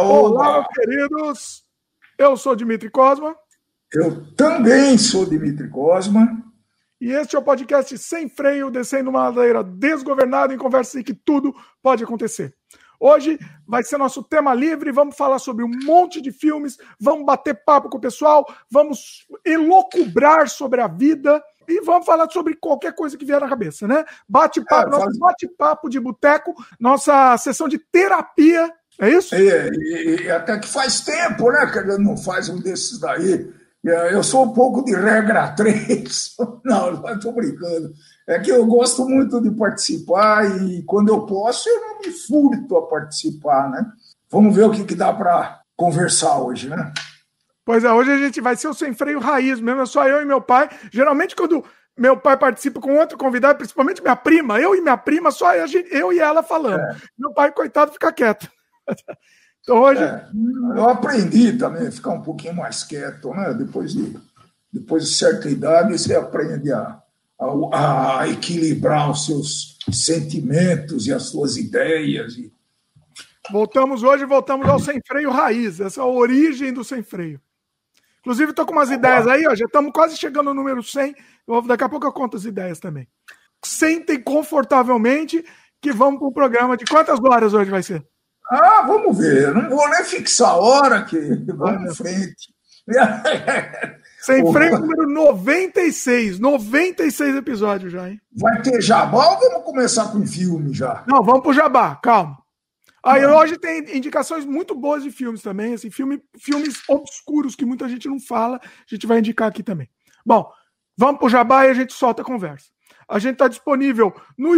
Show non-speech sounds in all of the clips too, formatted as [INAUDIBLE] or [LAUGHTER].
Olá, queridos. Eu sou Dimitri Cosma. Eu também sou Dimitri Cosma. E este é o podcast Sem Freio, descendo uma ladeira desgovernada em conversa em que tudo pode acontecer. Hoje vai ser nosso tema livre, vamos falar sobre um monte de filmes, vamos bater papo com o pessoal, vamos elocubrar sobre a vida e vamos falar sobre qualquer coisa que vier na cabeça, né? Bate-papo, é, nosso bate-papo de boteco, nossa sessão de terapia, é isso? E, e, até que faz tempo, né, que ele não faz um desses daí. É, eu sou um pouco de regra [LAUGHS] 3. Não, estou brincando. É que eu gosto muito de participar e quando eu posso, eu não me furto a participar, né? Vamos ver o que, que dá para conversar hoje, né? Pois é, hoje a gente vai ser o sem freio raiz mesmo, é só eu e meu pai. Geralmente, quando meu pai participa com outro convidado, principalmente minha prima, eu e minha prima, só eu e ela falando. É. Meu pai, coitado, fica quieto. [LAUGHS] Então hoje. É, eu aprendi também a ficar um pouquinho mais quieto, né? Depois de, depois de certa idade, você aprende a, a, a equilibrar os seus sentimentos e as suas ideias. E... Voltamos hoje, voltamos ao sem freio raiz, essa é a origem do sem freio. Inclusive, estou com umas ideias aí, ó, já estamos quase chegando no número 100. Eu, daqui a pouco eu conto as ideias também. Sentem confortavelmente que vamos para o programa. De quantas horas hoje vai ser? Ah, vamos ver. Não vou nem fixar a hora que vamos em frente. [LAUGHS] Sem freio número 96. 96 episódios já, hein? Vai ter jabá ou vamos começar com filme já? Não, vamos pro jabá, calma. Aí hoje tem indicações muito boas de filmes também, assim, filme, filmes obscuros que muita gente não fala, a gente vai indicar aqui também. Bom, vamos pro jabá e a gente solta a conversa. A gente está disponível no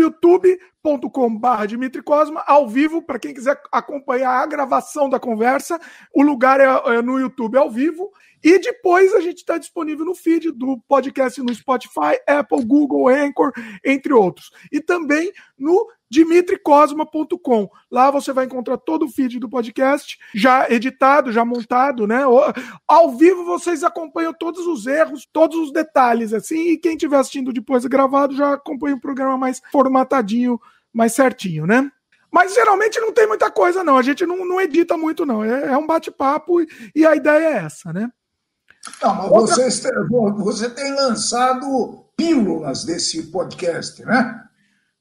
youtube.com.br Dimitri Cosma, ao vivo, para quem quiser acompanhar a gravação da conversa. O lugar é, é no YouTube ao vivo. E depois a gente está disponível no feed do podcast no Spotify, Apple, Google, Anchor, entre outros. E também no dimitricosma.com. Lá você vai encontrar todo o feed do podcast, já editado, já montado, né? Ao vivo vocês acompanham todos os erros, todos os detalhes, assim, e quem estiver assistindo depois gravado já acompanha o programa mais formatadinho, mais certinho, né? Mas geralmente não tem muita coisa, não. A gente não, não edita muito, não. É, é um bate-papo e, e, a ideia é essa, né? Não, mas Outra... você, você tem lançado pílulas desse podcast, né?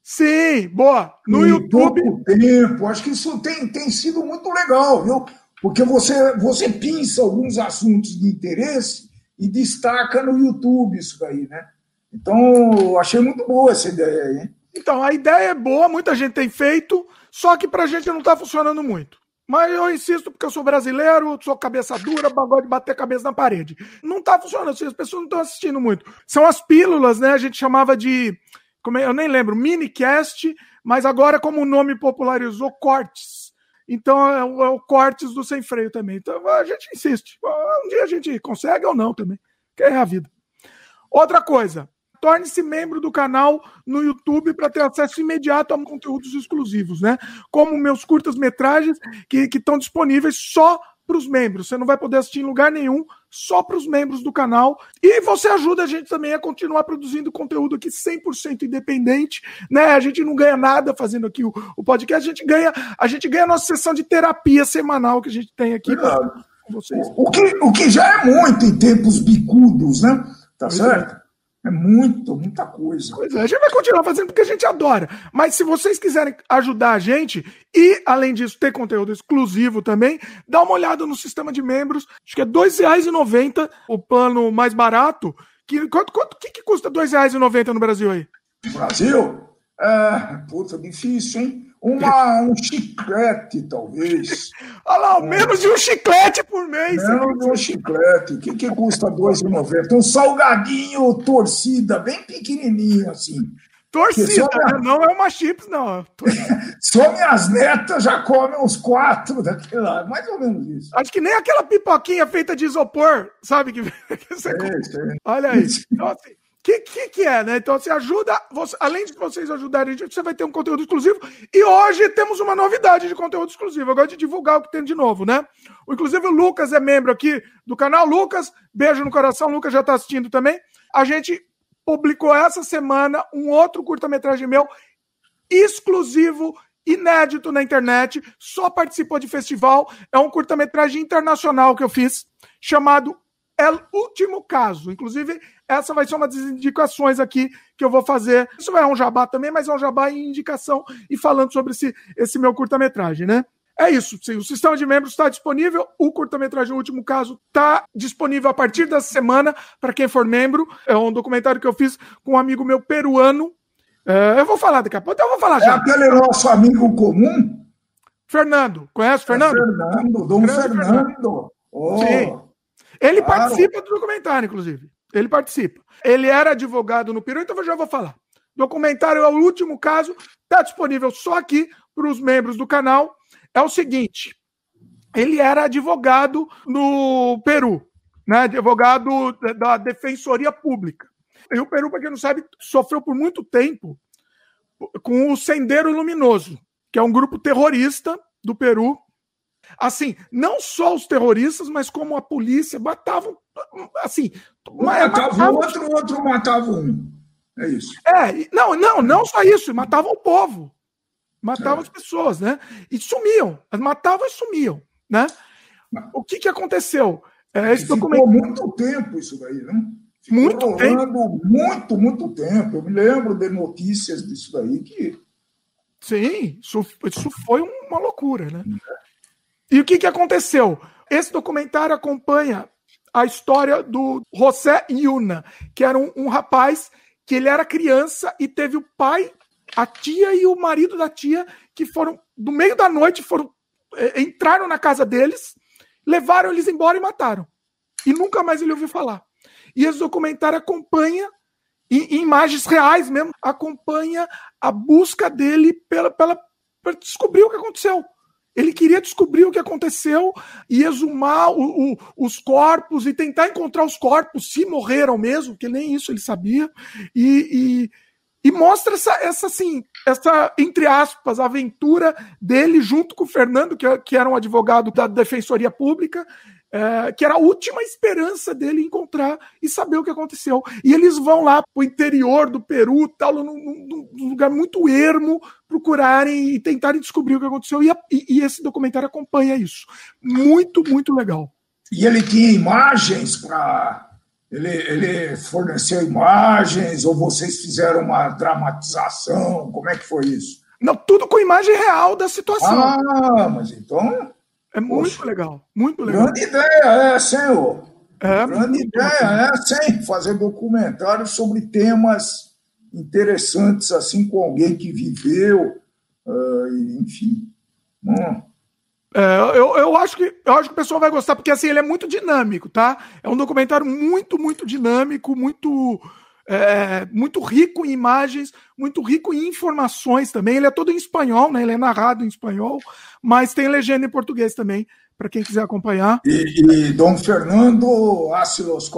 Sim, boa. No em YouTube. Pouco tempo. Acho que isso tem, tem sido muito legal, viu? Porque você, você pinça alguns assuntos de interesse e destaca no YouTube isso daí, né? Então, achei muito boa essa ideia aí. Então, a ideia é boa, muita gente tem feito, só que pra gente não tá funcionando muito. Mas eu insisto porque eu sou brasileiro, sou cabeça dura, bagulho de bater a cabeça na parede. Não tá funcionando, assim, as pessoas não estão assistindo muito. São as pílulas, né? A gente chamava de como é, eu nem lembro, minicast, mas agora como o nome popularizou, cortes. Então é o, é o cortes do sem freio também. Então a gente insiste. Um dia a gente consegue ou não também, que é a vida. Outra coisa, torne-se membro do canal no YouTube para ter acesso imediato a conteúdos exclusivos, né? Como meus curtas-metragens que estão disponíveis só para os membros. Você não vai poder assistir em lugar nenhum, só para os membros do canal. E você ajuda a gente também a continuar produzindo conteúdo aqui 100% independente, né? A gente não ganha nada fazendo aqui o, o, podcast, a gente ganha, a gente ganha a nossa sessão de terapia semanal que a gente tem aqui com vocês. O que, o que já é muito em tempos bicudos, né? Tá pois é. certo? É. É muito, muita coisa. Pois é, a gente vai continuar fazendo porque a gente adora. Mas se vocês quiserem ajudar a gente e, além disso, ter conteúdo exclusivo também, dá uma olhada no sistema de membros. Acho que é R$ 2,90 o plano mais barato. Que, quanto, quanto que, que custa R$ 2,90 no Brasil aí? No Brasil? É, puta, difícil, hein? Uma, um chiclete, talvez. [LAUGHS] Olha lá, é. menos de um chiclete por mês. Menos de um chiclete. O que, que custa R$ 2,90? Um salgadinho torcida, bem pequenininho assim. Torcida, minha... não é uma chips, não. [LAUGHS] só minhas netas já comem uns quatro daquele lá, mais ou menos isso. Acho que nem aquela pipoquinha feita de isopor, sabe? Que, [LAUGHS] você é, Olha aí. Então, assim, que, que, que é, né? Então, você ajuda, você, além de vocês ajudarem a gente, você vai ter um conteúdo exclusivo. E hoje temos uma novidade de conteúdo exclusivo. Eu gosto de divulgar o que tem de novo, né? Inclusive, o Lucas é membro aqui do canal. Lucas, beijo no coração. O Lucas já está assistindo também. A gente publicou essa semana um outro curta-metragem meu exclusivo, inédito na internet, só participou de festival. É um curta-metragem internacional que eu fiz, chamado El Último Caso. Inclusive, essa vai ser uma das indicações aqui que eu vou fazer. Isso é um jabá também, mas é um jabá em indicação e falando sobre esse, esse meu curta-metragem, né? É isso. Sim, o sistema de membros está disponível. O curta-metragem, o último caso, está disponível a partir dessa semana para quem for membro. É um documentário que eu fiz com um amigo meu peruano. É, eu vou falar daqui a pouco. Então eu vou falar é já. É aquele nosso amigo comum? Fernando. Conhece o Fernando? É Fernando, Dom Fernando. Fernando. Oh, Sim. Ele claro. participa do documentário, inclusive. Ele participa. Ele era advogado no Peru, então eu já vou falar. Documentário é o último caso, está disponível só aqui para os membros do canal é o seguinte: ele era advogado no Peru, né? Advogado da Defensoria Pública. E o Peru, para quem não sabe, sofreu por muito tempo com o Sendero Luminoso, que é um grupo terrorista do Peru. Assim, não só os terroristas, mas como a polícia matavam, assim, um matava o outro, o outro matava um. É isso. É, não, não, não só isso, matavam o povo. Matavam é. as pessoas, né? E sumiam. Matavam e sumiam, né? O que, que aconteceu? É, esse Ficou documento... muito tempo isso daí, né? Ficou muito tempo. Muito, muito tempo. Eu me lembro de notícias disso daí que... Sim, isso, isso foi uma loucura, né? E o que, que aconteceu? Esse documentário acompanha a história do José Yuna, que era um, um rapaz que ele era criança e teve o pai a tia e o marido da tia, que foram, no meio da noite, foram é, entraram na casa deles, levaram eles embora e mataram. E nunca mais ele ouviu falar. E esse documentário acompanha, imagens reais mesmo, acompanha a busca dele pela, pela, para descobrir o que aconteceu. Ele queria descobrir o que aconteceu e exumar o, o, os corpos e tentar encontrar os corpos, se morreram mesmo, que nem isso ele sabia. E, e mostra essa, essa assim, essa, entre aspas, aventura dele junto com o Fernando, que, que era um advogado da Defensoria Pública, é, que era a última esperança dele encontrar e saber o que aconteceu. E eles vão lá para o interior do Peru, tal, num, num, num, lugar muito ermo, procurarem e tentarem descobrir o que aconteceu. E, a, e, e esse documentário acompanha isso. Muito, muito legal. E ele tinha imagens para ele, ele forneceu imagens ou vocês fizeram uma dramatização? Como é que foi isso? Não, tudo com imagem real da situação. Ah, mas então. É muito Poxa, legal, muito legal. Grande ideia essa, hein, ô? É, grande ideia essa, hein? Fazer documentário sobre temas interessantes, assim, com alguém que viveu, uh, enfim. Hum. É, eu, eu, acho que, eu acho que o pessoal vai gostar, porque assim, ele é muito dinâmico, tá? É um documentário muito, muito dinâmico, muito, é, muito rico em imagens, muito rico em informações também. Ele é todo em espanhol, né? Ele é narrado em espanhol, mas tem legenda em português também, para quem quiser acompanhar. E, e Dom Fernando Ácilos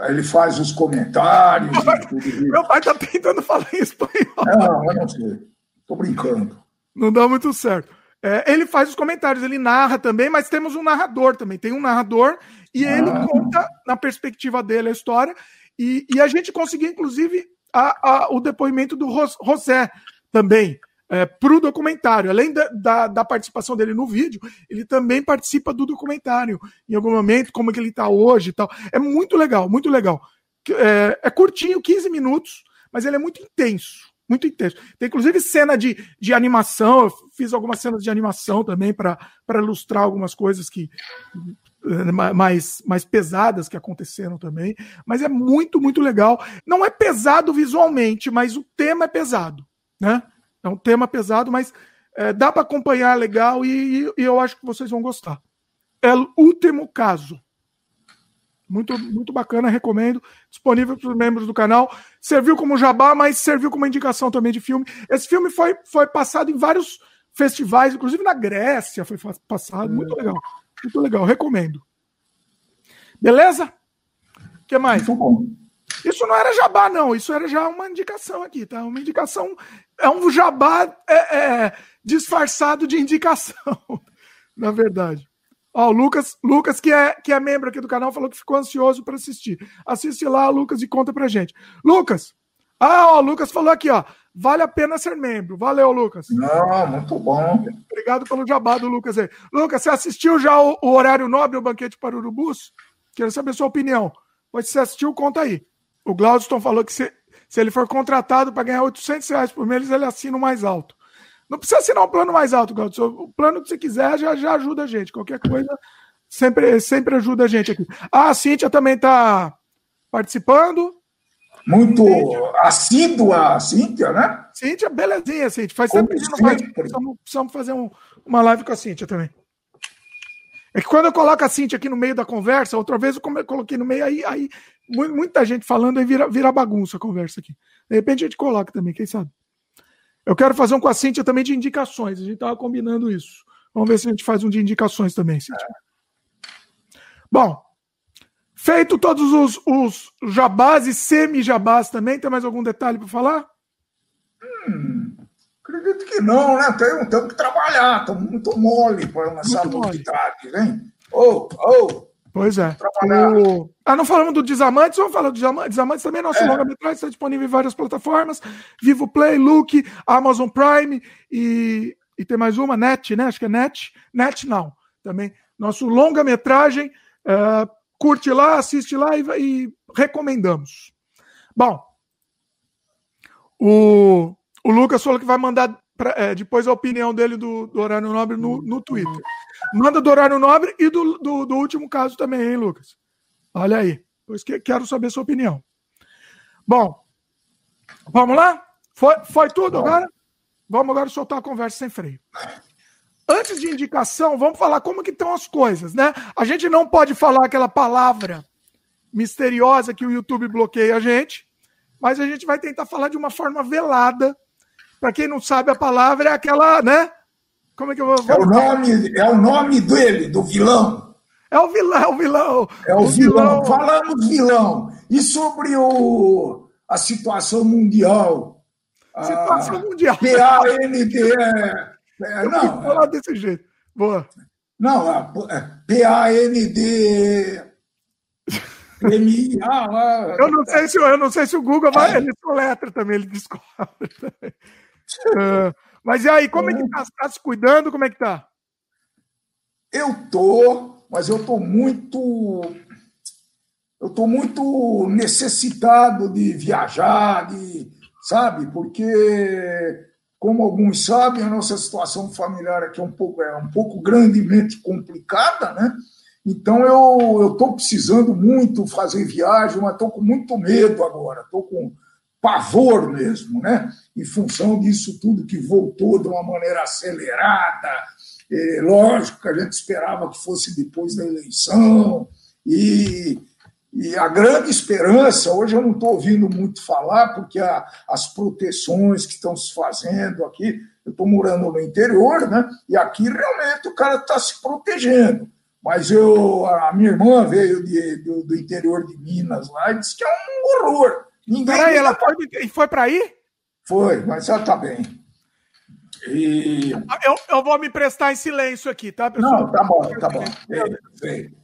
ele faz os comentários. [LAUGHS] Meu pai tá tentando falar em espanhol. Não, eu não sei. Tô brincando. Não dá muito certo. É, ele faz os comentários, ele narra também, mas temos um narrador também. Tem um narrador e ah. ele conta na perspectiva dele a história. E, e a gente conseguiu, inclusive, a, a, o depoimento do José também é, para o documentário. Além da, da, da, participação dele no vídeo, ele também participa do documentário em algum momento, como é que ele está hoje e tal. É muito legal, muito legal. É, é curtinho, 15 minutos, mas ele é muito intenso muito intenso. Tem inclusive cena de, de animação, eu fiz algumas cenas de animação também para ilustrar algumas coisas que mais, mais pesadas que aconteceram também, mas é muito, muito legal. Não é pesado visualmente, mas o tema é pesado, né? É um tema pesado, mas é, dá para acompanhar legal e, e, eu acho que vocês vão gostar. É o último caso. Muito, muito bacana, recomendo. Disponível para os membros do canal. Serviu como jabá, mas serviu como indicação também de filme. Esse filme foi, foi passado em vários festivais, inclusive na Grécia foi passado. Muito legal. Muito legal, recomendo. Beleza? O que mais? Isso não era jabá, não. Isso era já uma indicação aqui, tá? Uma indicação. É um jabá é, é, disfarçado de indicação, [LAUGHS] na verdade. Ó, o Lucas, Lucas que, é, que é membro aqui do canal, falou que ficou ansioso para assistir. Assiste lá, Lucas, e conta pra gente. Lucas! Ah, ó, o Lucas falou aqui, ó. Vale a pena ser membro. Valeu, Lucas. Não, muito bom. Obrigado pelo jabá do Lucas aí. Lucas, você assistiu já o, o Horário Nobre, o Banquete para Urubus? Quero saber a sua opinião. Pois se você assistiu, conta aí. O Glaudston falou que se, se ele for contratado para ganhar 800 reais por mês, ele assina o mais alto. Não precisa assinar um plano mais alto, Glaudston. O plano que você quiser já, já ajuda a gente. Qualquer coisa sempre, sempre ajuda a gente aqui. Ah, a Cíntia também está participando. Muito assídua, a Cíntia, né? Cíntia, belezinha, Cíntia. Faz tempo que não faz. Precisamos, precisamos fazer um, uma live com a Cíntia também. É que quando eu coloco a Cintia aqui no meio da conversa, outra vez eu coloquei no meio, aí, aí muita gente falando, aí vira, vira bagunça a conversa aqui. De repente a gente coloca também, quem sabe? Eu quero fazer um com a Cintia também de indicações. A gente estava combinando isso. Vamos ver se a gente faz um de indicações também, Cintia. Bom, feito todos os, os jabás e semi-jabás também, tem mais algum detalhe para falar? Hum, Acredito que não, né? Temos, temos que trabalhar, estamos muito mole para lançar novidades, hein? Oh, oh. Pois é. O... Ah, não falamos do Desamantes, vamos falar do Desamantes. Desamantes também é nosso é. longa-metragem, está disponível em várias plataformas. Vivo Play, Look, Amazon Prime e, e tem mais uma, Net, né? Acho que é Net. Net não. Também. Nosso longa-metragem. Uh, curte lá, assiste lá e, e recomendamos. Bom, o o Lucas falou que vai mandar pra, é, depois a opinião dele do, do horário nobre no, no Twitter. Manda do horário nobre e do, do, do último caso também, hein, Lucas? Olha aí. Pois que, quero saber sua opinião. Bom, vamos lá? Foi, foi tudo agora? Vamos agora soltar a conversa sem freio. Antes de indicação, vamos falar como que estão as coisas, né? A gente não pode falar aquela palavra misteriosa que o YouTube bloqueia a gente, mas a gente vai tentar falar de uma forma velada para quem não sabe a palavra, é aquela, né? Como é que eu vou. É o nome, é o nome dele, do vilão. É o vilão, é o vilão. É o, o vilão. vilão. Falamos vilão. E sobre o, a situação mundial. Situação a, mundial. PAND. É, é, não. falar desse jeito. Boa. Não, PAND. MIA Eu não sei se eu não sei se o Google vai, ele soletra também, ele descobre também. Uh, mas e aí, como é que tá? Tá se cuidando? Como é que tá? Eu tô, mas eu tô muito. Eu tô muito necessitado de viajar, de, sabe? Porque, como alguns sabem, a nossa situação familiar aqui é um pouco, é um pouco grandemente complicada, né? Então eu estou precisando muito fazer viagem, mas estou com muito medo agora. Estou com pavor mesmo, né? Em função disso tudo que voltou de uma maneira acelerada. É, lógico que a gente esperava que fosse depois da eleição. E, e a grande esperança, hoje eu não estou ouvindo muito falar, porque a, as proteções que estão se fazendo aqui, eu estou morando no interior, né? E aqui realmente o cara está se protegendo. Mas eu, a minha irmã veio de, do, do interior de Minas lá e disse que é um horror Ninguém. Peraí, ela foi, foi para aí? Foi, mas ela está bem. E... Eu, eu vou me prestar em silêncio aqui, tá, pessoal? Não, tá bom, tá bom.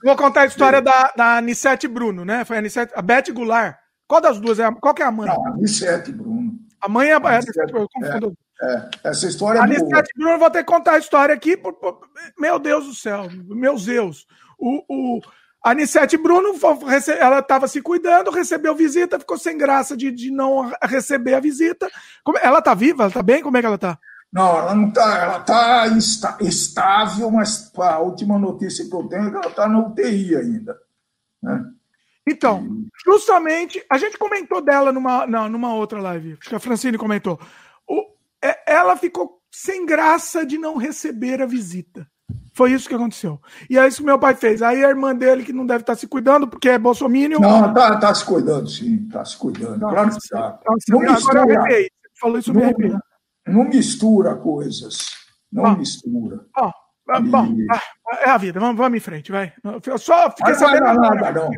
Vou contar a história da, da Anissete Bruno, né? Foi a Anissete, a Beth Goulart. Qual das duas? É, qual que é a mãe? Não, a Anissete Bruno. A mãe é a Anissete, eu confundo. É, é, essa história é a Anissete Bruno, eu vou ter que contar a história aqui. Por, por, meu Deus do céu, meus Deus. O, o, a Anissete Bruno, ela estava se cuidando, recebeu visita, ficou sem graça de, de não receber a visita. Ela está viva? Ela está bem? Como é que ela está? Não, ela não está. Ela está estável, mas a última notícia que eu tenho é que ela está na UTI ainda. Né? Então, justamente, a gente comentou dela numa, não, numa outra live, acho que a Francine comentou. O, é, ela ficou sem graça de não receber a visita. Foi isso que aconteceu. E é isso que meu pai fez. Aí a irmã dele, que não deve estar se cuidando, porque é bolsominion... Não, tá, tá se cuidando, sim. Tá se cuidando. Não, claro que tá. Então, não mistura, falou isso não, não mistura coisas. Não mistura. Ó, e... bom, ah, é a vida. Vamos, vamos em frente, vai. Eu só fiquei sabendo... Não, nada, não.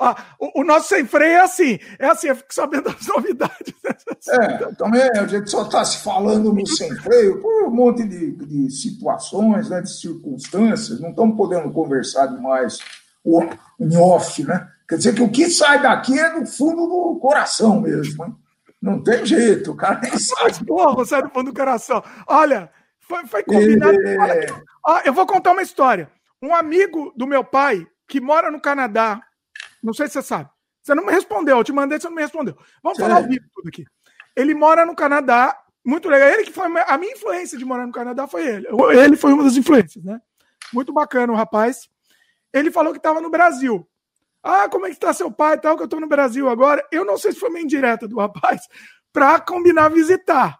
Ah, o, o, nosso sem freio é assim, é assim, eu fico sabendo das novidades. [LAUGHS] É, também a gente só está se falando no sem freio por um monte de, de situações, né, de circunstâncias, não estamos podendo conversar demais em off, né? Quer dizer que o que sai daqui é do fundo do coração mesmo, hein? Não tem jeito, o cara nem sabe. Porra, você é do fundo do coração. Olha, foi, foi combinado. E... Olha, ó, eu vou contar uma história. Um amigo do meu pai, que mora no Canadá, não sei se você sabe. Você não me respondeu, eu te mandei, você não me respondeu. Vamos falar ao vivo tudo aqui. Ele mora no Canadá, muito legal. Ele que foi a minha influência de morar no Canadá foi ele. Ele foi uma das influências, né? Muito bacana o rapaz. Ele falou que estava no Brasil. Ah, como é que está seu pai e tal, que eu estou no Brasil agora. Eu não sei se foi uma indireta do rapaz [LAUGHS] para combinar visitar.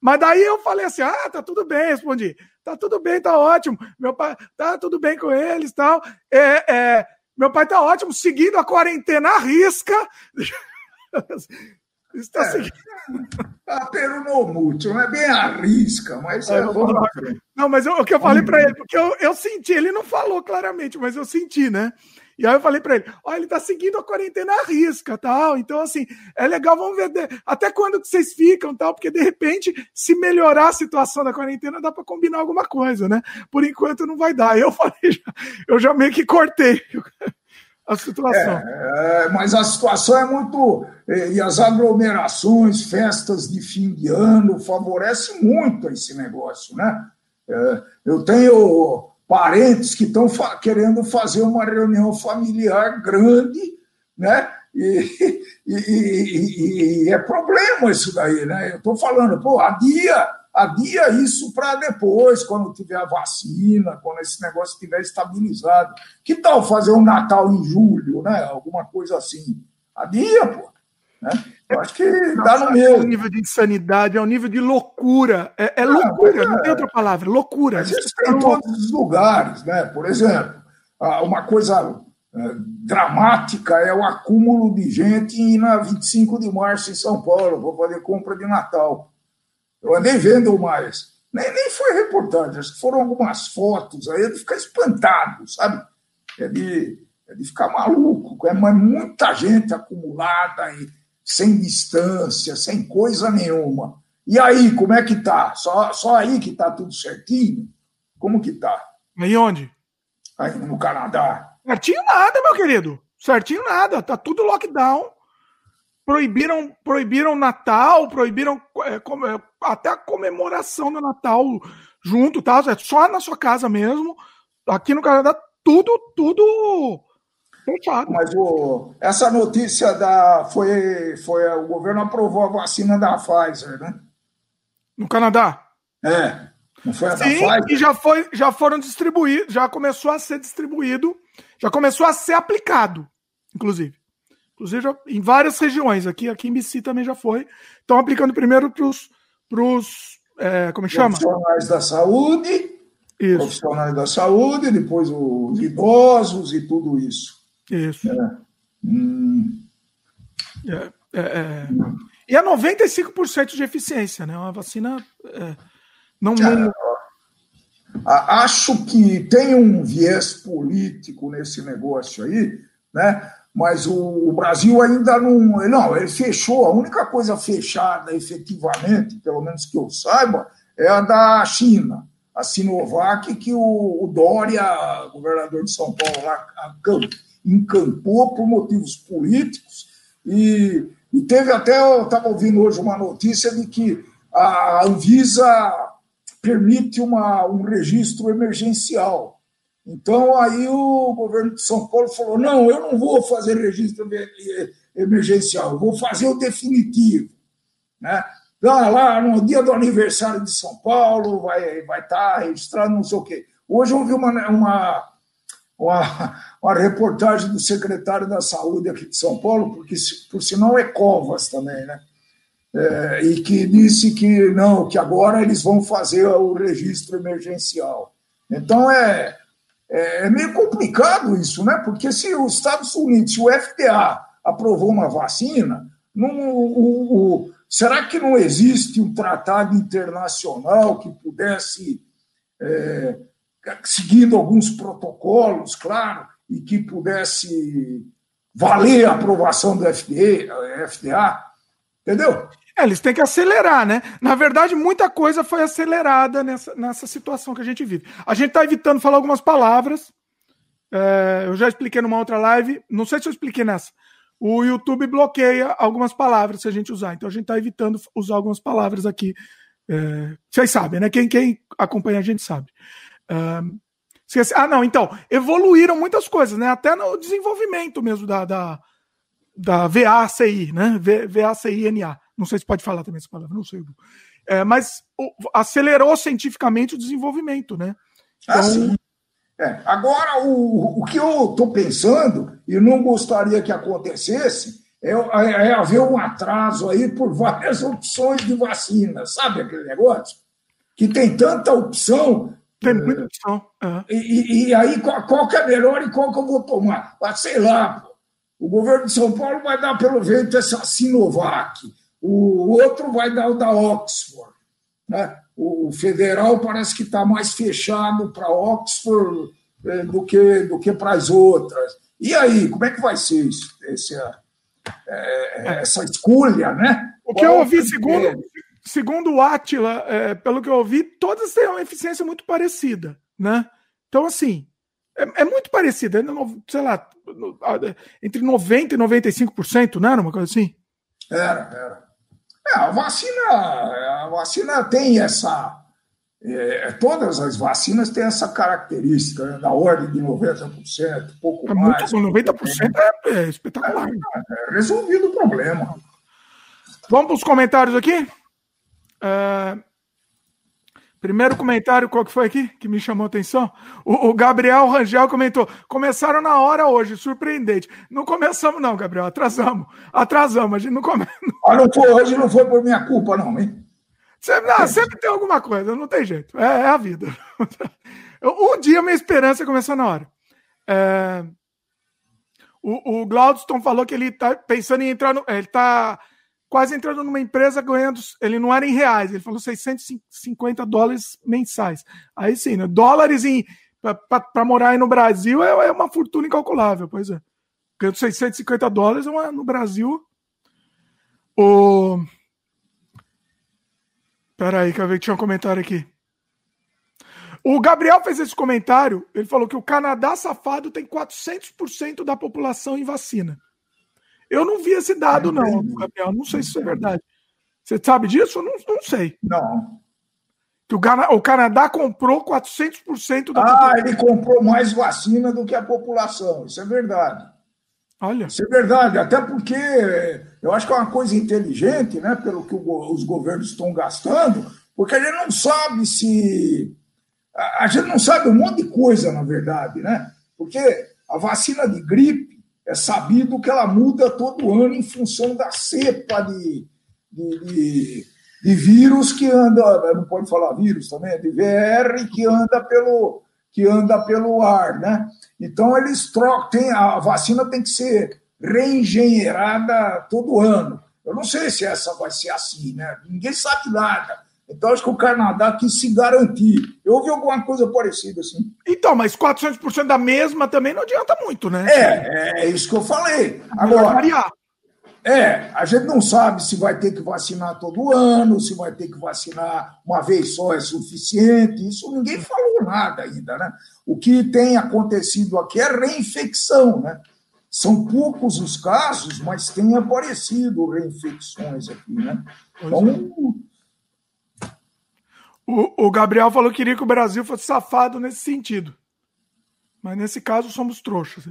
Mas daí eu falei assim: ah, tá tudo bem, respondi. Tá tudo bem, tá ótimo. Meu pai, tá tudo bem com eles tal. É, é, meu pai tá ótimo, seguindo a quarentena à risca. [LAUGHS] Está é, seguindo. A peronomútil, não é bem a risca, mas é, é Não, mas eu, o que eu falei para ele, porque eu, eu senti, ele não falou claramente, mas eu senti, né? E aí eu falei para ele: ó, ele tá seguindo a quarentena à risca, tal. Então, assim, é legal, vamos ver até quando que vocês ficam, tal, porque de repente, se melhorar a situação da quarentena, dá para combinar alguma coisa, né? Por enquanto não vai dar. Eu [LAUGHS] falei, eu já meio que cortei a situação. É, é, mas a situação é muito. E as aglomerações, festas de fim de ano, favorecem muito esse negócio, né? É, eu tenho parentes que estão fa querendo fazer uma reunião familiar grande, né? E, e, e, e é problema isso daí, né? Eu estou falando, pô, adia, adia isso para depois, quando tiver a vacina, quando esse negócio estiver estabilizado. Que tal fazer um Natal em julho, né? Alguma coisa assim. Adia, pô. Né? Eu acho que dá no mesmo. É um nível de insanidade, é um nível de loucura. É, é loucura, não tem outra palavra, loucura. Mas isso tem em todos os lugares, né? Por exemplo, uma coisa é, dramática é o acúmulo de gente na 25 de março em São Paulo, vou fazer compra de Natal. Eu andei vendo mais. Nem, nem foi reportagem, acho que foram algumas fotos aí de ficar espantado, sabe? É de, é de ficar maluco, é muita gente acumulada e sem distância, sem coisa nenhuma. E aí, como é que tá? Só, só aí que tá tudo certinho? Como que tá? E onde? Aí no Canadá. Certinho nada, meu querido. Certinho nada. Tá tudo lockdown. Proibiram, proibiram Natal, proibiram é, é até a comemoração do Natal junto, tá? É só na sua casa mesmo. Aqui no Canadá, tudo, tudo Fechado. Mas o, essa notícia da. Foi, foi. O governo aprovou a vacina da Pfizer, né? No Canadá? É. Não foi a Sim, da Pfizer? E já, foi, já foram distribuídos, já começou a ser distribuído, já começou a ser aplicado, inclusive. Inclusive, já, em várias regiões. Aqui, aqui em BC também já foi. Estão aplicando primeiro para os. É, como é chama? Profissionais da saúde. Isso. Profissionais da saúde, depois os idosos e tudo isso. Isso. É. Hum. É, é, é. E é 95% de eficiência, né? Uma vacina. É, não, não... Acho que tem um viés político nesse negócio aí, né? Mas o, o, Brasil ainda não. Não, ele fechou. A única coisa fechada efetivamente, pelo menos que eu saiba, é a da China, a Sinovac, que o, o Dória, governador de São Paulo, lá, a encampou por motivos políticos e, e teve até, eu estava ouvindo hoje uma notícia de que a Anvisa permite uma, um registro emergencial. Então, aí o governo de São Paulo falou: não, eu não vou fazer registro emergencial, vou fazer o definitivo. Né? Lá, lá no dia do aniversário de São Paulo, vai, vai estar tá registrado não sei o quê. Hoje eu ouvi uma, uma, uma, uma reportagem do secretário da Saúde aqui de São Paulo, porque por sinal é Covas também, né? É, e que disse que não, que agora eles vão fazer o registro emergencial. Então é, é, é meio complicado isso, né? Porque se os Estados Unidos, se o FDA aprovou uma vacina, não, o, o, será que não existe um tratado internacional que pudesse é, seguindo alguns protocolos, claro, e que pudesse valer a aprovação do FDA, FDA entendeu? É, eles têm que acelerar, né? Na verdade, muita coisa foi acelerada nessa, nessa situação que a gente vive. A gente está evitando falar algumas palavras. É, eu já expliquei numa outra live, não sei se eu expliquei nessa, o YouTube bloqueia algumas palavras se a gente usar. Então a gente está evitando usar algumas palavras aqui. É, vocês sabem, né? Quem, quem acompanha a gente sabe. Um, ah, não, então, evoluíram muitas coisas, né? Até no desenvolvimento mesmo da, da, da VACI, né? VACINA. Não sei se pode falar também essa palavra, não sei. É, mas o, acelerou cientificamente o desenvolvimento, né? Ah, então, ah, sim. É, agora, o, o que eu estou pensando, e não gostaria que acontecesse, é, é, é, haver um atraso aí por várias [LAUGHS] opções de vacina, sabe aquele negócio? Que tem tanta opção. Tem muita opção. Uhum. E, e, aí, qual, que é melhor e qual que eu vou tomar? Ah, sei lá, o governo de São Paulo vai dar, pelo jeito, essa Sinovac, o outro vai dar o da Oxford. Né? o federal parece que está mais fechado para Oxford é, do que, do que para as outras. E aí, como é que vai ser isso, esse, é, essa escolha, né? O que eu ouvi, segundo, segundo o Atila, é, pelo que eu ouvi, todas têm uma eficiência muito parecida, né? Então, assim, é, é muito parecida, sei lá, entre 90% e 95%, não era uma coisa assim? Era, era. É, a vacina, a vacina tem essa. É, todas as vacinas têm essa característica, né, da ordem de 90%, pouco é mais. Muito, 90% é, é espetacular. É, é, resolvido o problema. Vamos para os comentários aqui? Uh, Primeiro comentário, qual que foi aqui que me chamou a atenção? O, o, Gabriel Rangel comentou: começaram na hora hoje, surpreendente. Não começamos, não, Gabriel, atrasamos. Atrasamos, a gente não começa. [LAUGHS] Ah, hoje não foi por minha culpa, não, hein? Sempre, não, sempre tem alguma coisa, não tem jeito. É, é a vida. [LAUGHS] um dia minha esperança é começar na hora. É... O, o Glaudston falou que ele está pensando em entrar no. Ele está quase entrando numa empresa ganhando. Ele não era em reais, ele falou 650 dólares mensais. Aí sim, né? dólares em para morar aí no Brasil é, é, uma fortuna incalculável, pois é. Ganhando 650 dólares é uma, no Brasil. O. Peraí, que eu vi que tinha um comentário aqui. O Gabriel fez esse comentário. Ele falou que o Canadá safado tem 400% da população em vacina. Eu não vi esse dado, não, Gabriel. Não sei se isso é verdade. Você sabe disso? Eu não, não sei. Não. Que o, o Canadá comprou 400% da Ah, população. ele comprou mais vacina do que a população. Isso é verdade. Olha. Isso é verdade, até porque eu acho que é uma coisa inteligente, né, pelo que o, os governos estão gastando, porque a gente não sabe se. A, a gente não sabe um monte de coisa, na verdade, né? Porque a vacina de gripe é sabido que ela muda todo ano em função da cepa de, de, de, de vírus que anda, não pode falar vírus também, é de VR que anda pelo, que anda pelo ar, né? Então eles trocam, tem, a vacina tem que ser reengenheirada todo ano. Eu não sei se essa vai ser assim, né? Ninguém sabe nada. Então, acho que o Canadá quis se garantir. Eu ouvi alguma coisa parecida assim. Então, mas 400% da mesma também não adianta muito, né? É, é isso que eu falei. Agora, é, a gente não sabe se vai ter que vacinar todo ano, se vai ter que vacinar uma vez só é suficiente. Isso ninguém falou nada ainda, né? O que tem acontecido aqui é reinfecção, né? São poucos os casos, mas tem aparecido reinfecções aqui, né? Então, o, o Gabriel falou que queria que o Brasil fosse safado nesse sentido. Mas nesse caso somos trouxas.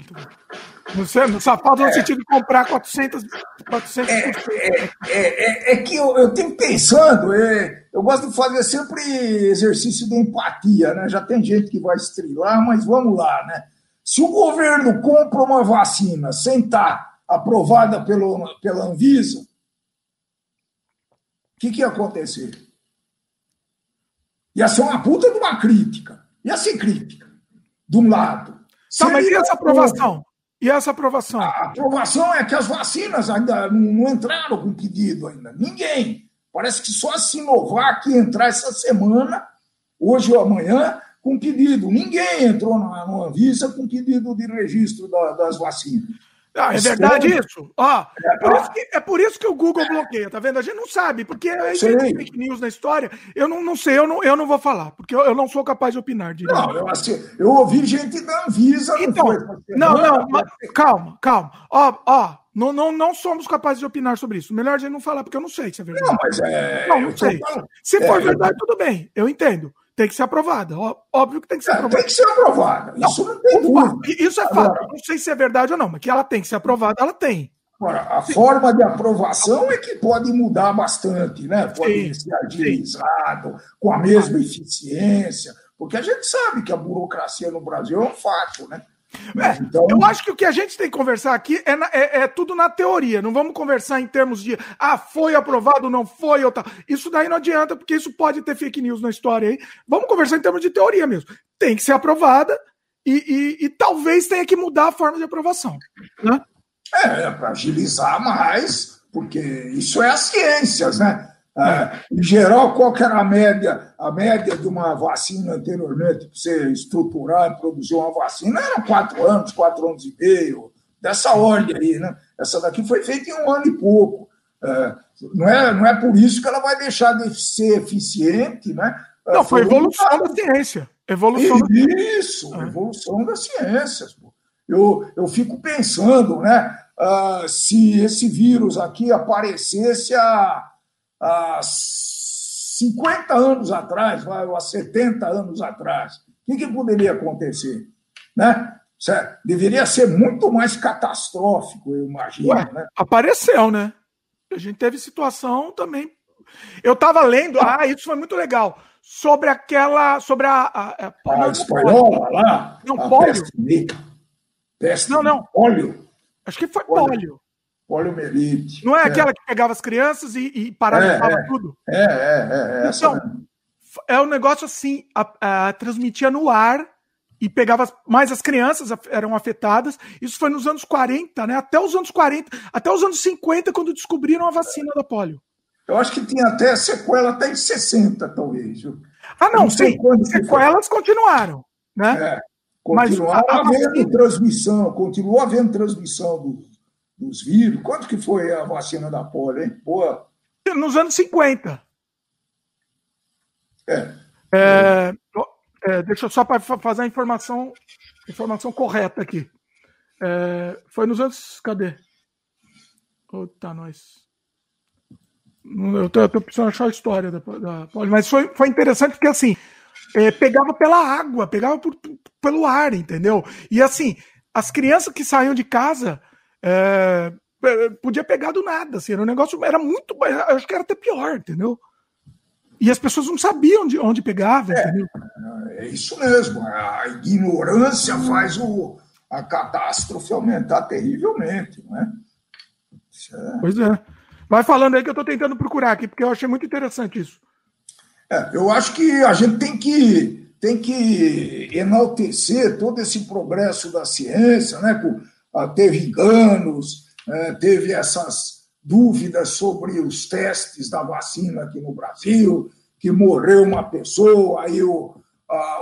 Não sei, safado é. no sentido de comprar 400. 400 é, é, é, é, que eu, eu tenho pensando, é, eu gosto de fazer sempre exercício de empatia, né? Já tem gente que vai estrilar, mas vamos lá, né? Se o governo compra uma vacina sem estar aprovada pelo, pela Anvisa, o que, que ia acontecer? Ia ser uma puta de uma crítica. Ia ser crítica. De um lado. Tá, mas e essa aprovação? E essa aprovação? A aprovação é que as vacinas ainda não entraram com pedido ainda. Ninguém. Parece que só a Sinovac entrar essa semana, hoje ou amanhã, com pedido. Ninguém entrou na, na Anvisa com pedido de registro da, das vacinas. Ah, é verdade isso? Ó, é, por isso que, é por isso que o Google bloqueia, tá vendo? A gente não sabe, porque é fake news na história. Eu não, não sei, eu não, eu não vou falar, porque eu, eu não sou capaz de opinar. Direito. Não, eu, assim, eu ouvi gente da Anvisa. Então, não, não, não mas, calma, calma. Ó, ó, Não, não, não somos capazes de opinar sobre isso. Melhor a gente não falar, porque eu não sei se é verdade. Não, mas é. Não, não sei. Se é, for verdade, tudo bem. Eu entendo. Tem que ser aprovada. Óbvio que tem que ser é, aprovada. Tem que ser aprovada. Isso não, não tem dúvida. Isso é fato. Não sei se é verdade ou não, mas que ela tem que ser aprovada, ela tem. Agora, a sim. forma de aprovação é que pode mudar bastante, né? Pode sim, ser agilizado, com a mesma eficiência, porque a gente sabe que a burocracia no Brasil é um fato, né? É, então... Eu acho que o que a gente tem que conversar aqui é, na, é, é, tudo na teoria. Não vamos conversar em termos de ah, foi aprovado, não foi ou tal. Isso daí não adianta, porque isso pode ter fake news na história aí. Vamos conversar em termos de teoria mesmo. Tem que ser aprovada e, e, e talvez tenha que mudar a forma de aprovação. Né? É, para agilizar mais, porque isso é as ciências, né? É, em geral, qual que era a média? A média de uma vacina anteriormente, para você estruturar e produzir uma vacina, era quatro anos, quatro anos e meio, dessa ordem aí, né? Essa daqui foi feita em um ano e pouco. É, não, é, não é por isso que ela vai deixar de ser eficiente, né? É, não, foi, foi evolução da ciência. Evolução isso, da... evolução das ciências. Eu, eu fico pensando, né? Uh, se esse vírus aqui aparecesse a há 50 anos atrás, ou há 70 anos atrás, o que, que poderia acontecer? Né? Deveria ser muito mais catastrófico, eu imagino. Ué, né? Apareceu, né? A gente teve situação também. Eu estava lendo, ah, isso foi muito legal. Sobre aquela. Sobre a. A, a, a espanhola lá? Não, pólio. Peste, peste, não, não. Pólio. Acho que foi pólio. pólio poliomielite. Não é, é, aquela que pegava as crianças e, e paralisava é, é, tudo? É, é, é. então, é um negócio assim, a, a, transmitia no ar e pegava mais as crianças eram afetadas. Isso foi nos anos 40, né? Até os anos 40, até os anos 50, quando descobriram a vacina da polio. Eu acho que tinha até sequela até em 60, talvez. Ah, não, não sei quando sequelas continuaram, né? É, continuaram Mas, havendo transmissão, continuou havendo transmissão do, dos vírus. Quanto que foi a vacina da polio, hein? Boa. Nos anos 50. É. é, é deixa eu só para fazer a informação, informação correta aqui. É, foi nos anos. Cadê? Tá, nós. Eu tô, eu tô precisando achar a história da, da polio, mas foi, foi interessante porque assim. É, pegava pela água, pegava por, pelo ar, entendeu? E assim, as crianças que saíam de casa é, é, podia pegar do nada, assim, era um negócio, era muito, acho que era até pior, entendeu? E as pessoas não sabiam de onde pegava, é, é isso mesmo, a ignorância faz o, a catástrofe aumentar terrivelmente, né? É... Pois é. Vai falando aí que eu estou tentando procurar aqui, porque eu achei muito interessante isso. É, eu acho que a gente tem que, tem que enaltecer todo esse progresso da ciência, né? Com, teve enganos, é, teve essas dúvidas sobre os testes da vacina aqui no Brasil, que morreu uma pessoa, aí o, a,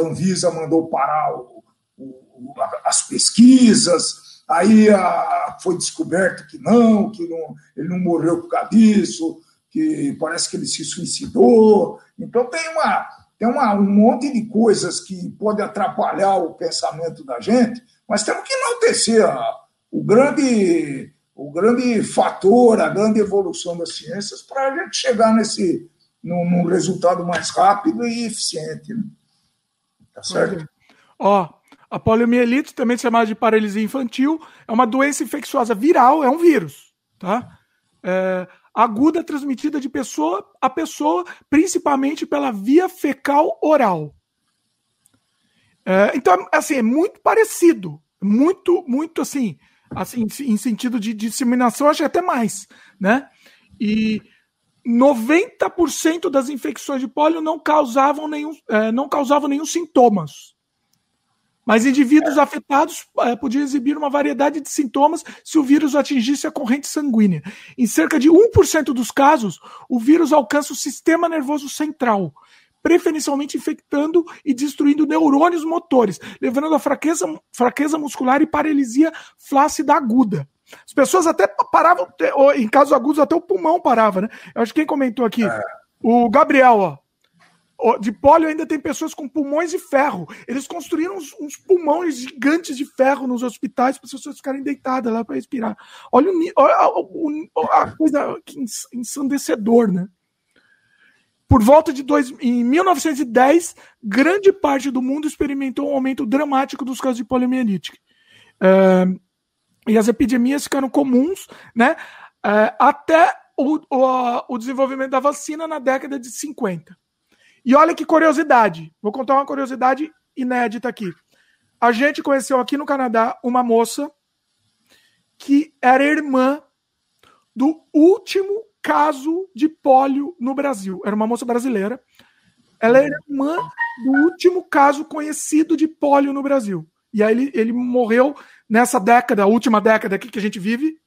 Anvisa mandou parar o, o, as pesquisas, aí a, foi descoberto que não, que não, ele não morreu por causa disso, que parece que ele se suicidou. Então tem uma tem uma, um monte de coisas que podem atrapalhar o pensamento da gente, mas temos que enaltecer a, o, grande, o grande fator, a grande evolução das ciências para a gente chegar nesse num, num, resultado mais rápido e eficiente. Né? Tá certo? Ó, a poliomielite, também chamada de paralisia infantil, é uma doença infecciosa viral, é um vírus, tá? É, aguda transmitida de pessoa a pessoa, principalmente pela via fecal oral. É, então, assim, é muito parecido. Muito, muito assim, assim em sentido de disseminação, acho que até mais, né? E 90% das infecções de pólio não causavam nenhum, é, não causavam nenhum sintomas. Mas indivíduos afetados é, podiam exibir uma variedade de sintomas se o vírus atingisse a corrente sanguínea. Em cerca de 1% dos casos, o vírus alcança o sistema nervoso central, preferencialmente infectando e destruindo neurônios motores, levando a fraqueza, fraqueza muscular e paralisia flácida aguda. As pessoas até paravam, em casos agudos, até o pulmão parava, né? Eu acho que quem comentou aqui, é. o Gabriel, ó. de polio ainda tem pessoas com pulmões de ferro. Eles construíram uns, uns pulmões gigantes de ferro nos hospitais para as pessoas ficarem deitadas lá para respirar. Olha, o, a, a coisa ensandecedor, né? Por volta de dois, em 1910, grande parte do mundo experimentou um aumento dramático dos casos de poliomielite. Uh, e as epidemias ficaram comuns, né? Uh, até o, o, o desenvolvimento da vacina na década de 50. E olha que curiosidade, vou contar uma curiosidade inédita aqui. A gente conheceu aqui no Canadá uma moça que era irmã do último caso de pólio no Brasil. Era uma moça brasileira. Ela era irmã do último caso conhecido de pólio no Brasil. E aí ele, ele morreu nessa década, a última década aqui que a gente vive,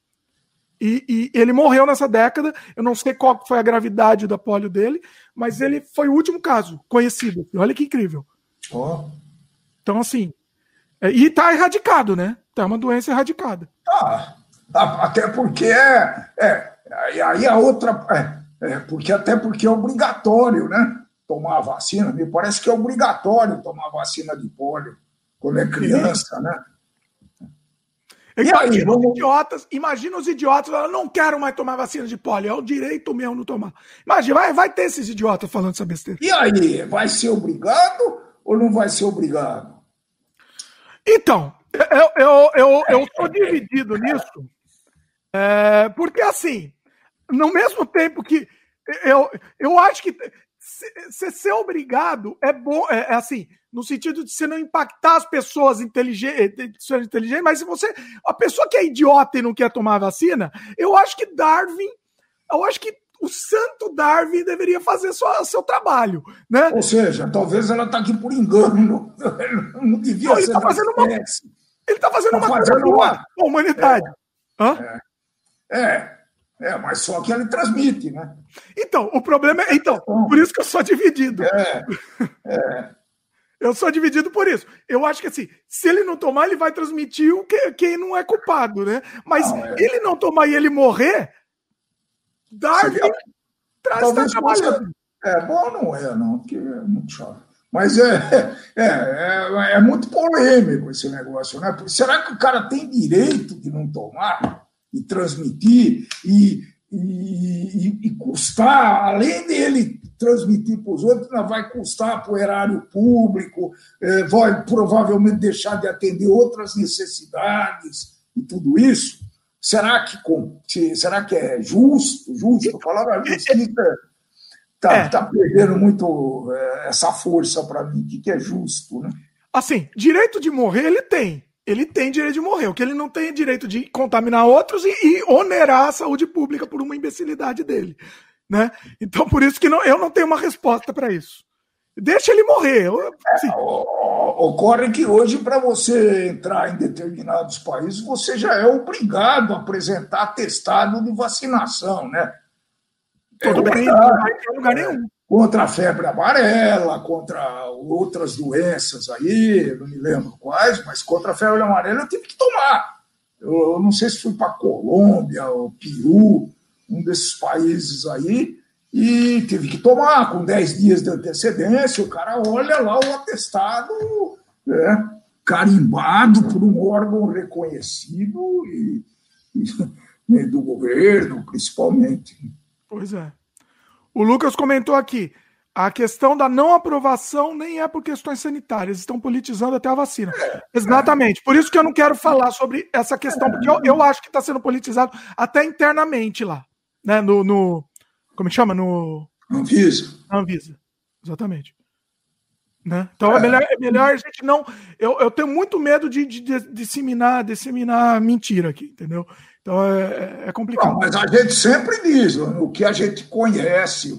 e, e, ele morreu nessa década. Eu não sei qual foi a gravidade da polio dele, mas ele foi o último caso conhecido. Olha que incrível. Oh. Então, assim. É, e tá erradicado, né? Tá uma doença erradicada. Ah, até porque é. é aí a outra. É, é, porque até porque é obrigatório, né? Tomar a vacina. Me parece que é obrigatório tomar vacina de polio quando é criança, né? Imagina aí, vamos... os idiotas, imagina os idiotas, eu não quero mais tomar vacina de polio, é o direito meu não tomar. Imagina, vai, vai ter esses idiotas falando essa besteira. E aí, vai ser obrigado ou não vai ser obrigado? Então, eu, eu, eu, eu sou dividido nisso, é, porque assim, no mesmo tempo que eu, eu acho que ser, ser obrigado é bom, é, é assim, no sentido de você não impactar as pessoas inteligentes, inteligentes, mas se você. A pessoa que é idiota e não quer tomar vacina, eu acho que Darwin. Eu acho que o santo Darwin deveria fazer sua, seu trabalho, né? Ou seja, talvez ela está aqui por engano, [LAUGHS] não, não devia não, ele está fazendo uma, Ele está fazendo tá uma fazendo coisa boa uma... humanidade. É, é, é, é, mas só que ele transmite, né? Então, o problema é. Então, por isso que eu sou dividido. É, é. [LAUGHS] Eu sou dividido por isso. Eu acho que assim, se ele não tomar, ele vai transmitir o que quem não é culpado, né? Mas não, é. ele não tomar e ele morrer, Darwin traz tá trabalhando. É bom não é, não, porque é muito chato. Mas é, [LAUGHS] é, é, é, muito polêmico esse negócio, né? Será que o cara tem direito de não tomar e transmitir e, e, e, custar, além dele transmitir para os outros, vai custar para o erário público, é, vai provavelmente deixar de atender outras necessidades e tudo isso. Será que, será que é justo? Justo? Falar a justiça está é. tá perdendo muito é, essa força para mim. O que é justo? Né? Assim, direito de morrer ele tem. Ele tem direito de morrer. O que ele não tem é direito de contaminar outros e, e onerar a saúde pública por uma imbecilidade dele. Né? Então, por isso que não, eu não tenho uma resposta para isso. Deixa ele morrer. É, ocorre que hoje, para você entrar em determinados países, você já é obrigado a apresentar atestado de vacinação, né? É Tudo bem, não vai em lugar nenhum. Contra a febre amarela, contra outras doenças aí, não me lembro quais, mas contra a febre amarela eu tive que tomar. Eu, eu não sei se fui para Colômbia ou Peru, um desses países aí, e tive que tomar com 10 dias de antecedência. O cara olha lá o atestado né, carimbado por um órgão reconhecido e, e [LAUGHS] do governo, principalmente. Pois é. O Lucas comentou aqui. A questão da não aprovação nem é por questões sanitárias, estão politizando até a vacina. Exatamente. Por isso que eu não quero falar sobre essa questão, porque eu, eu acho que está sendo politizado até internamente lá né? No, no como é chama? No Anvisa. Anvisa, exatamente. Né? Então é. é. melhor, é melhor a gente não. Eu, eu tenho muito medo de, de, de disseminar, disseminar mentira aqui, entendeu? Então é, é, é complicado. Não, mas a gente sempre diz, o que a gente conhece,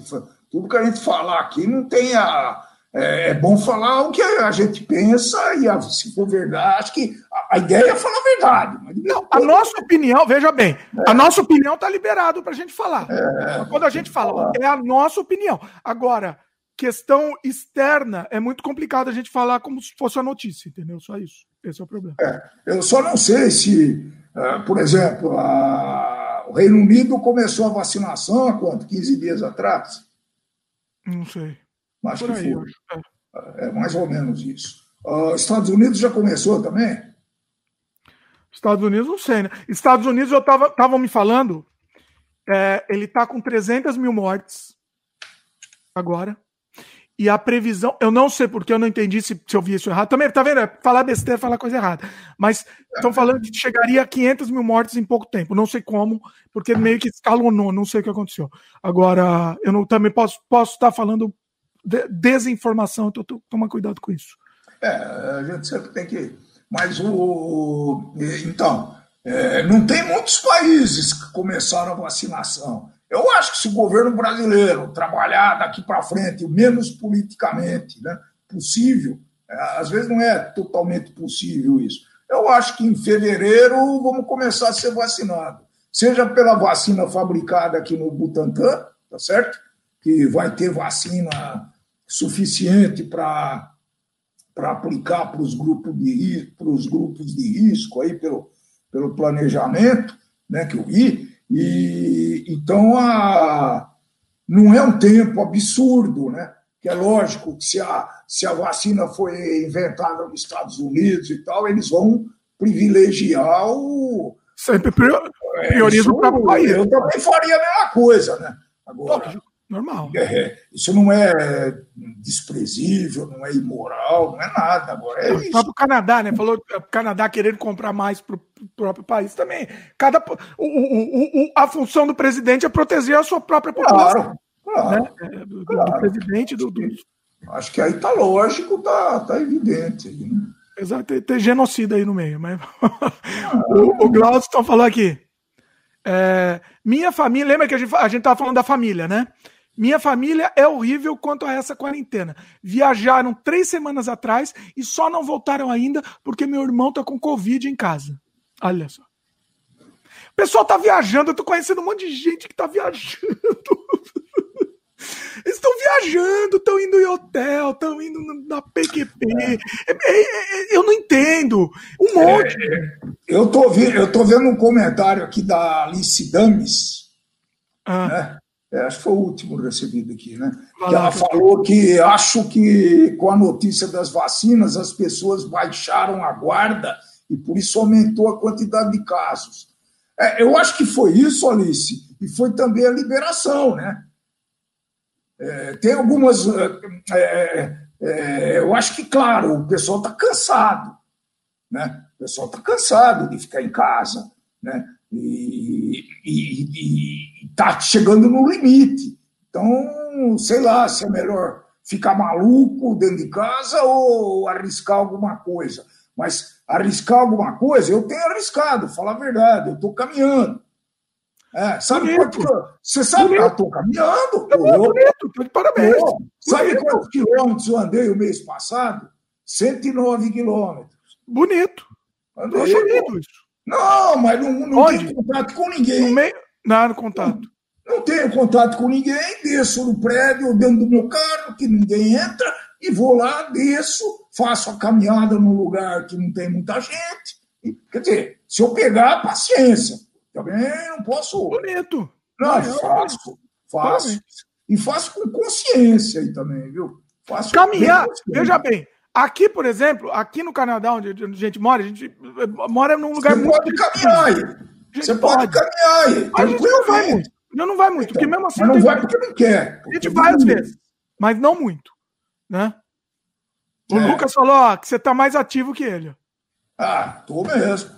tudo que a gente falar aqui não tem a, é, é, bom falar o que a gente pensa e, se for verdade, acho que a, a ideia é falar a verdade. Mas não, a nossa opinião, veja bem, é. a nossa opinião está liberado para a gente falar. É. Quando a gente fala, é a nossa opinião. Agora, questão externa é muito complicado a gente falar como se fosse uma notícia, entendeu? Só isso. Esse é o problema. É, eu só não sei se, por exemplo, a, o Reino Unido começou a vacinação há quanto? 15 dias atrás? Não sei. Acho que foi. É. é. mais ou menos isso. Uh, Estados Unidos já começou também? Estados Unidos, não sei, né? Estados Unidos, eu tava, estavam me falando, é, ele está com 300 mil mortes agora. E a previsão, eu não sei porque eu não entendi se, se eu vi isso errado. Também, tá vendo? É falar besteira, falar coisa errada. Mas estão falando que chegaria a 500 mil mortes em pouco tempo. Não sei como, porque meio que escalonou, não sei o que aconteceu. Agora, eu não, também posso, posso estar falando de, desinformação, então toma cuidado com isso. É, a gente sempre tem que. Mas o. Então, é, não tem muitos países que começaram a vacinação. Eu acho que se o governo brasileiro trabalhar daqui para frente, menos politicamente né, possível, é, às vezes não é totalmente possível isso. Eu acho que em fevereiro vamos começar a ser vacinados. Seja pela vacina fabricada aqui no Butantan, tá certo? Que vai ter vacina suficiente para aplicar para os grupos de grupos de risco aí pelo, pelo planejamento, né, que eu vi. E então a, não é um tempo absurdo, né? Que é lógico que se a, se a vacina foi inventada nos Estados Unidos e tal, eles vão privilegiar o. Sempre prioriza o próprio país. Eu também faria a mesma coisa, né? Agora, Normal. É, isso não é desprezível, não é imoral, não é nada. Agora é, o próprio Canadá, né? Falou o Canadá querendo comprar mais para o próprio país também. Cada, o, o, o, a função do presidente é proteger a sua própria população. Claro, claro, né? É, do, claro. do, presidente, do, do, Acho que aí tá lógico, tá, tá evidente. Né? Exato, tem, tem, genocida aí no meio, mas [LAUGHS] o, o Glaucio falou aqui. É, minha família, lembra que a gente, a gente tava falando da família, né? Minha família é horrível quanto a essa quarentena. Viajaram três semanas atrás e só não voltaram ainda porque meu irmão tá com Covid em casa. Olha só. O pessoal tá viajando, eu tô conhecendo um monte de gente que tá viajando. Eles [LAUGHS] estão viajando, estão indo em hotel, estão indo na PQP. É, é, é, eu não entendo. Um monte. É, eu, tô vendo, eu tô vendo um comentário aqui da Alice Dames. Ah. Né? É, acho que foi o último recebido aqui, né? que ela falou que acho que com a notícia das vacinas as pessoas baixaram a guarda e por isso aumentou a quantidade de casos. É, eu acho que foi isso, Alice, e foi também a liberação, né? É, tem algumas. É, é, é eu acho que, claro, o pessoal está cansado, né? O pessoal está cansado de ficar em casa, né? E está chegando no limite. Então, sei lá se é melhor ficar maluco dentro de casa ou arriscar alguma coisa. Mas arriscar alguma coisa, eu tenho arriscado, falar a verdade, eu estou caminhando. É, sabe quanto Você sabe que eu estou caminhando? É bonito, tô de parabéns. Pô, sabe bonito. quantos quilômetros eu andei o mês passado? 109 quilômetros. Bonito. Andei, eu bonito isso. Não, mas não, não tenho contato com ninguém. No meio... Não, no contato. Não, não tenho contato com ninguém, desço no prédio, dentro do meu carro, que ninguém entra, e vou lá, desço, faço a caminhada num lugar que não tem muita gente. E, quer dizer, se eu pegar, paciência. Também não posso. Bonito. Não, não faço, faço. E faço com consciência aí também, viu? Faço Caminhar, veja bem, Aqui, por exemplo, aqui no Canadá, onde a gente mora, a gente eh, mora num lugar Você muito. Pode caminhar aí. Você pode, caminhar aí. A gente não vai muito. Não, não vai muito, então, porque mesmo assim. Não vai porque não quer. A gente vai às vezes, mas não muito. Né? O é. Lucas falou ó, que você está mais ativo que ele. Ah, tô mesmo.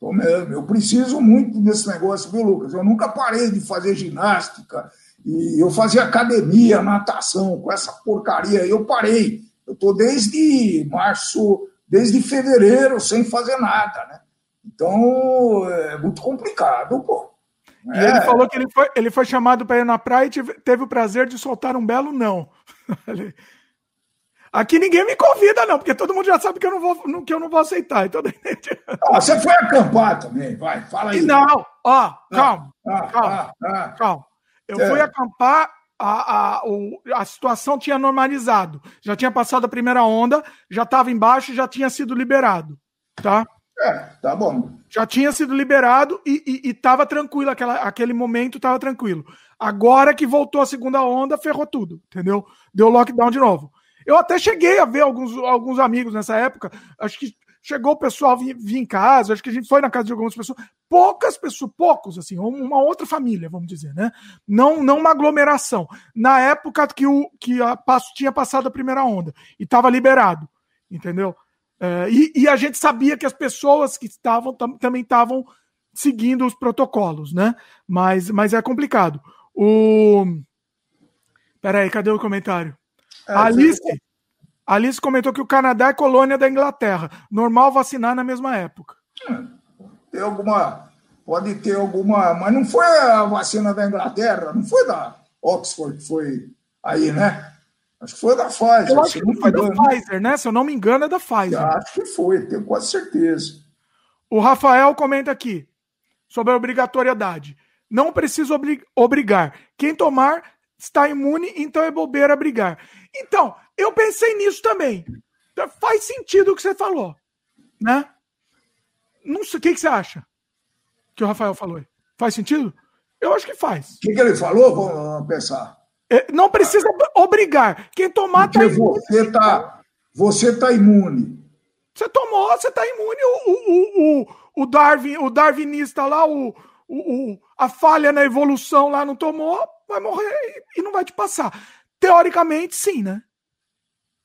Tô mesmo. Eu preciso muito desse negócio, viu, Lucas? Eu nunca parei de fazer ginástica. E eu fazia academia, natação, com essa porcaria. Eu parei. Eu estou desde março, desde fevereiro, sem fazer nada, né? Então, é muito complicado, pô. E é. ele falou que ele foi, ele foi chamado para ir na praia e teve, teve, o prazer de soltar um belo não. [LAUGHS] Aqui ninguém me convida, não, porque todo mundo já sabe que eu não vou, que eu não vou aceitar. [LAUGHS] Então... Ah, você foi acampar também, vai, fala aí. Não, ó, calma, ah, ah, calma, ah, calma. Eu é. fui acampar a, a, o, a situação tinha normalizado. Já tinha passado a primeira onda, já estava embaixo já tinha sido liberado. Tá? É, tá bom. Já tinha sido liberado e estava tranquilo, aquela, aquele momento estava tranquilo. Agora que voltou a segunda onda, ferrou tudo, entendeu? Deu lockdown de novo. Eu até cheguei a ver alguns, alguns amigos nessa época. Acho que chegou o pessoal vir, em casa, acho que a gente foi na casa de algumas pessoas. Poucas pessoas, poucos, assim, uma outra família, vamos dizer, né? Não, não uma aglomeração. Na época que, o, que a, tinha passado a primeira onda e estava liberado, entendeu? É, e, e, a gente sabia que as pessoas que estavam tam, também estavam seguindo os protocolos, né? Mas, mas é complicado. O. Peraí, cadê o comentário? É, Alice, Alice comentou que o Canadá é colônia da Inglaterra. Normal vacinar na mesma época. Tem alguma. Pode ter alguma. Mas não foi a vacina da Inglaterra, não foi da Oxford, foi aí, né? Acho que foi da Pfizer. Eu acho que foi da Pfizer, né? Se eu não me engano, é da Pfizer. Eu acho que foi, tenho quase certeza. O Rafael comenta aqui sobre a obrigatoriedade. Não precisa obrig obrigar. Quem tomar está imune, então é bobeira brigar. Então, eu pensei nisso também. Então, faz sentido o que você falou, né? Não sei, o que, que você acha que o Rafael falou? Faz sentido? Eu acho que faz. O que, que ele falou? Vamos pensar. É, não precisa obrigar. Quem tomar tá Porque tá imune. Você está você tá imune. Você tomou, você está imune. O, o, o, o, Darwin, o darwinista lá, o, o, a falha na evolução lá não tomou, vai morrer e não vai te passar. Teoricamente, sim, né?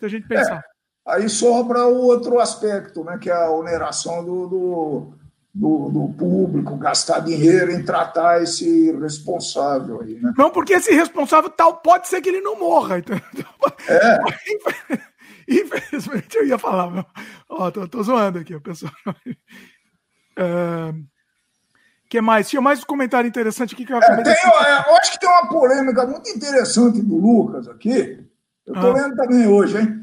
A gente pensar. É, aí sobra o outro aspecto, né? Que é a oneração do, do, do, do, público, gastar dinheiro em tratar esse responsável aí, né? Não, porque esse responsável tal pode ser que ele não morra. Então... É. [LAUGHS] Infelizmente eu ia falar, ó, tô, tô zoando aqui, o pessoal. [LAUGHS] É que mais? Tinha mais um comentário interessante aqui que eu é, tem, é, Eu acho que tem uma polêmica muito interessante do Lucas aqui. Eu estou ah. lendo também hoje, hein?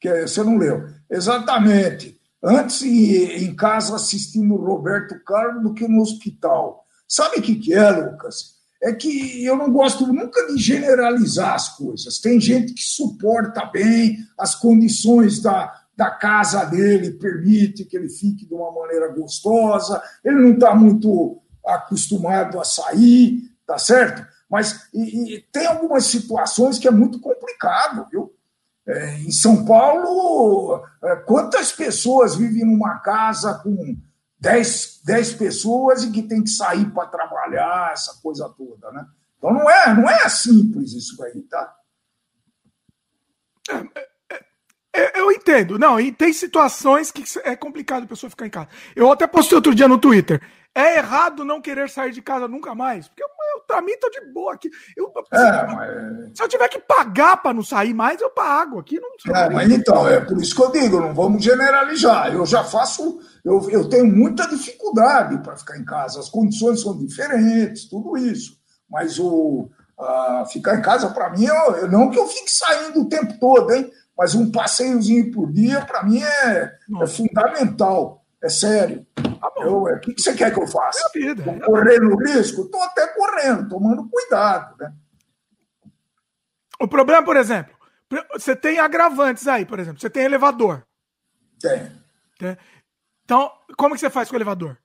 Que você não leu. Exatamente. Antes em casa assistindo o Roberto Carlos do que no hospital. Sabe o que, que é, Lucas? É que eu não gosto nunca de generalizar as coisas. Tem gente que suporta bem as condições da, da casa dele permite que ele fique de uma maneira gostosa, ele não está muito acostumado a sair, tá certo? Mas e, e tem algumas situações que é muito complicado, viu? É, em São Paulo, é, quantas pessoas vivem numa casa com 10, 10 pessoas e que tem que sair para trabalhar, essa coisa toda, né? Então não é, não é simples isso aí, tá? É, eu entendo. Não, e tem situações que é complicado a pessoa ficar em casa. Eu até postei outro dia no Twitter. É errado não querer sair de casa nunca mais? Porque eu, pra mim tô de boa aqui. Eu, é, mas... Se eu tiver que pagar para não sair mais, eu pago. Aqui não é, mas então, é por isso que eu digo, não vamos generalizar. Eu já faço, eu, eu tenho muita dificuldade para ficar em casa. As condições são diferentes, tudo isso. Mas o uh, ficar em casa, para mim, eu, não que eu fique saindo o tempo todo, hein? mas um passeiozinho por dia, para mim, é, é, fundamental. É sério. Tá eu, é, o que, que você quer que eu faça? É vida, é correndo risco? Estou até correndo, tomando cuidado. Né? O problema, por exemplo, você tem agravantes aí, por exemplo. Você tem elevador. Tem. tem. Então, como que você faz com o elevador?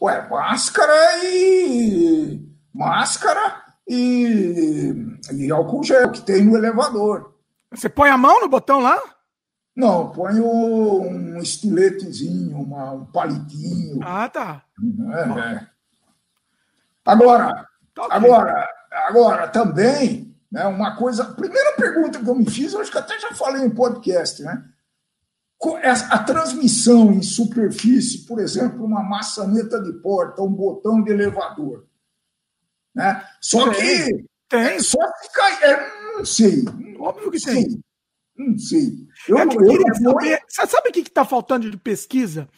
Ué, máscara e. Máscara e, e álcool gel que tem no elevador. Você põe a mão no botão lá? Não, põe um estiletezinho, uma, um palitinho. Ah, tá. É, é. Agora, tá agora, agora também, né, uma coisa. Primeira pergunta que eu me fiz, eu acho que até já falei em podcast, né? A transmissão em superfície, por exemplo, uma maçaneta de porta, um botão de elevador. Né? Só tem, que. Tem. Só que cai. É, não sei. Óbvio que Sim. tem. Não sei. Eu, é eu, eu saber, Você sabe o que está faltando de pesquisa?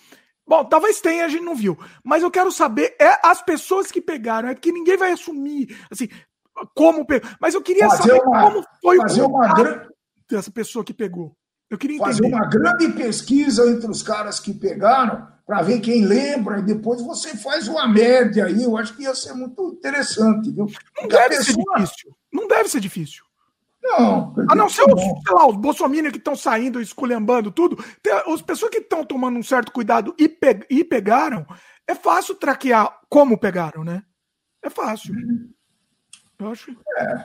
Bom, talvez tenha, a gente não viu. Mas eu quero saber é as pessoas que pegaram. É que ninguém vai assumir, assim, como pegou. Mas eu queria fazer saber uma, como foi fazer o uma dessa pessoa que pegou. Eu queria entender. Fazer uma grande pesquisa entre os caras que pegaram para ver quem lembra e depois você faz uma média aí. Eu acho que ia ser muito interessante, viu? Não deve pessoa... ser difícil. Não deve ser difícil. Não. A não ser os, sei lá, os bolsominions que estão saindo, esculhambando tudo. Tem, as pessoas que estão tomando um certo cuidado e, pe, e pegaram, é fácil traquear como pegaram, né? É fácil. Eu acho. É,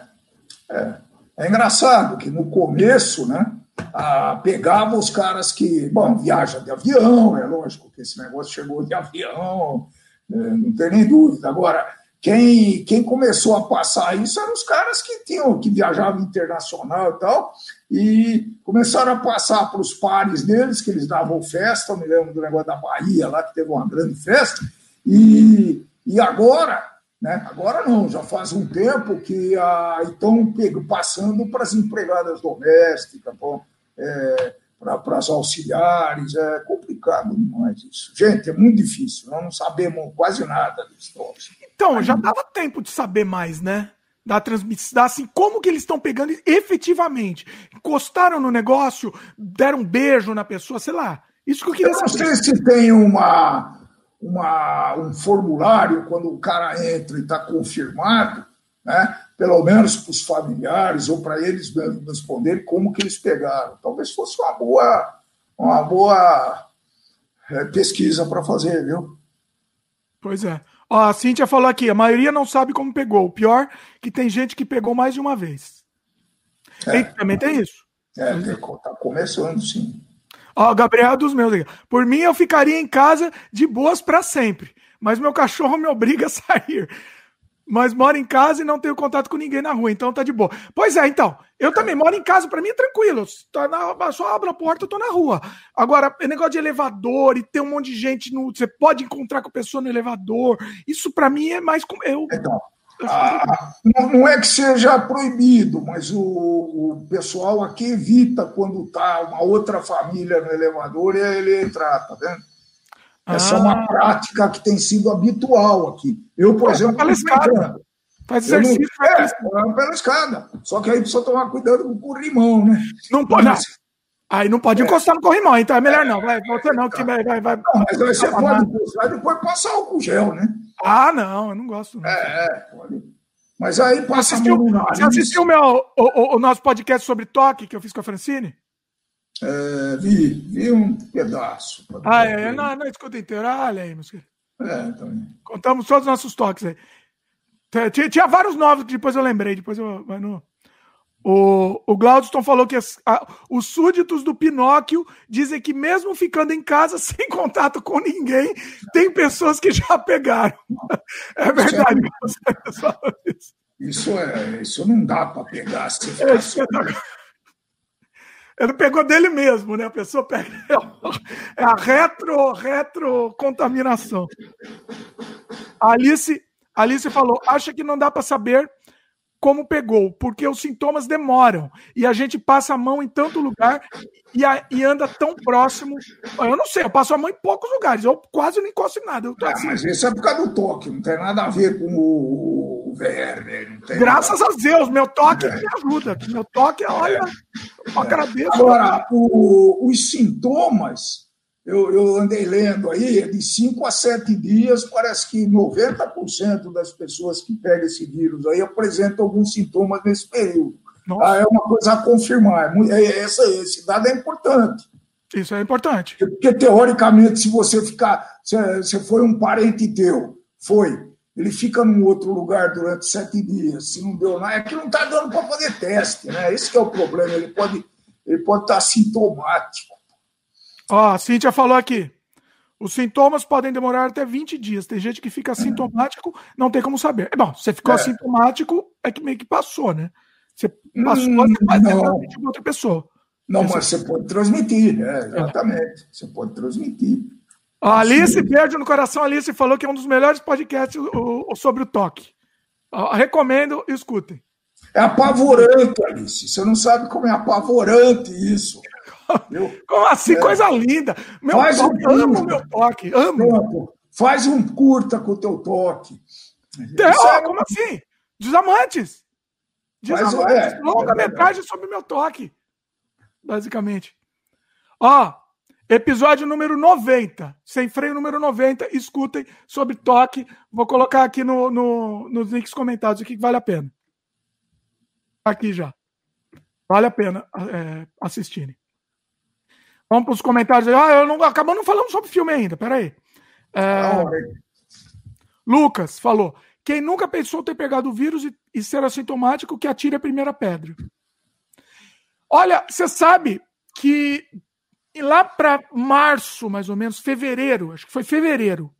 é. é engraçado que no começo, né? Ah, pegava os caras que, bom, viaja de avião, é lógico que esse negócio chegou de avião, é, não tem nem dúvida. Agora, quem, quem começou a passar isso eram os caras que tinham que viajavam internacional e tal, e começaram a passar para os pares deles, que eles davam festa, eu me lembro do negócio da Bahia lá, que teve uma grande festa, e, e agora, né, agora não, já faz um tempo que estão passando para as empregadas domésticas, é, para as auxiliares, é complicado demais isso. Gente, é muito difícil, nós não sabemos quase nada troço. Então, já dava tempo de saber mais, né? Da transmissão, assim, como que eles estão pegando efetivamente. Encostaram no negócio, deram um beijo na pessoa, sei lá. Isso que eu queria eu não saber. sei se tem uma, uma, um formulário quando o cara entra e está confirmado, né? pelo menos para os familiares ou para eles responderem como que eles pegaram. Talvez fosse uma boa, uma boa é, pesquisa para fazer, viu? Pois é. Ó, a Cíntia falou aqui, a maioria não sabe como pegou. O pior que tem gente que pegou mais de uma vez. É. também tem isso. É, tá começando sim. Ó, Gabriel é dos meus. Por mim, eu ficaria em casa de boas para sempre. Mas meu cachorro me obriga a sair mas moro em casa e não tenho contato com ninguém na rua, então tá de boa. Pois é, então, eu também moro em casa, para mim é tranquilo. Tá na, só abro a porta, eu tô na rua. Agora, é negócio de elevador e ter um monte de gente no. Você pode encontrar com a pessoa no elevador. Isso para mim é mais. Eu, então, ah, não, não, é que seja proibido, mas o, o pessoal aqui evita quando tá uma outra família no elevador e ele entrar, tá vendo? Essa ah. é uma ah. prática que tem sido habitual aqui. Eu, por exemplo. Pela escada. Faz exercício. Não, é, é, pela escada. Só que aí precisa tomar cuidado com o corrimão, né? Não pode. Não. Aí não pode é. encostar no corrimão, então é melhor não. Vai, você não, que vai, vai, vai. Não, mas aí você pode encostar e depois passar álcool gel, né? Ah, não, eu não gosto. Não. É, é, pode. Mas aí passa assistiu, Você assistiu meu, o, o, o, nosso podcast sobre toque que eu fiz com a Francine? É, vi, vi um pedaço. Ah, é, é, não, não escuta inteiro. Ah, olha aí, meus queridos. É, também. Contamos todos os nossos toques aí. Tinha, tinha, vários novos que depois eu lembrei, depois eu. Mas não... O, o Glaudston falou que as, a, os súditos do Pinóquio dizem que, mesmo ficando em casa [LAUGHS] sem contato com ninguém, tem pessoas que já pegaram. É verdade. Isso, é, isso, é, isso não dá para pegar. Se é, ele pegou dele mesmo, né? A pessoa pega. É a retro, retro contaminação. A Alice, Alice falou: acha que não dá para saber como pegou, porque os sintomas demoram e a gente passa a mão em tanto lugar e, a, e anda tão próximo. Eu não sei, eu passo a mão em poucos lugares, eu quase não encosto em nada. É, assim. Mas isso é por causa do toque, não tem nada a ver com o, Graças nada... a Deus, meu toque é. me ajuda. Meu toque, olha, é. eu agradeço. Agora, o, os sintomas eu, eu andei lendo aí, de 5 a 7 dias, parece que 90% das pessoas que pegam esse vírus aí apresentam alguns sintomas nesse período. Ah, é uma coisa a confirmar. É, é, essa, esse dado é importante. Isso é importante. Porque, teoricamente, se você ficar. Se, se foi um parente teu, foi. Ele fica num outro lugar durante sete dias. Se não deu nada, é que não está dando para fazer teste, né? Esse é o problema. Ele pode, ele pode estar tá sintomático. Ó, a Cíntia falou aqui. Os sintomas podem demorar até 20 dias. Tem gente que fica sintomático, não tem como saber. É bom, você ficou é. assintomático, é que meio que passou, né? Você passou, hum, você vai transmitir outra pessoa. Não, mas você pode transmitir, né? Exatamente. É. Você pode transmitir. A Alice, beijo no coração, Alice falou que é um dos melhores podcasts o, o, sobre o toque. recomendo, escutem. É apavorante, Alice. Você não sabe como é apavorante isso. Como assim? É. Coisa linda. Meu Faz toque, um amo meu toque. Amo. Pronto. Faz um curta com o teu toque. É, como assim? Desamantes. Desamantes. É, Longa-metragem sobre meu toque. Basicamente. Ó, episódio número 90. Sem freio número 90. Escutem sobre toque. Vou colocar aqui no, no, nos links comentados aqui que vale a pena. Aqui já. Vale a pena é, assistirem. Vamos para os comentários aí. Ah, eu não, acabamos não falando sobre filme ainda, peraí. É, Lucas falou: Quem nunca pensou ter pegado o vírus e, e ser assintomático, que atire a primeira pedra. Olha, você sabe que lá para março, mais ou menos, fevereiro, acho que foi fevereiro,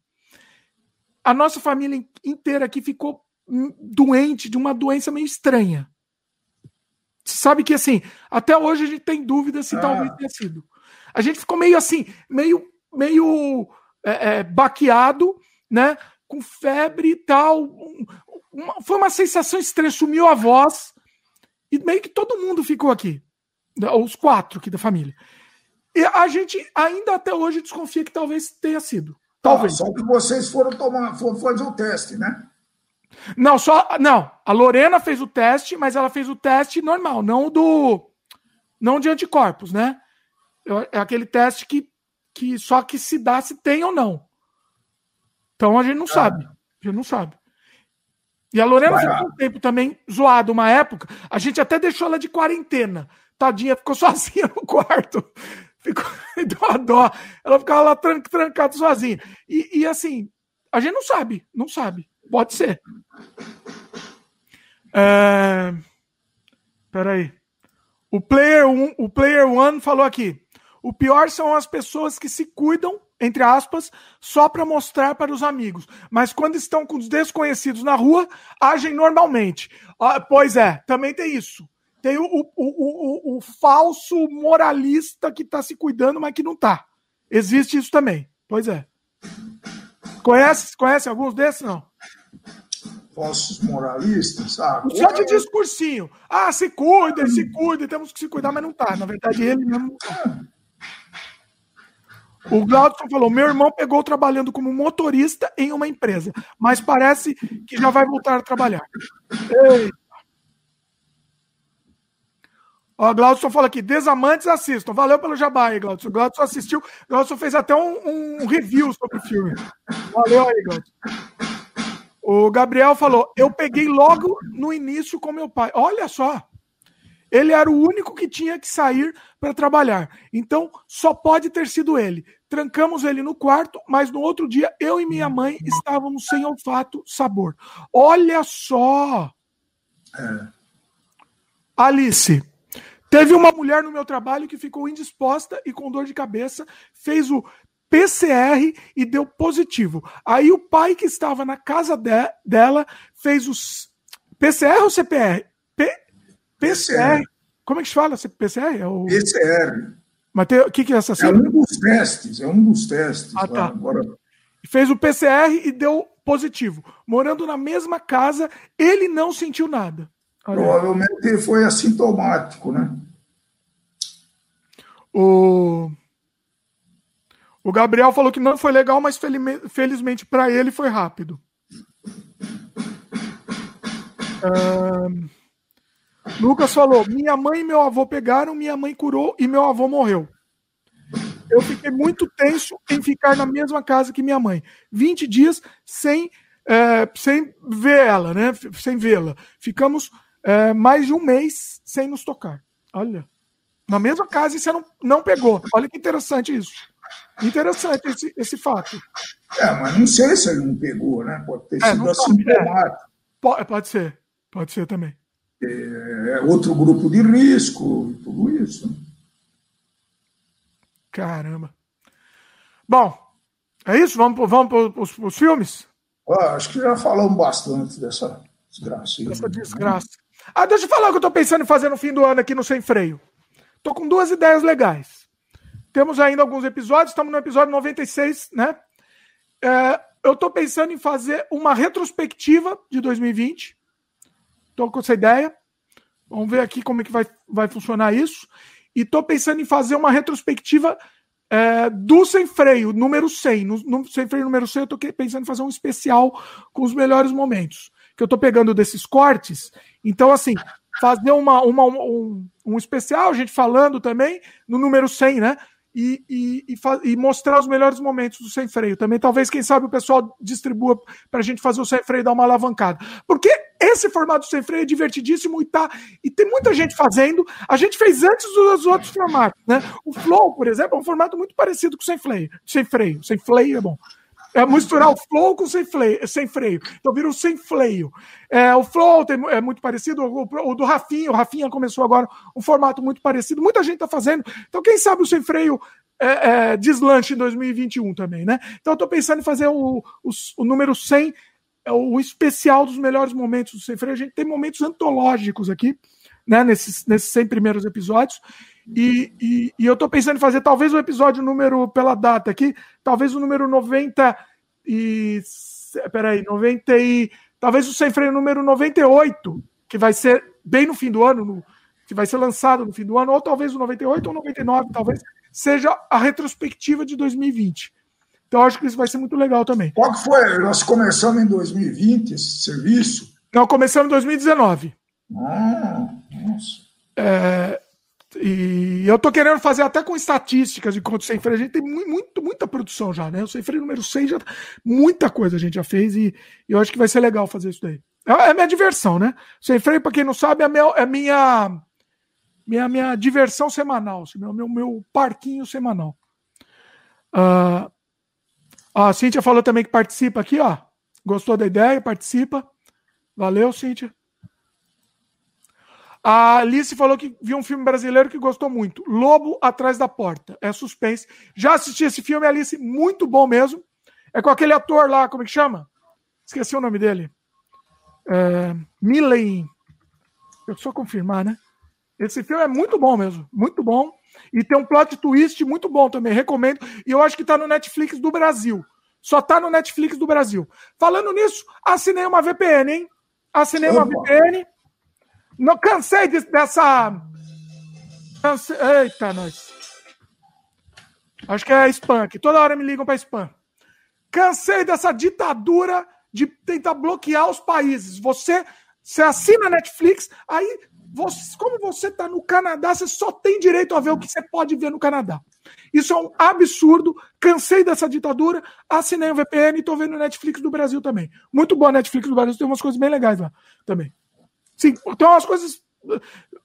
a nossa família inteira aqui ficou doente de uma doença meio estranha. Você sabe que assim, até hoje a gente tem dúvida se ah. talvez tenha sido. A gente ficou meio assim, meio, meio é, é, baqueado, né? Com febre e tal. Uma, foi uma sensação estranha, sumiu a voz. E meio que todo mundo ficou aqui. Os quatro aqui da família. E a gente ainda até hoje desconfia que talvez tenha sido. Talvez. Ah, só que vocês foram tomar, foram fazer o teste, né? Não, só. Não, a Lorena fez o teste, mas ela fez o teste normal, não do. Não de anticorpos, né? É aquele teste que, que só que se dá se tem ou não. Então a gente não ah. sabe. A gente não sabe. E a Lorena Vai ficou um tempo também zoada, uma época. A gente até deixou ela de quarentena. Tadinha, ficou sozinha [LAUGHS] no quarto. Ficou, [LAUGHS] deu uma dó. Ela ficava lá tran trancada sozinha. E, e assim, a gente não sabe, não sabe. Pode ser. É... Peraí. O player, um, o player One falou aqui. O pior são as pessoas que se cuidam, entre aspas, só para mostrar para os amigos. Mas quando estão com os desconhecidos na rua, agem normalmente. Ah, pois é, também tem isso. Tem o, o, o, o falso moralista que está se cuidando, mas que não está. Existe isso também. Pois é. Conhece, conhece alguns desses? Não falsos moralistas. Ah, Só de discursinho. Ah, se cuidem, se cuidem, temos que se cuidar, mas não tá. Na verdade, ele mesmo não tá. O Glaudson falou: meu irmão pegou trabalhando como motorista em uma empresa, mas parece que já vai voltar a trabalhar. Eita. Ó, Glaudson fala aqui: desamantes assistam. Valeu pelo jabá aí, Glaudson. O Glaudson assistiu. O Glaudson fez até um, um review sobre o filme. Valeu aí, Glaudson. O Gabriel falou: eu peguei logo no início com meu pai. Olha só. Ele era o único que tinha que sair para trabalhar. Então, só pode ter sido ele. Trancamos ele no quarto, mas no outro dia eu e minha mãe estávamos sem olfato, sabor. Olha só. É. Alice, teve uma mulher no meu trabalho que ficou indisposta e com dor de cabeça, fez o PCR e deu positivo. Aí o pai que estava na casa de, dela fez os PCR ou CPR? P, PCR. Como é que se fala? PCR? É o... PCR. Mas o que, que é essa É um dos testes, é um dos testes. Ah, tá. Agora... Fez o PCR e deu positivo. Morando na mesma casa, ele não sentiu nada. Provavelmente ele foi assintomático, né? O... O Gabriel falou que não foi legal, mas felizmente para ele foi rápido. Uh, Lucas falou: minha mãe e meu avô pegaram, minha mãe curou e meu avô morreu. Eu fiquei muito tenso em ficar na mesma casa que minha mãe. 20 dias sem, é, sem ver ela, né? Sem vê-la. Ficamos é, mais de um mês sem nos tocar. Olha. Na mesma casa e você não, não pegou. Olha que interessante isso. Interessante esse, esse fato. É, mas não sei se ele não pegou, né? Pode ter é, sido assintomático. É. Pode, pode ser, pode ser também. É, é outro grupo de risco, tudo isso. Caramba. Bom, é isso? Vamos, vamos para os filmes? Ah, acho que já falamos bastante dessa desgraça. Dessa né? desgraça. Ah, deixa eu falar o que eu estou pensando em fazer no fim do ano aqui no Sem Freio. Estou com duas ideias legais. Temos ainda alguns episódios, estamos no episódio 96, né? É, eu estou pensando em fazer uma retrospectiva de 2020. Estou com essa ideia. Vamos ver aqui como é que vai, vai funcionar isso. E estou pensando em fazer uma retrospectiva é, do Sem Freio, número 100. No, no Sem Freio número 100, eu estou pensando em fazer um especial com os melhores momentos. Que eu estou pegando desses cortes. Então, assim, fazer uma, uma um, um especial, a gente falando também, no número 100, né? e, e, e, e, mostrar os melhores momentos do sem freio. Também, talvez, quem sabe, o pessoal distribua para a gente fazer o sem freio dar uma alavancada. Porque esse formato sem freio é divertidíssimo e, tá, e tem muita gente fazendo. A gente fez antes dos outros formatos. Né? O Flow, por exemplo, é um formato muito parecido com o sem freio. Sem freio, sem freio é bom. É misturar o flow com sem, freio, sem freio. Então vira o sem freio. É, o flow tem, é muito parecido, o, o, do Rafinha, o Rafinha começou agora um formato muito parecido. Muita gente está fazendo. Então, quem sabe o sem freio é, é, deslanche em 2021 também, né? Então, eu estou pensando em fazer o, o, o número 100, é o especial dos melhores momentos do sem freio. A gente tem momentos antológicos aqui, né? Nesses, nesses 100 primeiros episódios. E, e, e, eu estou pensando em fazer talvez o episódio número, pela data aqui, talvez o número 90 e. Peraí, 90 e. Talvez o sem freio número 98, que vai ser bem no fim do ano, no, que vai ser lançado no fim do ano, ou talvez o 98 ou 99, talvez, seja a retrospectiva de 2020. Então, acho que isso vai ser muito legal também. Qual que foi? Nós começamos em 2020 esse serviço? Não, começamos em 2019. Ah, nossa. É, e eu tô querendo fazer até com estatísticas de quanto sem freio. A gente tem muito, muita produção já, né? O sem freio número 100 já. Muita coisa a gente já fez e, eu acho que vai ser legal fazer isso daí. É, é minha diversão, né? Sem freio, para quem não sabe, é, meu, é minha, minha, minha diversão semanal, assim, meu, meu, meu parquinho semanal. Uh, a Cíntia falou também que participa aqui, ó. Gostou da ideia? Participa. Valeu, Cíntia. A Alice falou que viu um filme brasileiro que gostou muito. Lobo Atrás da Porta. É suspense. Já assisti esse filme, Alice, muito bom mesmo. É com aquele ator lá, como é que chama? Esqueci o nome dele. É, Milen. Eu só confirmar, né? Esse filme é muito bom mesmo. Muito bom. E tem um plot twist muito bom também. Recomendo. E eu acho que tá no Netflix do Brasil. Só tá no Netflix do Brasil. Falando nisso, assinei uma VPN, hein? Assinei uma VPN não cansei de, dessa. Cansei... Eita, nós. Acho que é spam aqui. Toda hora me ligam para spam. Cansei dessa ditadura de tentar bloquear os países. Você, você assina a Netflix, aí, você, como você está no Canadá, você só tem direito a ver o que você pode ver no Canadá. Isso é um absurdo. Cansei dessa ditadura, assinei o um VPN e estou vendo Netflix do Brasil também. Muito boa Netflix do Brasil, tem umas coisas bem legais lá também. Sim, então as coisas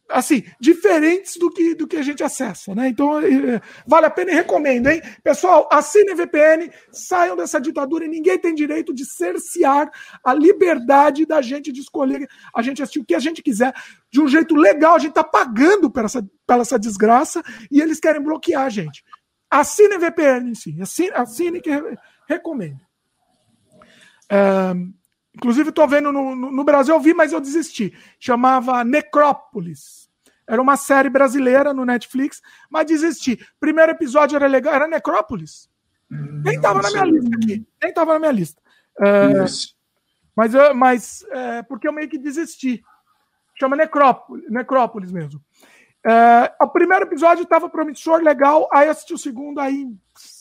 assim, diferentes do que, do que a gente acessa, né? Então, é, vale a pena e recomendo, hein? Pessoal, assinem VPN, saiam dessa ditadura e ninguém tem direito de cercear a liberdade da gente de escolher a gente assistir o que a gente quiser de um jeito legal. A gente tá pagando por essa, pela essa desgraça e eles querem bloquear a gente. Assinem VPN, sim. Assine, assine que recomendo. Um, Inclusive, estou vendo no, no, no, Brasil, eu vi, mas eu desisti. Chamava Necrópolis. Era uma série brasileira no Netflix, mas desisti. Primeiro episódio era legal, era Necrópolis. Hum, Nem estava na minha lista aqui. Nem estava na minha lista. É, mas eu, mas é, porque eu meio que desisti. Chama Necrópolis, Necrópolis mesmo. É, o primeiro episódio estava promissor, legal. Aí assisti o segundo, aí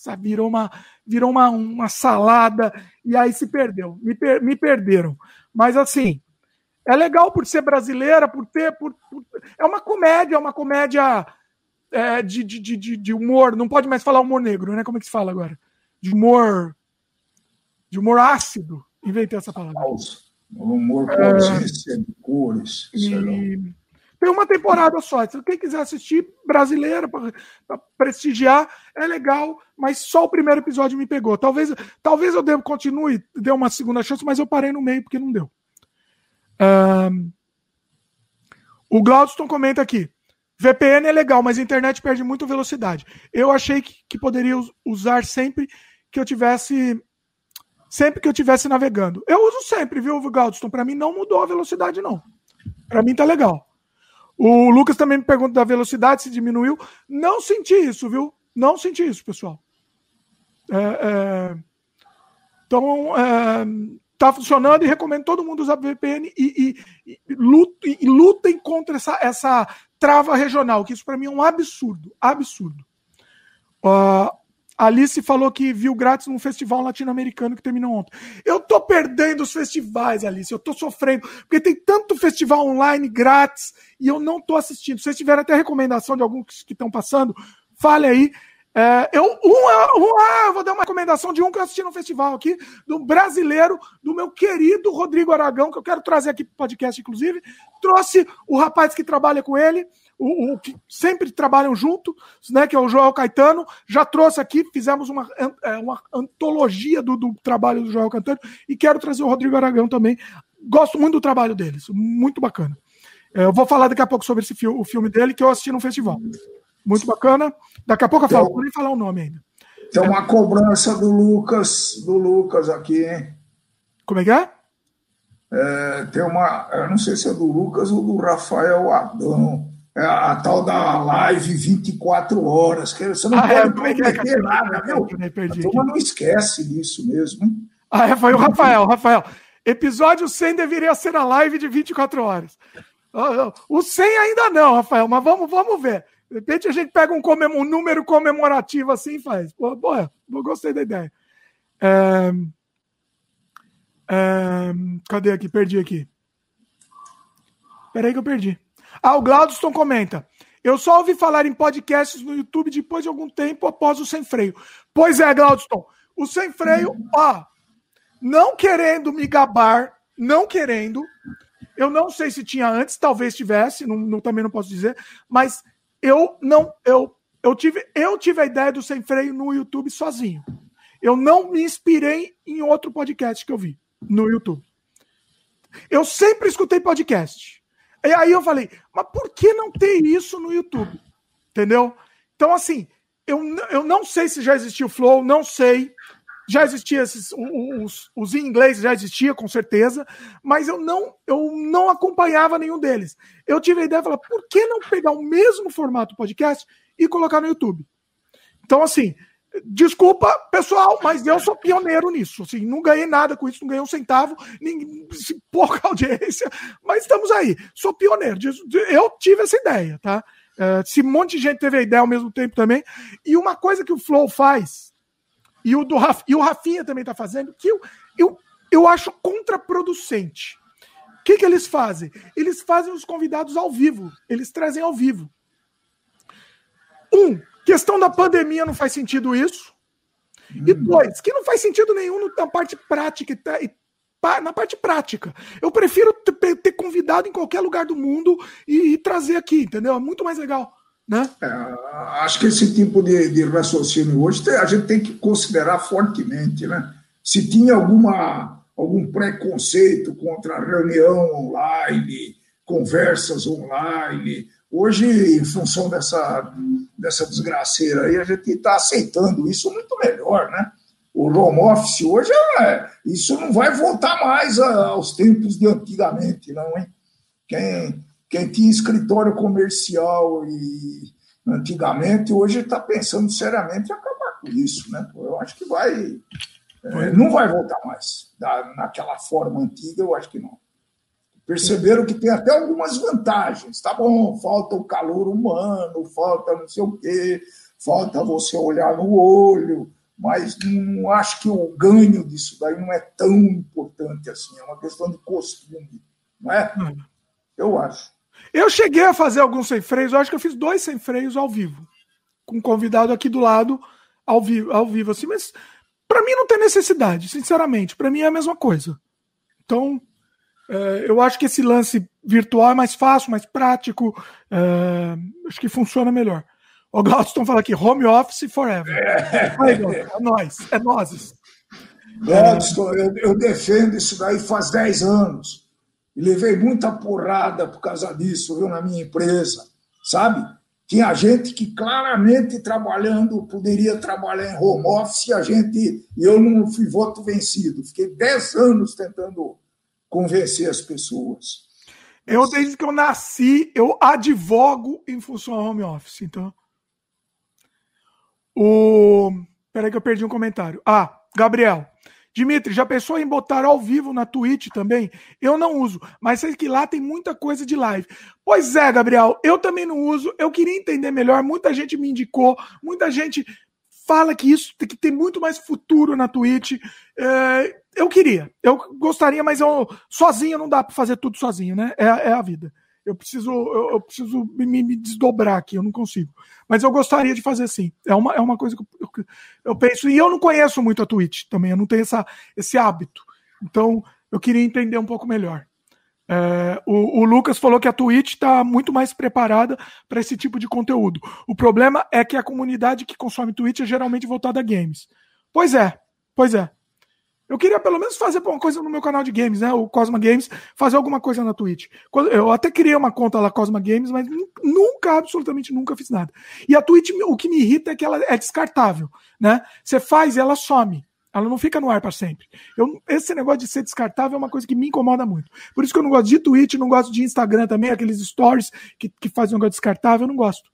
sabe, virou uma virou uma, uma salada e aí se perdeu. Me, per, me perderam. Mas assim, é legal por ser brasileira, por ter. Por, por... é uma comédia, é uma comédia é, de, de, de, de, humor. Não pode mais falar humor negro, né? Como é que se fala agora? De humor. De humor ácido. Inventei essa palavra. Falso. Humor com ausência de cores. E, tem uma temporada só. Se quem quiser assistir, brasileira, para prestigiar, é legal, mas só o primeiro episódio me pegou. Talvez, talvez eu devo, continue, dê uma segunda chance, mas eu parei no meio porque não deu. Um, o Glaudston comenta aqui. VPN é legal, mas a internet perde muito velocidade. Eu achei que, que poderia usar sempre que eu tivesse sempre que eu tivesse navegando. Eu uso sempre, viu, Galdston? Para mim não mudou a velocidade, não. Para mim tá legal. O Lucas também me pergunta da velocidade, se diminuiu. Não senti isso, viu? Não senti isso, pessoal. É, é... Então, é... tá funcionando e recomendo todo mundo usar VPN e, e, e, lutem, e lutem contra essa, essa trava regional, que isso para mim é um absurdo. Absurdo. Uh, Alice falou que viu grátis num festival latino-americano que terminou ontem. Eu tô perdendo os festivais, Alice. Eu tô sofrendo. Porque tem tanto festival online grátis e eu não tô assistindo. Se vocês tiverem até recomendação de alguns que estão passando, fale aí. É, eu, um, um, ah, eu vou dar uma recomendação de um que eu assisti no festival aqui, do brasileiro, do meu querido Rodrigo Aragão, que eu quero trazer aqui para o podcast, inclusive. Trouxe o rapaz que trabalha com ele, o, o, que sempre trabalham junto, né, que é o Joel Caetano, já trouxe aqui, fizemos uma, é, uma antologia do, do trabalho do Joel Caetano e quero trazer o Rodrigo Aragão também. Gosto muito do trabalho deles, muito bacana. É, eu vou falar daqui a pouco sobre esse filme, o filme dele que eu assisti no festival. Muito bacana. Daqui a pouco eu falo, então, vou nem falar o nome ainda. Tem uma cobrança do Lucas, do Lucas aqui, hein? Como é que é? é tem uma, eu não sei se é do Lucas ou do Rafael Adão. É a, tal da live 24 horas, que você não ah, pode é, prometer é, nada, viu? A turma não esquece disso mesmo. Hein? Ah, é, foi o Rafael, Rafael. Episódio 100 deveria ser a live de 24 horas. O 100 ainda não, Rafael, mas vamos, vamos ver. De repente a gente pega um, comem um número comemorativo assim e faz. Pô, boa, gostei da ideia. É... É... Cadê aqui? Perdi aqui. Peraí que eu perdi. Ah, o Glaudston comenta. Eu só ouvi falar em podcasts no YouTube depois de algum tempo após o Sem Freio. Pois é, Glaudston. O Sem Freio, ó, não querendo me gabar, não querendo. Eu não sei se tinha antes, talvez tivesse, não, não, também não posso dizer, mas eu não, eu, eu tive, eu tive a ideia do sem freio no YouTube sozinho. Eu não me inspirei em outro podcast que eu vi no YouTube. Eu sempre escutei podcast. E aí eu falei, mas por que não ter isso no YouTube? Entendeu? Então, assim, eu, eu não sei se já existiu o Flow, não sei. Já existia esses, os, os em inglês já existia, com certeza, mas eu não, eu não acompanhava nenhum deles. Eu tive a ideia de falar, por que não pegar o mesmo formato podcast e colocar no YouTube? Então, assim, desculpa, pessoal, mas eu sou pioneiro nisso. Assim, não ganhei nada com isso, não ganhei um centavo, nem pouca [LAUGHS] audiência, mas estamos aí. Sou pioneiro. Eu tive essa ideia, tá? Uh, se um monte de gente teve a ideia ao mesmo tempo também. E uma coisa que o Flow faz e o, do Raf, e o Rafinha também está fazendo, que eu, eu, eu acho contraproducente. O que, que eles fazem? Eles fazem os convidados ao vivo, eles trazem ao vivo. Um, questão da pandemia não faz sentido isso. E uhum. dois, que não faz sentido nenhum na parte prática na parte prática. Eu prefiro ter convidado em qualquer lugar do mundo e, e trazer aqui, entendeu? É muito mais legal. Né? É, acho que esse tipo de, de raciocínio hoje a gente tem que considerar fortemente. Né? Se tinha alguma, algum preconceito contra a reunião online, conversas online, hoje, em função dessa, dessa desgraceira aí, a gente está aceitando isso muito melhor. Né? O home office hoje, é, isso não vai voltar mais aos tempos de antigamente, não, hein? Quem, quem tinha escritório comercial e antigamente, hoje está pensando seriamente em acabar com isso. Né? Eu acho que vai. É, não vai voltar mais. Da, naquela forma antiga, eu acho que não. Perceberam que tem até algumas vantagens. Tá bom, falta o calor humano, falta não sei o quê, falta você olhar no olho, mas não acho que o ganho disso daí não é tão importante assim. É uma questão de costume, não é? Hum. Eu acho. Eu cheguei a fazer alguns sem freios, eu acho que eu fiz dois sem freios ao vivo, com um convidado aqui do lado, ao vivo, ao vivo assim, mas para mim não tem necessidade, sinceramente, para mim é a mesma coisa. Então, eu acho que esse lance virtual é mais fácil, mais prático, é, acho que funciona melhor. O Galston fala aqui, home office forever. É, é nós, é nós. Galston, eu, eu defendo isso daí faz 10 anos. E levei muita porrada por causa disso, viu, na minha empresa, sabe? Tinha gente que claramente trabalhando, poderia trabalhar em home office, e a gente, eu não fui voto vencido. Fiquei 10 anos tentando convencer as pessoas. Eu, desde que eu nasci, eu advogo em função ao home office. Então. O. Peraí que eu perdi um comentário. Ah, Gabriel. Dimitri, já pensou em botar ao vivo na Twitch também? Eu não uso, mas sei que lá tem muita coisa de live. Pois é, Gabriel, eu também não uso. Eu queria entender melhor. Muita gente me indicou, muita gente fala que isso tem que ter muito mais futuro na Twitch. É, eu queria, eu gostaria, mas eu sozinho não dá para fazer tudo sozinho, né? É, é a vida. Eu preciso, eu, eu preciso me, me, desdobrar aqui, eu não consigo. Mas eu gostaria de fazer sim. É uma, é uma coisa que eu, eu, penso. E eu não conheço muito a Twitch também, eu não tenho essa, esse hábito. Então, eu queria entender um pouco melhor. É, o, o, Lucas falou que a Twitch está muito mais preparada para esse tipo de conteúdo. O problema é que a comunidade que consome Twitch é geralmente voltada a games. Pois é, pois é. Eu queria pelo menos fazer uma coisa no meu canal de games, né? O Cosma Games, fazer alguma coisa na Twitch. Eu até criei uma conta lá, Cosma Games, mas nunca, absolutamente nunca fiz nada. E a Twitch, o que me irrita é que ela é descartável, né? Você faz e ela some. Ela não fica no ar para sempre. Eu, esse negócio de ser descartável é uma coisa que me incomoda muito. Por isso que eu não gosto de Twitch, não gosto de Instagram também, aqueles stories que, que fazem um negócio descartável, eu não gosto.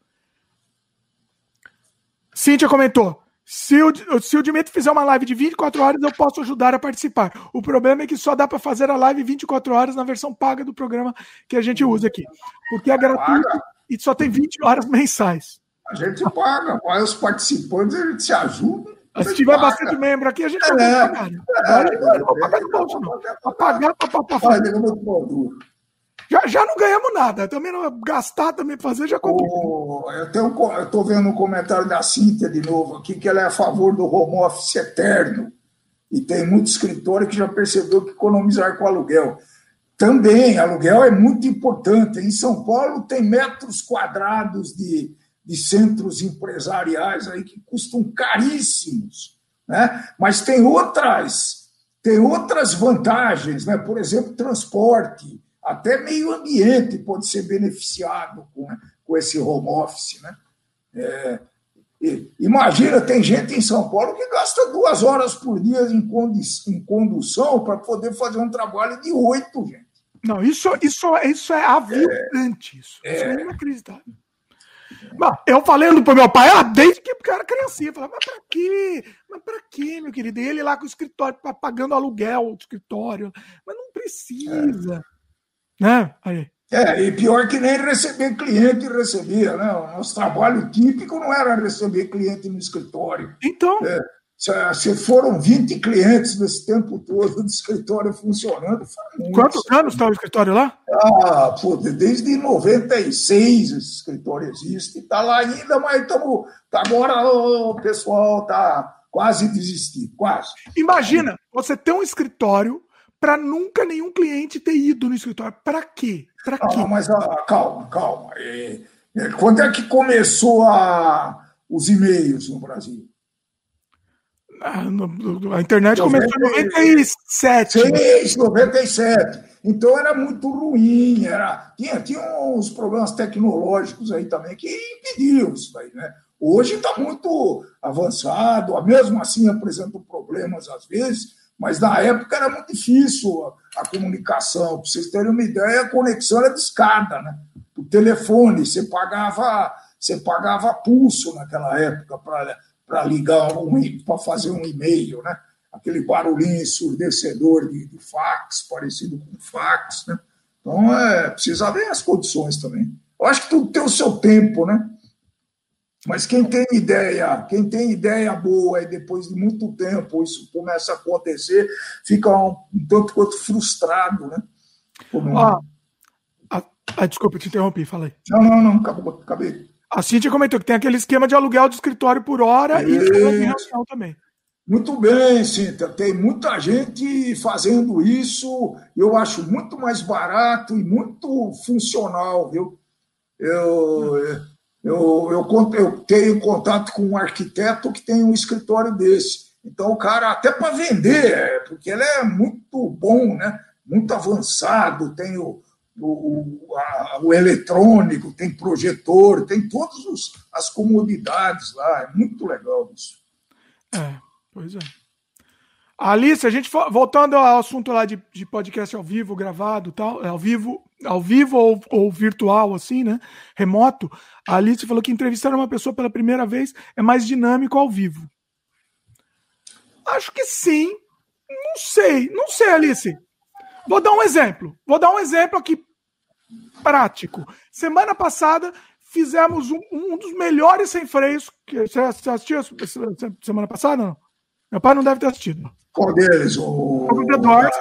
Cíntia comentou. Se o, se o Dimitri fizer uma live de 24 horas, eu posso ajudar a participar. O problema é que só dá para fazer a live 24 horas na versão paga do programa que a gente usa aqui. Porque é gratuito paga. e só tem 20 horas mensais. A gente paga, vai os participantes, a gente se ajuda. Se tiver paga. bastante membro aqui, a gente vai é, pagar. É, vou pagar. Pagar para pagar. Já, já não ganhamos nada. Também não gastar, também fazer, já complica. Oh, eu estou vendo um comentário da Cíntia de novo aqui, que ela é a favor do home office eterno. E tem muito escritório que já percebeu que economizar com aluguel. Também, aluguel é muito importante. Em São Paulo tem metros quadrados de, de centros empresariais aí que custam caríssimos, né? Mas tem outras, tem outras vantagens, né? Por exemplo, transporte, até meio ambiente pode ser beneficiado com, com esse home office, né? É, imagina, tem gente em São Paulo que gasta duas horas por dia em, em condução para poder fazer um trabalho de oito, gente. Não, isso, isso, isso é aviltante, é, isso. É, isso é inacreditável. Bom, eu falando pro meu pai, ah, desde que o cara criancinha, falava, mas pra quê? Mas pra quê, meu querido? E ele lá com o escritório, pagando aluguel do escritório. Mas não precisa. É. Né? Aí. É, e pior que nem receber cliente recebia, né? O nosso trabalho típico não era receber cliente no escritório. Então. É. Se foram 20 clientes nesse tempo todo do escritório funcionando. Quantos anos está o escritório lá? Ah, pô, desde 96 esse escritório existe. Está lá ainda, mas estamos. Tá agora o pessoal está quase desistindo, quase. Imagina você ter um escritório para nunca nenhum cliente ter ido no escritório. Para quê? Para quê? Ah, mas ah, calma, calma. É, é, quando é que começou a, os e-mails no Brasil? Ah, a internet começou em 97. 6, 97. Então era muito ruim, era, tinha, tinha uns problemas tecnológicos aí também que impediam isso daí, né? Hoje está muito avançado, mesmo assim apresenta problemas às vezes, mas na época era muito difícil a, a comunicação. Para vocês terem uma ideia, a conexão era de escada, né? O telefone, você pagava, você pagava pulso naquela época para ligar um, para fazer um e-mail, né? Aquele barulhinho ensurdecedor de, de fax, parecido com fax, né? Então, é, precisa ver as condições também. Eu acho que tudo tem o seu tempo, né? Mas quem tem ideia, quem tem ideia boa e depois de muito tempo isso começa a acontecer, fica um, um tanto quanto frustrado, né? Como... Ah, ah, desculpa, te interrompi, falei. Não, não, não, acabou, acabei. A Cintia comentou que tem aquele esquema de aluguel de escritório por hora e, e reunião também. Muito bem, Cintia. Tem muita gente fazendo isso. Eu acho muito mais barato e muito funcional, viu? Eu, eu, eu, eu tenho contato com um arquiteto que tem um escritório desse. Então, o cara, até para vender, porque ele é muito bom, né? muito avançado, tem o, o, a, o eletrônico, tem projetor, tem todas as comodidades lá. É muito legal isso. É, pois é. Alice, a gente voltando ao assunto lá de, de podcast ao vivo, gravado, tal, ao vivo, ao vivo ou, ou, virtual, assim, né? Remoto. A Alice falou que entrevistar uma pessoa pela primeira vez é mais dinâmico ao vivo. Acho que sim. Não sei, não sei, Alice. Vou dar um exemplo. Vou dar um exemplo aqui prático. Semana passada fizemos um, um dos melhores sem freios. Que, você assistiu semana passada? Não? Meu pai não deve ter assistido. Qual deles? O, o The Doors.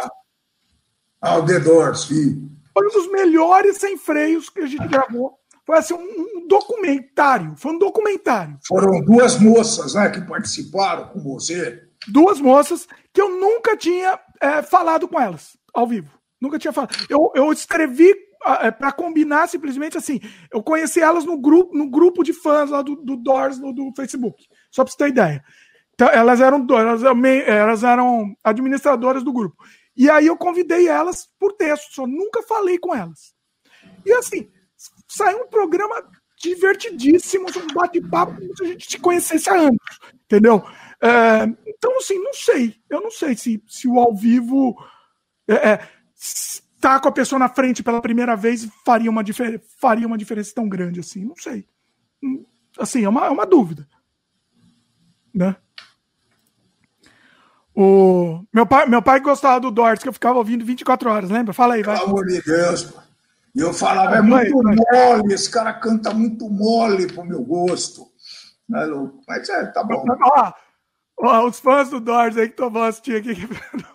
Ah, o The Doors, sim. Foi um dos melhores sem freios que a gente gravou. Foi assim, um, um documentário. Foi um documentário. Foram duas moças né, que participaram com você. Duas moças que eu nunca tinha é, falado com elas ao vivo. Nunca tinha falado. Eu, eu escrevi é, para combinar simplesmente assim. Eu conheci elas no grupo, no grupo de fãs lá do, do Doors no, do Facebook. Só para você ter ideia. Então, elas eram elas, elas eram administradoras do grupo. E aí eu convidei elas por texto, só nunca falei com elas. E assim, saiu um programa divertidíssimo, um bate-papo como se a gente se conhecesse há anos, entendeu? É, então, assim, não sei. Eu não sei se, se o ao vivo é, é, tá com a pessoa na frente pela primeira vez faria uma, faria uma diferença tão grande assim. Não sei. Hum, assim, é uma, é uma dúvida. Né? O meu pai, meu pai gostava do Doors, que eu ficava ouvindo 24 horas, lembra? Fala aí, vai. Pelo amor de Deus, E eu falava, é muito vai, vai. mole, esse cara canta muito mole pro meu gosto. Mas é, tá bom. Ó, ó, os fãs do Doors aí que tô assistir aqui.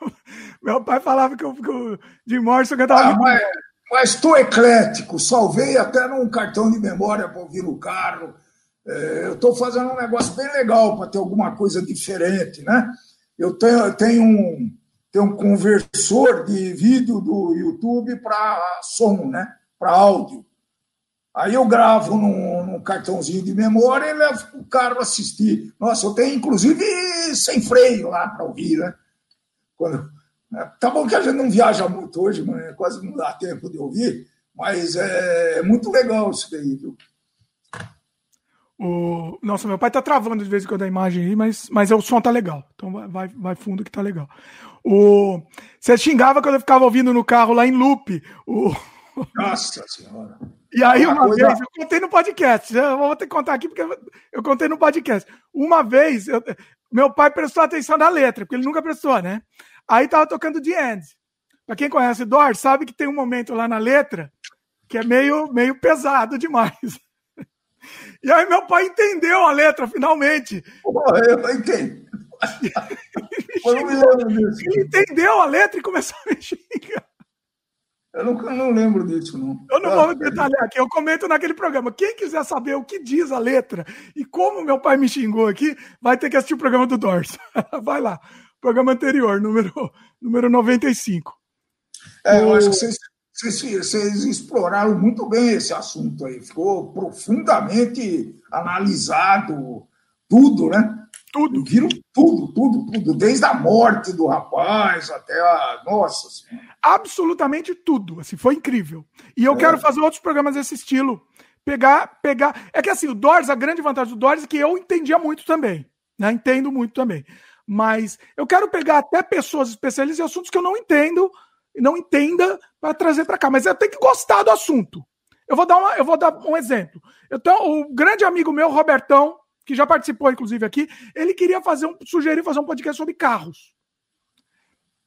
[LAUGHS] meu pai falava que, eu, que o Jim Morrison cantava ah, mas, mas tô eclético, salvei até num cartão de memória para ouvir no carro. É, eu estou fazendo um negócio bem legal para ter alguma coisa diferente, né? Eu tenho, tenho, um, tenho um conversor de vídeo do YouTube para som, né? para áudio. Aí eu gravo num, num, cartãozinho de memória e levo para o carro assistir. Nossa, eu tenho inclusive sem freio lá para ouvir, né? Quando, né? Tá bom que a gente não viaja muito hoje, mas quase não dá tempo de ouvir, mas é, é muito legal isso daí, viu? O... Nossa, meu pai tá travando de vez em quando a imagem aí, mas, mas o som tá legal. Então vai, vai fundo que tá legal. O... Você xingava quando eu ficava ouvindo no carro lá em loop. O... Nossa Senhora. E aí, uma coisa... vez, eu contei no podcast. Eu vou ter que contar aqui porque eu contei no podcast. Uma vez, eu... meu pai prestou atenção na letra, porque ele nunca prestou, né? Aí tava tocando The End. Pra quem conhece Dor, sabe que tem um momento lá na letra que é meio, meio pesado demais. E aí meu pai entendeu a letra, finalmente. eu entendi. [LAUGHS] eu não me lembro disso. Ele entendeu a letra e começou a me xingar. Eu não, não lembro disso, não. Eu não ah, vou detalhar aqui, eu comento naquele programa. Quem quiser saber o que diz a letra e como meu pai me xingou aqui, vai ter que assistir o programa do Dors. [LAUGHS] Vai lá. Programa anterior, número, número 95. É, eu acho que vocês vocês, vocês exploraram muito bem esse assunto aí, ficou profundamente analisado tudo, né? Tudo. Viram tudo, tudo, tudo, desde a morte do rapaz até a. Nossa senhora. Absolutamente tudo. Assim, foi incrível. E eu é. quero fazer outros programas desse estilo. Pegar, pegar. É que assim, o Doors, a grande vantagem do Doors é que eu entendia muito também. Né? Entendo muito também. Mas eu quero pegar até pessoas especialistas em assuntos que eu não entendo não entenda para trazer para cá. Mas eu tenho que gostar do assunto. Eu vou dar, uma, eu vou dar um exemplo. Então, o grande amigo meu, Robertão, que já participou, inclusive, aqui, ele queria fazer um, sugerir fazer um podcast sobre carros.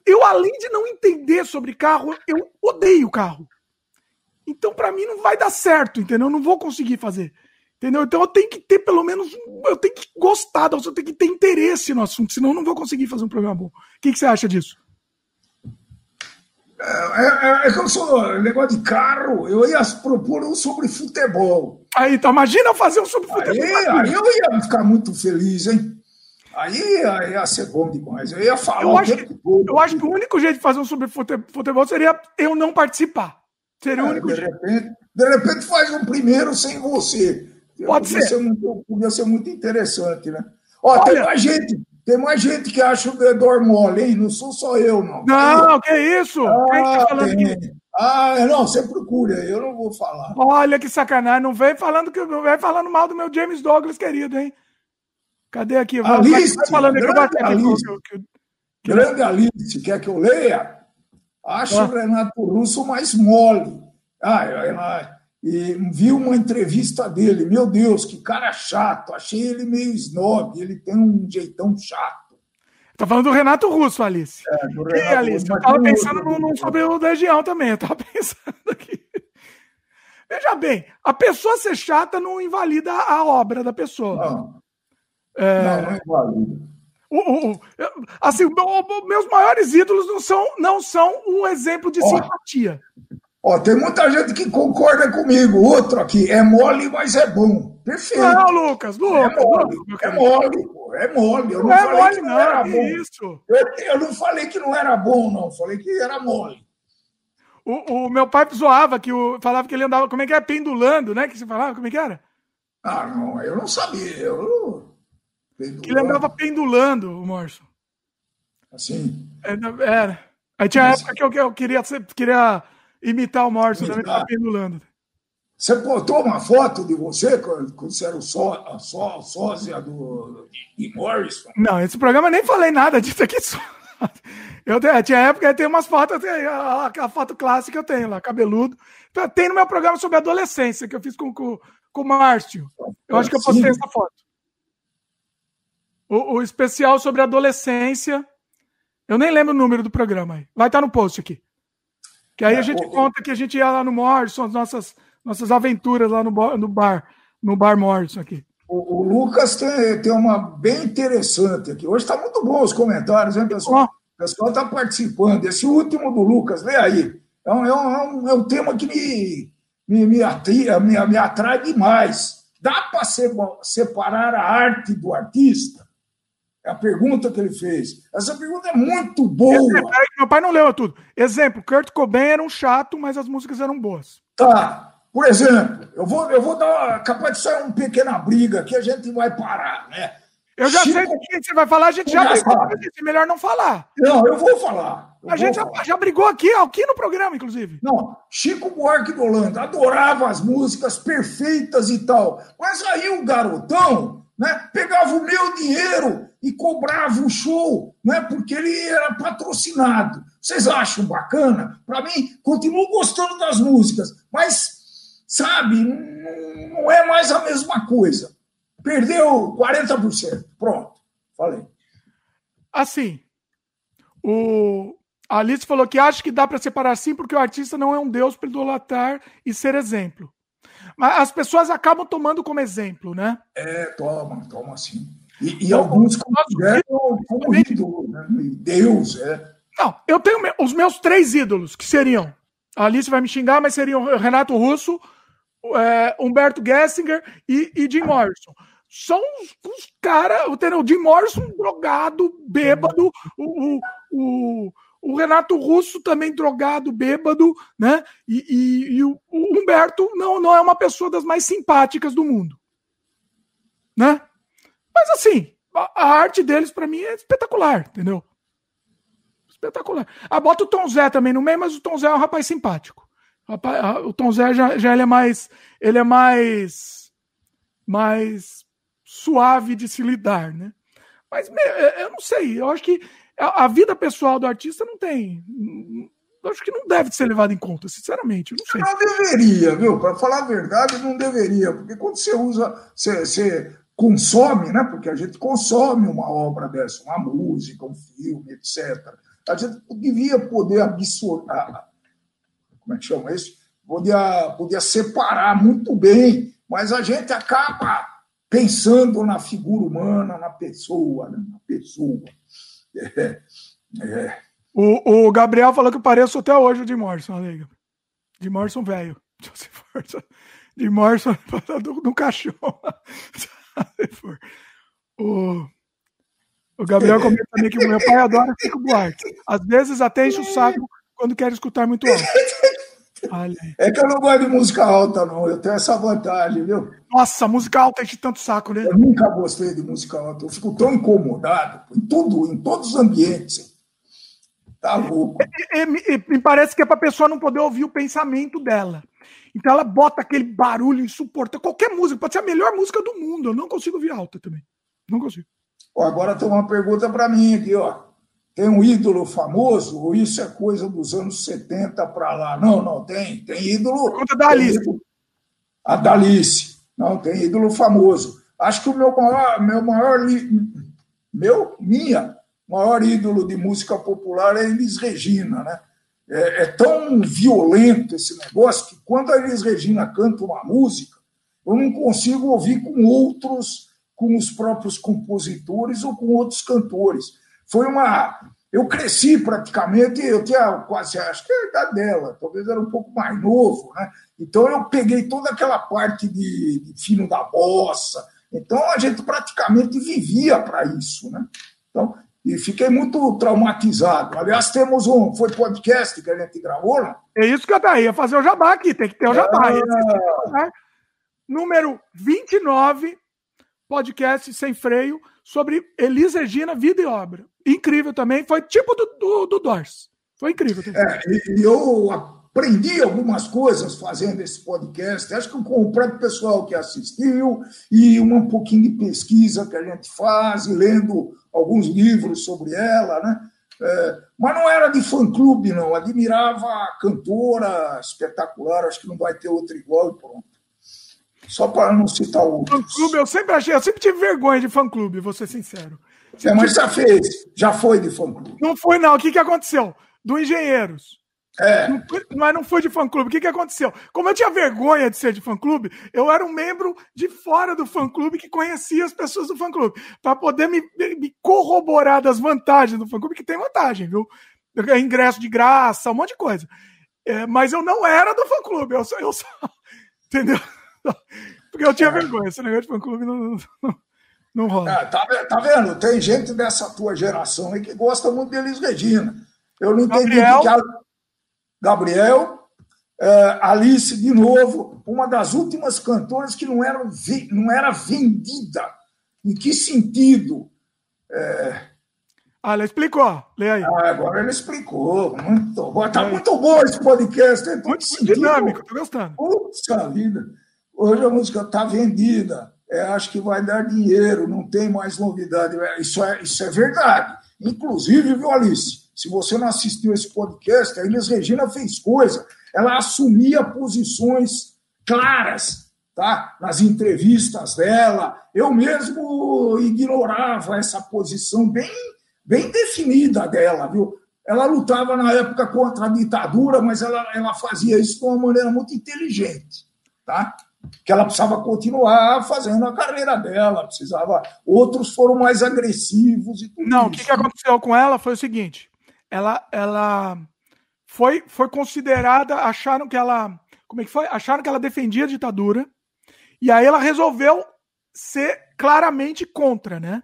Eu, além de não entender sobre carro, eu odeio carro. Então, para mim, não vai dar certo, entendeu? Eu não vou conseguir fazer. Entendeu? Então eu tenho que ter pelo menos. Eu tenho que gostar, eu tenho que ter interesse no assunto, senão eu não vou conseguir fazer um programa bom. O que, que você acha disso? É, é, é, que eu sou negócio de carro, eu ia propor um sobre futebol. Aí, então, imagina fazer um sobre futebol. Aí, aí eu ia ficar muito feliz, hein? Aí, aí ia ser bom demais. Eu ia falar. Eu acho, que, eu acho que o único jeito de fazer um sobre futebol seria eu não participar. Seria é, o único de jeito. Repente, de repente faz um primeiro sem você. Pode podia ser. ser muito, podia ser muito interessante, né? Ó, Olha, tem mais gente. Tem mais gente que acha o dedor mole, hein? Não sou só eu, não. Não, que isso? Ah, Quem tá falando aqui? Ah, não, você procura, eu não vou falar. Olha que sacanagem, não vem falando que não vem falando mal do meu James Douglas querido, hein? Cadê aqui? Alice, vai falando grande Alice, que, que, que, grande Alice, quer que eu leia? Acho ah. o Renato Russo mais mole. Ah, ela, e vi uma entrevista dele. Meu Deus, que cara chato. Achei ele meio snob. Ele tem um jeitão chato. Tá falando do Renato Russo, Alice. É, do Renato e, Alice, eu tava pensando no, no, sobre o Legião também. Eu tava [LAUGHS] pensando aqui. Veja bem, a pessoa ser chata não invalida a obra da pessoa. Não, é... não, não invalida. O, o, o, assim, meus maiores ídolos não são, não são um exemplo de oh. simpatia. Ó, tem muita gente que concorda comigo. Outro aqui, é mole, mas é bom. Perfeito. Não, Lucas, Lucas. É mole, é mole, pô, é mole. Eu não, não é falei mole, que não, era bom. Isso. Eu, eu, não falei que não era bom, não. Falei que era mole. o, o, meu pai zoava que o, falava que ele andava, como é que é? Pendulando, né? Que você falava, como é que era? Ah, não, eu não sabia. Eu... Que ele andava pendulando, o Morso. Assim? É, era. Aí tinha Mas... época que eu, eu queria, queria imitar o Morso, também tava pendulando. Você botou uma foto de você quando você era o só, a só, sósia do, de Morrison? Não, esse programa eu nem falei nada disso aqui. Só. Eu tinha época, tem umas fotos, a, a, foto clássica eu tenho lá, cabeludo. Então, tem no meu programa sobre adolescência, que eu fiz com, com, com o Márcio. Eu acho que eu postei essa foto. O, o, especial sobre adolescência. Eu nem lembro o número do programa aí. Vai estar no post aqui. Que aí é, a gente o, conta que a gente ia lá no Morrison, as nossas nossas aventuras lá no, no bar, no bar Morrison aqui. O, o, Lucas tem, tem uma bem interessante aqui. Hoje está muito bom os comentários, hein, pessoal? O pessoal está participando. Esse último do Lucas, lê aí. É um, é um, é um tema que me, me, me, atrai, me, me atrai demais. Dá para separar a arte do artista? É a pergunta que ele fez. Essa pergunta é muito boa. Exemplo, meu pai não leu tudo. Exemplo, Kurt Cobain era um chato, mas as músicas eram boas. Tá. Por exemplo, eu vou, eu vou dar. Capaz de sair uma pequena briga que a gente vai parar, né? Eu já Chico, sei do que você vai falar, a gente já brigou. É melhor não falar. Não, eu vou falar. Eu a vou gente falar. Já, já, brigou aqui, aqui no programa, inclusive. Não, Chico Buarque do Holanda adorava as músicas perfeitas e tal. Mas aí o garotão né, pegava o meu dinheiro e cobrava o show, né, porque ele era patrocinado. Vocês acham bacana? Para mim, continuo gostando das músicas, mas sabe? Não é mais a mesma coisa. Perdeu 40%. Pronto, falei. Assim, o a Alice falou que acha que dá para separar sim, porque o artista não é um deus para idolatrar e ser exemplo. Mas as pessoas acabam tomando como exemplo, né? É, toma, toma assim. E, e então, alguns consideram como ídolo, né? Deus, é. Não, eu tenho os meus três ídolos, que seriam. A Alice vai me xingar, mas seriam Renato Russo, é, Humberto Gessinger e, e Jim Morrison. São os, os caras, o Jim Morrison drogado, bêbado, o, o, o, Renato Russo também drogado, bêbado, né? E, e, e o, o, Humberto não, não é uma pessoa das mais simpáticas do mundo, né? Mas assim, a, arte deles para mim é espetacular, entendeu? Espetacular. Ah, bota o Tom Zé também no meio, mas o Tom Zé é um rapaz simpático. O Tom Zé já, já ele é mais. Ele é mais. mais suave de se lidar, né? Mas eu não sei, eu acho que a vida pessoal do artista não tem. Eu acho que não deve ser levado em conta, sinceramente. Eu não, sei. não deveria, viu? Para falar a verdade, não deveria, porque quando você usa, você, você consome, né? Porque a gente consome uma obra dessa, uma música, um filme, etc. A gente devia poder absorver, como é que chama isso? Podia, podia separar muito bem, mas a gente acaba pensando na figura humana, na pessoa, né? na pessoa. É, é. O, o, Gabriel falou que eu pareço até hoje o de Morrison, amiga. De Morrison velho. [LAUGHS] De Morrison [LAUGHS] do, caixão. [LAUGHS] o, o Gabriel comenta também que o meu pai adora Chico Buarque. Às vezes até enche o saco quando quer escutar muito alto. É que eu não gosto de música alta, não. Eu tenho essa vantagem, viu? Nossa, música alta enche tanto saco, né? Eu nunca gostei de música alta. Eu fico tão incomodado em tudo, em todos os ambientes. Tá louco. É, é, me parece que é pra pessoa não poder ouvir o pensamento dela. Então ela bota aquele barulho insuportável. Qualquer música, pode ser a melhor música do mundo. Eu não consigo ouvir alta também. Não consigo. Agora tem uma pergunta para mim aqui, ó tem um ídolo famoso, ou isso é coisa dos anos 70 para lá? Não, não, tem. Tem ídolo. Conta da Alice. A Dalice. Não, tem ídolo famoso. Acho que o meu maior, meu maior, meu, minha, maior ídolo de música popular é Elis Regina, né? É, é, tão violento esse negócio que quando a Elis Regina canta uma música, eu não consigo ouvir com outros, com os próprios compositores ou com outros cantores foi uma. Eu cresci praticamente, eu tinha quase, acho que é a idade dela, talvez era um pouco mais novo, né? Então eu peguei toda aquela parte de, de fino da bossa. Então a gente praticamente vivia para isso, né? Então, e fiquei muito traumatizado. Aliás, temos um. Foi podcast que a gente gravou, não? É isso que eu ia fazer o jabá aqui, tem que ter o jabá. É... Número 29, podcast sem freio, sobre Elis Regina, vida e obra. Incrível também, foi tipo do, do, do Dors. Foi incrível. É, e eu aprendi algumas coisas fazendo esse podcast, acho que com o próprio pessoal que assistiu, e um pouquinho de pesquisa que a gente faz, lendo alguns livros sobre ela, né? É, mas não era de fã-clube, não. Admirava a cantora espetacular, acho que não vai ter outra igual e pronto. Só para não citar o. Fã-clube, eu sempre achei, eu sempre tive vergonha de fã-clube, vou ser sincero. É, mas já fez, já foi de fã-clube. Não foi, não. O que, que aconteceu? Do Engenheiros. É. Mas não foi de fã-clube. O que, que aconteceu? Como eu tinha vergonha de ser de fã-clube, eu era um membro de fora do fã-clube que conhecia as pessoas do fã-clube, para poder me, me, corroborar das vantagens do fã-clube, que tem vantagem, viu? Ingresso de graça, um monte de coisa. É, mas eu não era do fã-clube, eu só, eu só. [LAUGHS] Entendeu? Porque eu tinha é. vergonha, esse negócio de fã-clube não, não, não rola. É, tá, tá, vendo? Tem gente dessa tua geração aí que gosta muito de Elis Regina. Eu não entendi Gabriel... que. A... Gabriel, é, Alice, de novo, uma das últimas cantoras que não, era não era vendida. Em que sentido? É... Ah, ela explicou. Lê aí. Ah, agora ele explicou. Muito bom. Tá muito bom esse podcast. Muito, muito dinâmico, tô gostando. Puxa vida. Hoje a música está vendida. É, acho que vai dar dinheiro, não tem mais novidade. É, isso é, isso é verdade. Inclusive, viu, Alice? Se você não assistiu esse podcast, a Inês Regina fez coisa. Ela assumia posições claras tá? nas entrevistas dela. Eu mesmo ignorava essa posição bem, bem definida dela, viu? Ela lutava na época contra a ditadura, mas ela, ela fazia isso de uma maneira muito inteligente, tá? Que ela precisava continuar fazendo a carreira dela, precisava. Outros foram mais agressivos e tudo Não, o que, que aconteceu com ela foi o seguinte: ela, ela foi, foi considerada, acharam que ela, como é que foi? Acharam que ela defendia a ditadura, e aí ela resolveu ser claramente contra, né?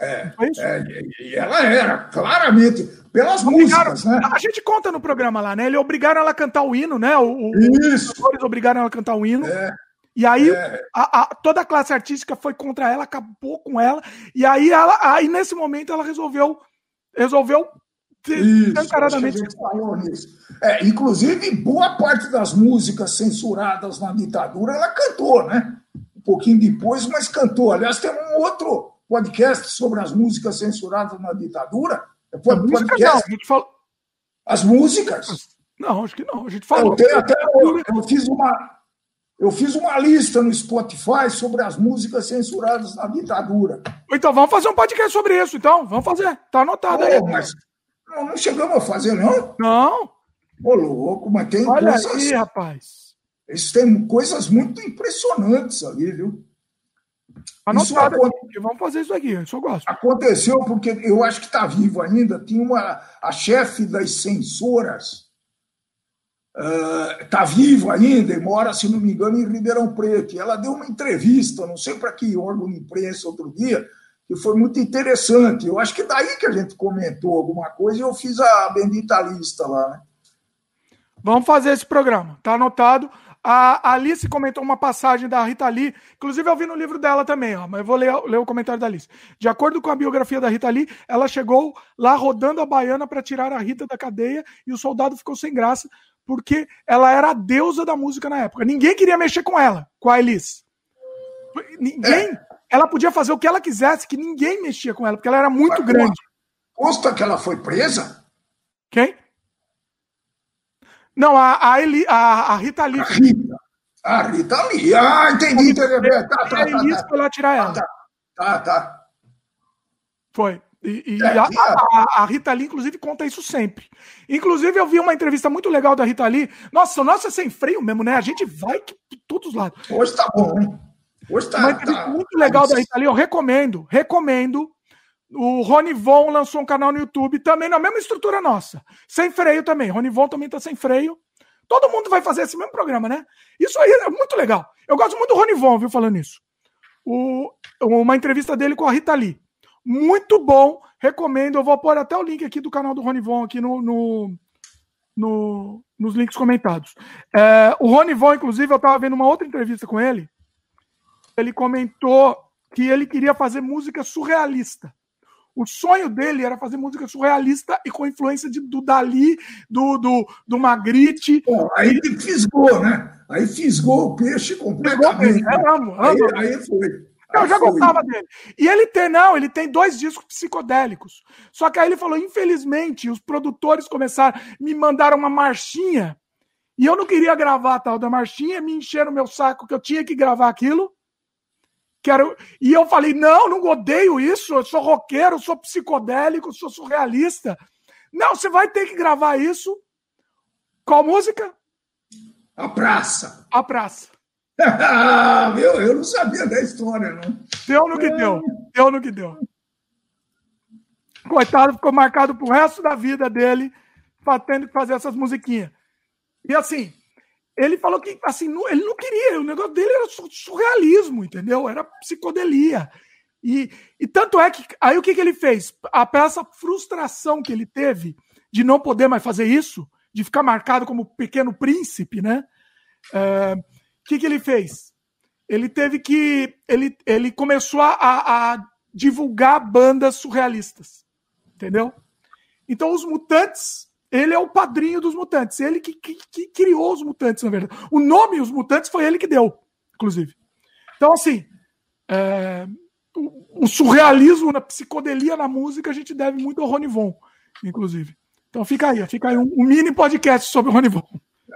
É, é, e ela era, claramente, pelas obrigaram, músicas, né? A gente conta no programa lá, né? Eles obrigaram ela a cantar o hino, né? O, Isso. Os obrigaram ela a cantar o hino. É. E aí é. a, a, toda a classe artística foi contra ela, acabou com ela. E aí ela, aí nesse momento ela resolveu resolveu isso, É, inclusive, boa parte das músicas censuradas na ditadura ela cantou, né? Um pouquinho depois, mas cantou. Aliás, tem um outro podcast sobre as músicas censuradas na ditadura. É podcast. Não, a gente fala... As músicas? Não, acho que não. A gente falou. Eu, até, eu, eu fiz uma, eu fiz uma lista no Spotify sobre as músicas censuradas na ditadura. Então vamos fazer um podcast sobre isso, então. Vamos fazer. Tá anotado oh, aí. Mas não, não chegamos a fazer, não? Não. Ô, louco, mas tem Olha coisas. Aí, rapaz. Eles têm coisas muito impressionantes ali, viu? Anotado aconte... Vamos fazer isso aqui, eu só gosto. Aconteceu porque eu acho que está vivo ainda. Tinha uma. A chefe das censoras está uh, vivo ainda e mora, se não me engano, em Ribeirão Preto. E ela deu uma entrevista, não sei para que órgão de imprensa outro dia, que foi muito interessante. Eu acho que daí que a gente comentou alguma coisa e eu fiz a bendita lista lá, né? Vamos fazer esse programa, tá anotado. A Alice comentou uma passagem da Rita Lee, inclusive eu vi no livro dela também, ó, mas eu vou ler, ler o comentário da Alice. De acordo com a biografia da Rita Lee, ela chegou lá rodando a baiana para tirar a Rita da cadeia e o soldado ficou sem graça porque ela era a deusa da música na época. Ninguém queria mexer com ela, com a Alice. Ninguém. É ela podia fazer o que ela quisesse, que ninguém mexia com ela, porque ela era muito Mas, grande. Consta que ela foi presa? Quem? Não, a, a, Eli, a, a Rita Lee. A Rita. A Rita Lee. Ah, entendi. entendi. Tá, tá, tá, tá, foi lá tirar ela. Tá, tá. tá. Foi. E, e é, a, a, a, Rita Lee, inclusive, conta isso sempre. Inclusive, eu vi uma entrevista muito legal da Rita Lee. Nossa, nossa, sem freio mesmo, né? A gente vai por todos os lados. Hoje tá bom, hein? Hoje tá, uma entrevista tá, muito legal tá, da Rita Lee, eu recomendo, recomendo. O Rony Von lançou um canal no YouTube também na mesma estrutura nossa. Sem freio também. Rony Von também tá sem freio. Todo mundo vai fazer esse mesmo programa, né? Isso aí é muito legal. Eu gosto muito do Rony Von, viu, falando isso. O, uma entrevista dele com a Rita Lee. Muito bom. recomendo. Eu vou pôr até o link aqui do canal do Ronivon aqui no, no, no, nos links comentados. É, o Ronivon, inclusive, eu estava vendo uma outra entrevista com ele. Ele comentou que ele queria fazer música surrealista. O sonho dele era fazer música surrealista e com influência de, do Dali, do, do, do Magritte. Bom, aí fisgou, né? Aí fisgou o peixe completamente. Fisgou, eu amo, amo. Aí, aí foi. Eu já gostava dele. E ele tem, não, ele tem dois discos psicodélicos. Só que aí ele falou: infelizmente, os produtores começaram, me mandaram uma marchinha. E eu não queria gravar a tal da marchinha, me encheram o meu saco que eu tinha que gravar aquilo. Quero... E eu falei: não, não odeio isso, eu sou roqueiro, sou psicodélico, sou surrealista. Não, você vai ter que gravar isso. Qual música? A Praça. A Praça. [LAUGHS] Meu, eu não sabia da história, não. Deu no que deu. Deu no que deu. Coitado, ficou marcado pro resto da vida dele, tendo que fazer essas musiquinhas. E assim, ele falou que assim, ele não queria, o negócio dele era surrealismo, entendeu? Era psicodelia. E, e tanto é que. Aí o que, que ele fez? A, essa frustração que ele teve de não poder mais fazer isso, de ficar marcado como pequeno príncipe, né? É, o que, que ele fez? Ele teve que. Ele, ele começou a, a divulgar bandas surrealistas. Entendeu? Então os mutantes ele é o padrinho dos mutantes. Ele que, que, que, criou os mutantes, na verdade. O nome Os Mutantes foi ele que deu, inclusive. Então, assim, é, o, o, surrealismo na psicodelia na música a gente deve muito ao Ronivon, inclusive. Então fica aí, fica aí um, um mini podcast sobre o Ronivon.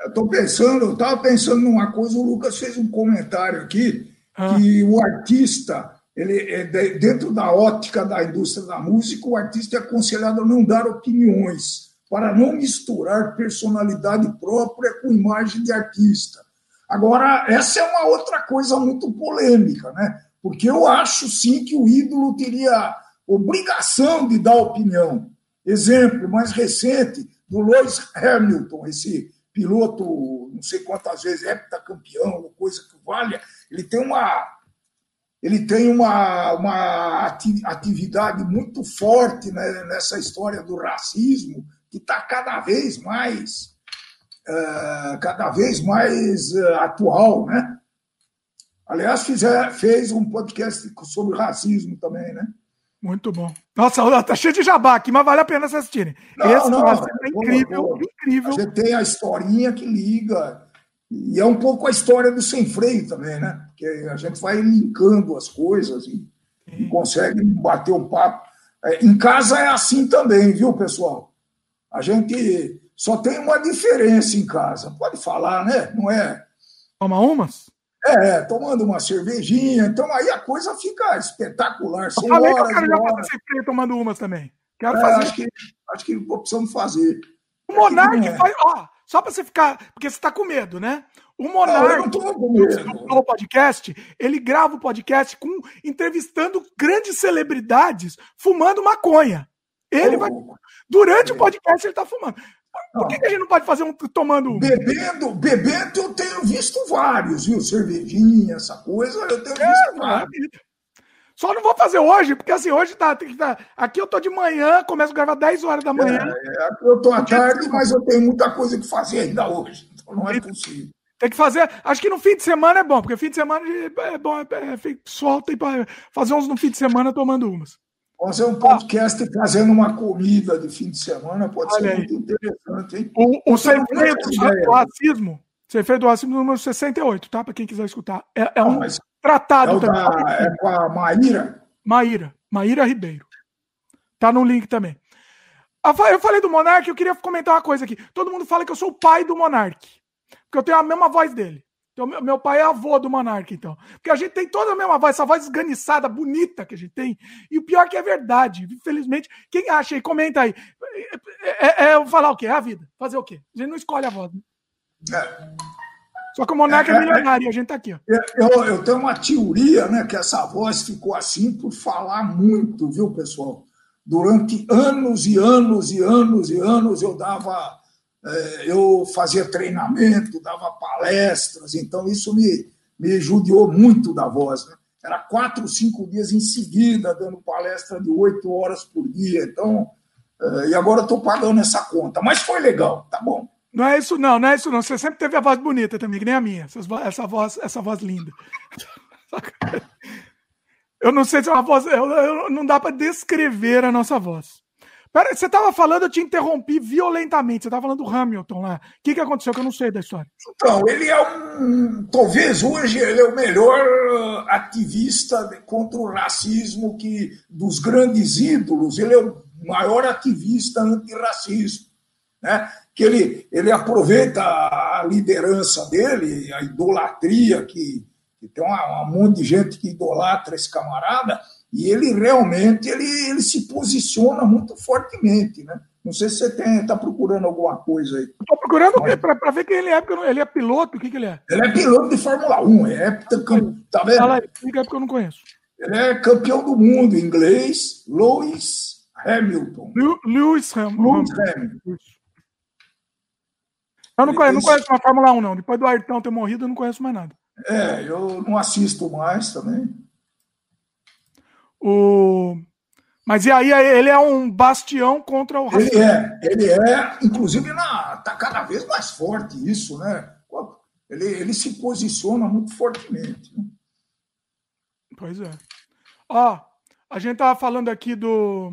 Estou pensando, eu estava pensando numa coisa, o Lucas fez um comentário aqui, ah. que o artista, ele é dentro da ótica da indústria da música, o artista é aconselhado a não dar opiniões para não misturar personalidade própria com imagem de artista. Agora, essa é uma outra coisa muito polêmica, né? Porque eu acho sim que o ídolo teria obrigação de dar opinião. Exemplo mais recente do Lewis Hamilton, esse piloto, não sei quantas vezes, heptacampeão, coisa que valha, ele tem uma ele tem uma, uma atividade muito forte né, nessa história do racismo que está cada vez mais uh, cada vez mais uh, atual, né? Aliás, fizer, fez um podcast sobre racismo também, né? Muito bom. Nossa, tá cheio de jabá aqui, mas vale a pena vocês assistirem. Não, Esse não, é incrível, incrível. A gente tem a historinha que liga. E é um pouco a história do sem freio também, né? Porque a gente vai linkando as coisas e, e consegue bater um papo. É, em casa é assim também, viu, pessoal? A gente só tem uma diferença em casa. Pode falar, né? Não é? Toma umas? É, tomando uma cervejinha. Então aí a coisa fica espetacular. Eu falei horas, que eu quero já fazer sempre tomando umas também. Quero é, fazer. Acho que, acho que precisamos fazer. O Monark é faz. Ó, só para você ficar. Porque você está com medo, né? O Monark, no podcast, ele grava o podcast com entrevistando grandes celebridades fumando maconha. Ele vai. Durante o podcast ele está fumando. Por que, que, a gente não pode fazer um tomando Bebendo, bebendo eu tenho visto vários, viu? Cervejinha, essa coisa, eu tenho é, visto vários. Só não vou fazer hoje, porque assim, hoje tá, tem que tá. Aqui eu tô de manhã, começo a gravar 10 horas da manhã. É, eu tô à tarde, mas eu tenho muita coisa que fazer ainda hoje. Então não é possível. Tem que fazer. Acho que no fim de semana é bom, porque fim de semana é bom, é, é, solta para fazer uns no fim de semana tomando umas. Fazer um podcast ah. fazendo uma comida de fim de semana pode Olha ser aí. muito interessante, hein? O, o sem freio do racismo, freio do racismo número 68, tá? Para quem quiser escutar. É, é um tratado é também. Da, é com a Maíra? Maíra. Maíra Ribeiro. Tá no link também. Eu falei do Monark, eu queria comentar uma coisa aqui. Todo mundo fala que eu sou o pai do Monark. Porque eu tenho a mesma voz dele. Então, meu pai é avô do Monark, então. Porque a gente tem toda a mesma voz, essa voz esganiçada, bonita que a gente tem. E o pior é que é verdade. Infelizmente, quem acha aí, comenta aí. É, é, é falar o quê? É a vida. Fazer o quê? A gente não escolhe a voz. Né? É. Só que o Monark é, é, é milionário e a gente tá aqui. Ó. Eu, eu tenho uma teoria, né, que essa voz ficou assim por falar muito, viu, pessoal? Durante anos e anos e anos e anos eu dava é, eu fazia treinamento, dava palestras, então isso me, me judiou muito da voz. Né? era quatro, cinco dias em seguida, dando palestra de oito horas por dia. Então, uh, e agora estou pagando essa conta. Mas foi legal, tá bom. Não é isso, não, não é isso, não. Você sempre teve a voz bonita também, que nem a minha. Essa voz, essa voz linda. [LAUGHS] Eu não sei se é uma voz. Eu, eu, não dá para descrever a nossa voz. Pera, você estava falando, eu te interrompi violentamente. Você estava falando do Hamilton lá. O que, que aconteceu que eu não sei da história? Então, ele é um. Talvez hoje ele é o melhor uh, ativista contra o racismo que dos grandes ídolos. Ele é o maior ativista antirracismo. Né? Que ele, ele aproveita a liderança dele, a idolatria que, que tem um monte de gente que idolatra esse camarada e ele realmente ele, ele se posiciona muito fortemente, né? Não sei se você está procurando alguma coisa aí. Estou procurando para ver quem ele é, porque ele é piloto, o que, que ele é? Ele é piloto de Fórmula 1, é heptacampeão, tá vendo? Fala aí, explica porque eu não conheço. Ele é campeão do mundo em inglês, Lewis Hamilton. Lewis Hamilton. Lewis Hamilton. Eu não conheço, não conheço a Fórmula 1, não. Depois do Ayrton ter morrido, eu não conheço mais nada. É, eu não assisto mais também. O... Mas e aí ele é um bastião contra o racismo. Ele é, ele é, inclusive está cada vez mais forte isso, né? Ele, ele se posiciona muito fortemente. Né? Pois é. Ó, a gente tava falando aqui do,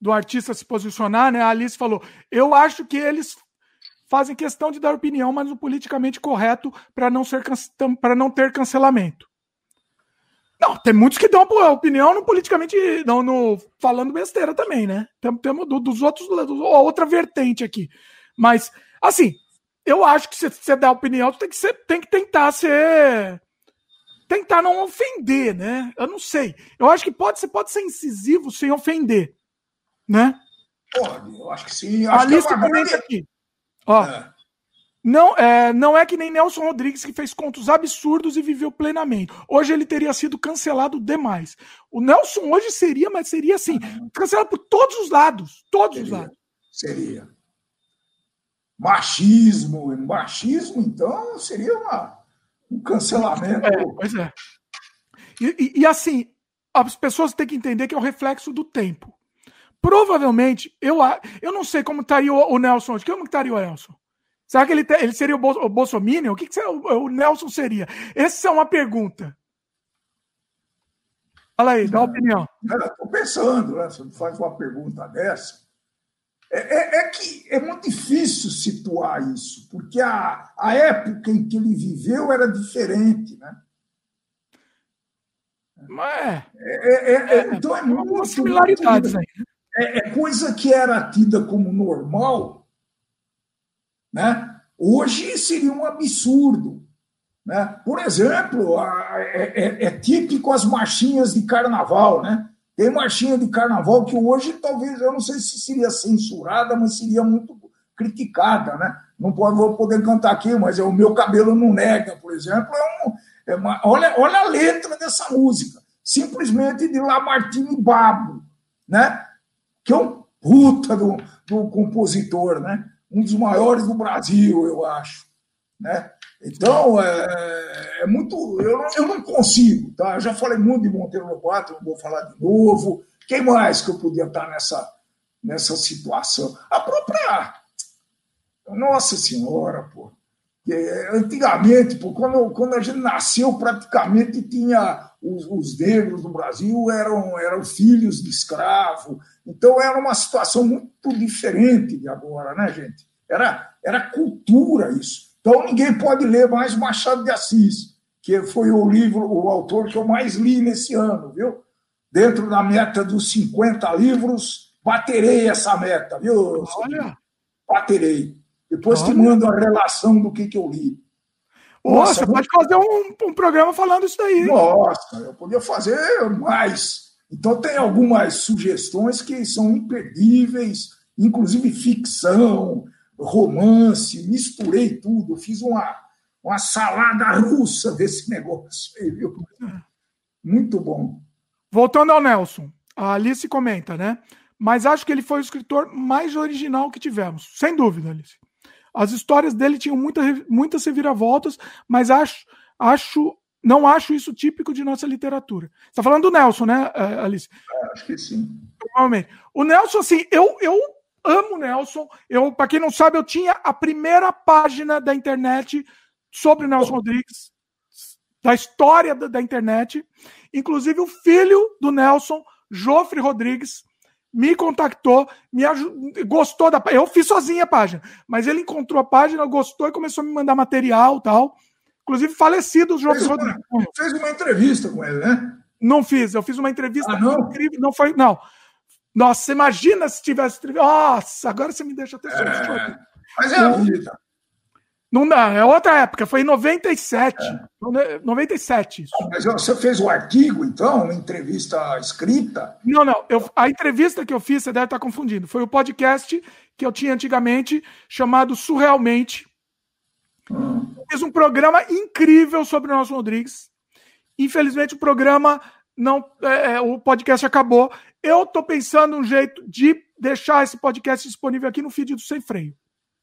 do artista se posicionar, né? A Alice falou: eu acho que eles fazem questão de dar opinião, mas no politicamente correto para não ser para não ter cancelamento. Não, tem muitos que dão opinião no politicamente, não no falando besteira também, né? Temos, temos dos outros, outra vertente aqui. Mas, assim, eu acho que se você dá opinião, tem que, ser, tem que tentar ser. Tentar não ofender, né? Eu não sei. Eu acho que pode, você pode ser incisivo sem ofender, né? Pode, eu acho que sim. Acho que é comenta aqui. Ó, é. Não, é, não é que nem Nelson Rodrigues que fez contos absurdos e viveu plenamente. Hoje ele teria sido cancelado demais. O Nelson hoje seria, mas seria assim, cancelado por todos os lados. Todos seria, os lados. Seria. Machismo, machismo, então, seria uma, um cancelamento. É, pois é. E, e, e assim, as pessoas têm que entender que é o reflexo do tempo. Provavelmente, eu, eu não sei como estaria o, o Nelson hoje. Como estaria o Nelson? Será que ele, te, ele seria o, Bol, o Bolsonaro? O que, que o, o, Nelson seria? Essa é uma pergunta. Fala aí, dá uma opinião. Estou pensando, né? Você faz uma pergunta dessa. É, é, é, que é muito difícil situar isso, porque a, a época em que ele viveu era diferente, né? Mas é, é, é, é então é muito. similaridades aí. Né? É, coisa que era tida como normal né? Hoje seria um absurdo. Né? Por exemplo, é, é, é típico as marchinhas de carnaval. Né? Tem marchinha de carnaval que hoje talvez, eu não sei se seria censurada, mas seria muito criticada. Né? Não pode, vou poder cantar aqui, mas é o meu cabelo não nega, por exemplo. É um, é uma, olha, olha a letra dessa música. Simplesmente de Lamartine Babo, né? que é um puta do, do compositor. Né? Um dos maiores do Brasil, eu acho. Né? Então, é, é muito. Eu não, eu não consigo, tá? Eu já falei muito de Monteiro Lobato, não vou falar de novo. Quem mais que eu podia estar nessa, nessa situação? A própria. Nossa Senhora, pô. Antigamente, pô, quando, quando a gente nasceu, praticamente tinha os, os negros do Brasil eram, eram filhos de escravo, então era uma situação muito diferente de agora, né, gente? Era, era cultura isso. Então ninguém pode ler mais Machado de Assis, que foi o livro, o autor que eu mais li nesse ano, viu? Dentro da meta dos 50 livros, baterei essa meta, viu? Olha. Baterei. Depois Olha. te mando a relação do que, que eu li. Nossa, Nossa pode fazer um, um, programa falando isso daí. Nossa, eu podia fazer mais. Então, tem algumas sugestões que são imperdíveis, inclusive ficção, romance, misturei tudo, fiz uma, uma salada russa desse [LAUGHS] negócio aí, viu? Muito bom. Voltando ao Nelson, a Alice comenta, né? Mas acho que ele foi o escritor mais original que tivemos, sem dúvida, Alice. As histórias dele tinham muita, muitas reviravoltas, mas acho, acho não acho isso típico de nossa literatura. Você está falando do Nelson, né, eh, Alice? É, acho que sim. Provavelmente. O Nelson, assim, eu, eu amo o Nelson. Eu, para quem não sabe, eu tinha a primeira página da internet sobre o Nelson Rodrigues, da história da, da internet. Inclusive, o filho do Nelson, Jofre Rodrigues, me contactou, me gostou da Eu fiz sozinha a página, mas ele encontrou a página, gostou e começou a me mandar material tal. Inclusive, falecido o Jofre Rodrigues. Fez uma entrevista com ele, né? Não fiz, eu fiz uma entrevista ah, não? incrível, não foi, não. Nossa, imagina se tivesse. Nossa, agora você me deixa até é, Mas é a vida. Não dá, é outra época, foi em 97. É. 97. Isso. Mas você fez o artigo, então, uma entrevista escrita? Não, não. Eu, a entrevista que eu fiz, você deve estar confundindo. Foi o podcast que eu tinha antigamente, chamado Surrealmente. Hum. Fiz um programa incrível sobre o Nelson Rodrigues. Infelizmente, o programa não. É, é o podcast acabou. Eu estou pensando um jeito de deixar esse podcast disponível aqui no feed do Sem Freio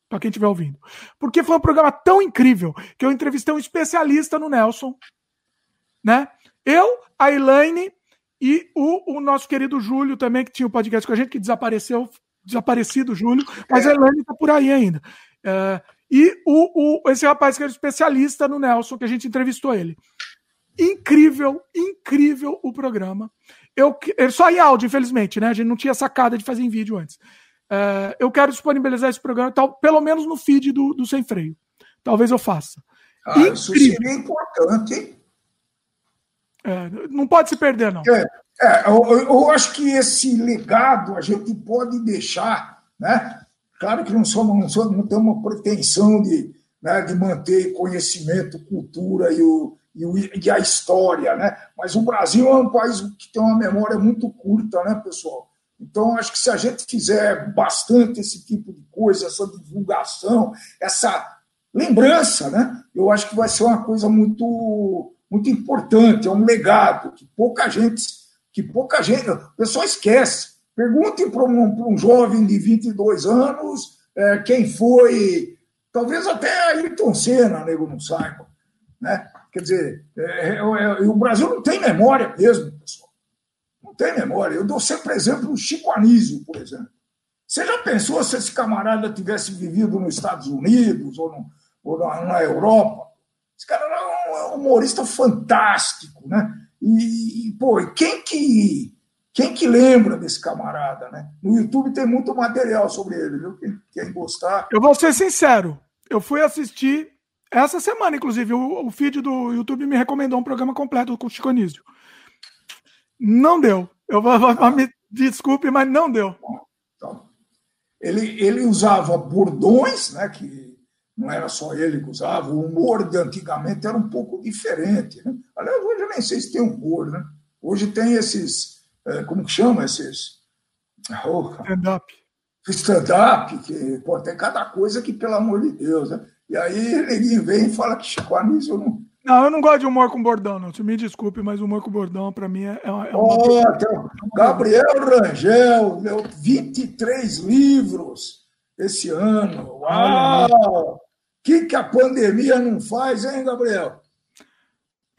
para quem estiver ouvindo. Porque foi um programa tão incrível que eu entrevistei um especialista no Nelson, né? Eu, a Elaine e o, o nosso querido Júlio também, que tinha o um podcast com a gente, que desapareceu, desaparecido Júlio, mas a Elaine está por aí ainda. É, e o, o, esse rapaz que era especialista no Nelson, que a gente entrevistou ele. Incrível, incrível o programa. Eu, só em áudio, infelizmente, né? A gente não tinha sacada de fazer em vídeo antes. É, eu quero disponibilizar esse programa, tal, pelo menos no feed do, do Sem Freio. Talvez eu faça. Ah, isso seria importante. É, não pode se perder, não. É, é eu, eu, acho que esse legado a gente pode deixar, né? Claro que não somos, não, somos, não temos uma pretensão de, né, de manter conhecimento, cultura e, o, e, o, e a história, né? Mas o Brasil é um país que tem uma memória muito curta, né, pessoal? Então, acho que se a gente fizer bastante esse tipo de coisa, essa divulgação, essa lembrança, né? Eu acho que vai ser uma coisa muito, muito importante, é um legado que pouca gente, que pouca gente, o pessoal esquece. Pergunte para um, um jovem de 22 anos é, quem foi, talvez até Ayrton Senna, nego não saiba, né? Quer dizer, é, é, é, o Brasil não tem memória mesmo, tem memória. Eu dou sempre exemplo do Chico Anísio, por exemplo. Você já pensou se esse camarada tivesse vivido nos Estados Unidos ou, no, ou na, na, Europa? Esse cara era um humorista fantástico, né? E, e, pô, quem que, quem que lembra desse camarada, né? No YouTube tem muito material sobre ele, viu? Quem, quem gostar. Eu vou ser sincero, eu fui assistir essa semana, inclusive, o, o feed do YouTube me recomendou um programa completo com o Chico Anísio. Não deu. Eu vou, vou me desculpe, mas não deu. Então, ele, ele usava bordões, né, que não era só ele que usava, o humor de antigamente era um pouco diferente. Né? Aliás, hoje eu nem sei se tem humor, né? Hoje tem esses, é, como que chama esses? Oh, stand-up. Stand-up, que pô, tem cada coisa que, pelo amor de Deus, né? E aí ele vem e fala que Chico Anísio não, não, eu não gosto de humor com bordão, não. Me desculpe, mas humor com bordão, para mim, é, é uma. Oh, Gabriel Rangel leu 23 livros esse ano. Uau! O que, que a pandemia não faz, hein, Gabriel?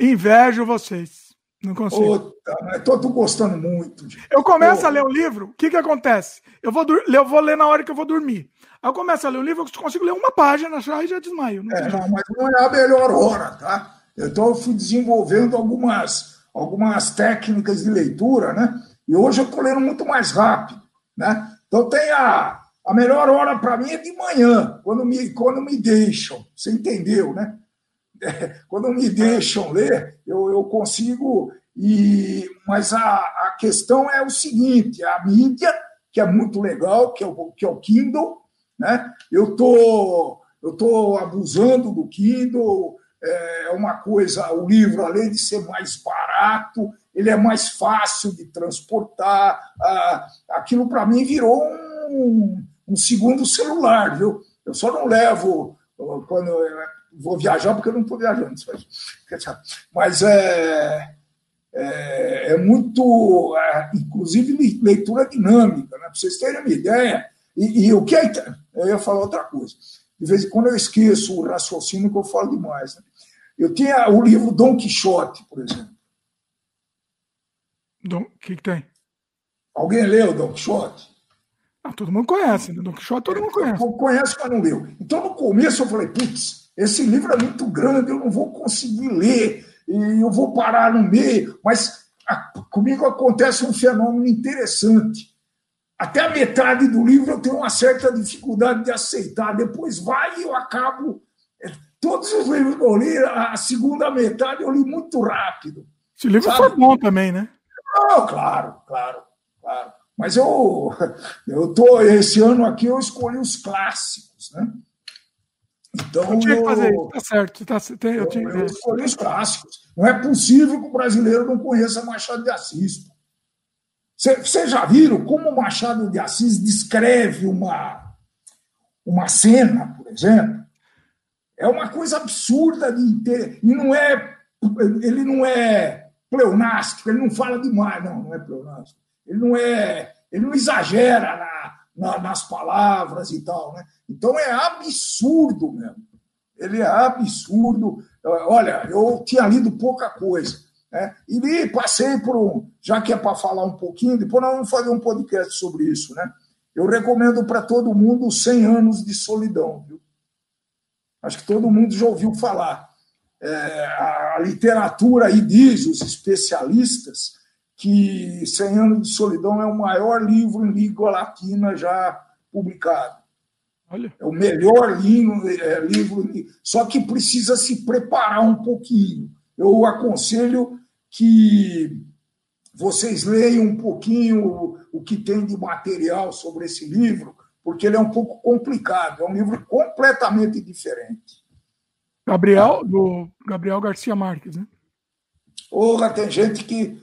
Invejo vocês. Não consigo. Estou gostando muito. Eu começo a ler o livro, o que, que acontece? Eu vou, eu vou ler na hora que eu vou dormir. Aí eu começo a ler o livro, eu consigo ler uma página já e já desmaio. Não, é, não mas não é a melhor hora, tá? Então, eu fui desenvolvendo algumas, algumas técnicas de leitura, né? E hoje eu estou lendo muito mais rápido, né? Então, tem a, a melhor hora para mim é de manhã, quando me, quando me deixam. Você entendeu, né? É, quando me deixam ler, eu, eu consigo. E, mas a, a questão é o seguinte: a mídia, que é muito legal, que é o, que é o Kindle, né? Eu tô, eu tô abusando do Kindle, é uma coisa, o livro, além de ser mais barato, ele é mais fácil de transportar. Aquilo, para mim, virou um, um, segundo celular, viu? Eu só não levo quando vou viajar, porque eu não estou viajando. Mas é, é, é muito, é, inclusive, leitura dinâmica, né? para vocês terem uma ideia. E, e o que é. Eu ia falar outra coisa. De vez em quando eu esqueço o raciocínio que eu falo demais. Né? Eu tinha o livro Dom Quixote, por exemplo. O que, que tem? Alguém leu Dom Quixote? Ah, todo mundo conhece, né? Dom Quixote todo mundo conhece. Conhece, mas não leu. Então, no começo, eu falei, putz, esse livro é muito grande, eu não vou conseguir ler, e eu vou parar no meio. Mas a, comigo acontece um fenômeno interessante. Até a metade do livro eu tenho uma certa dificuldade de aceitar. Depois vai e eu acabo. Todos os livros que eu li, a segunda metade eu li muito rápido. Esse livro sabe? foi bom também, né? Oh, claro, claro, claro. Mas eu, [LAUGHS] eu tô, esse ano aqui eu escolhi os clássicos, né? Então, eu tinha que fazer isso, tá certo. Tá, tem, eu, eu, tinha... eu escolhi os clássicos. Não é possível que o brasileiro não conheça Machado de Assis. Vocês já viram como Machado de Assis descreve uma, uma cena, por exemplo? É uma coisa absurda de inteiro. E não é. Ele não é pleonástico, ele não fala demais, não, não é pleonástico. Ele não é. Ele não exagera na, na, nas palavras e tal. Né? Então é absurdo mesmo. Ele é absurdo. Olha, eu tinha lido pouca coisa. Né? E passei por um. Já que é para falar um pouquinho, depois nós vamos fazer um podcast sobre isso. Né? Eu recomendo para todo mundo 100 anos de solidão. Viu? Acho que todo mundo já ouviu falar. É, a literatura aí diz, os especialistas, que Cem Anos de Solidão é o maior livro em língua latina já publicado. Olha. É o melhor livro, é, livro, só que precisa se preparar um pouquinho. Eu aconselho que vocês leiam um pouquinho o, o que tem de material sobre esse livro, porque ele é um pouco complicado, é um livro completamente diferente. Gabriel, do Gabriel Garcia Marques, né? Porra, tem gente que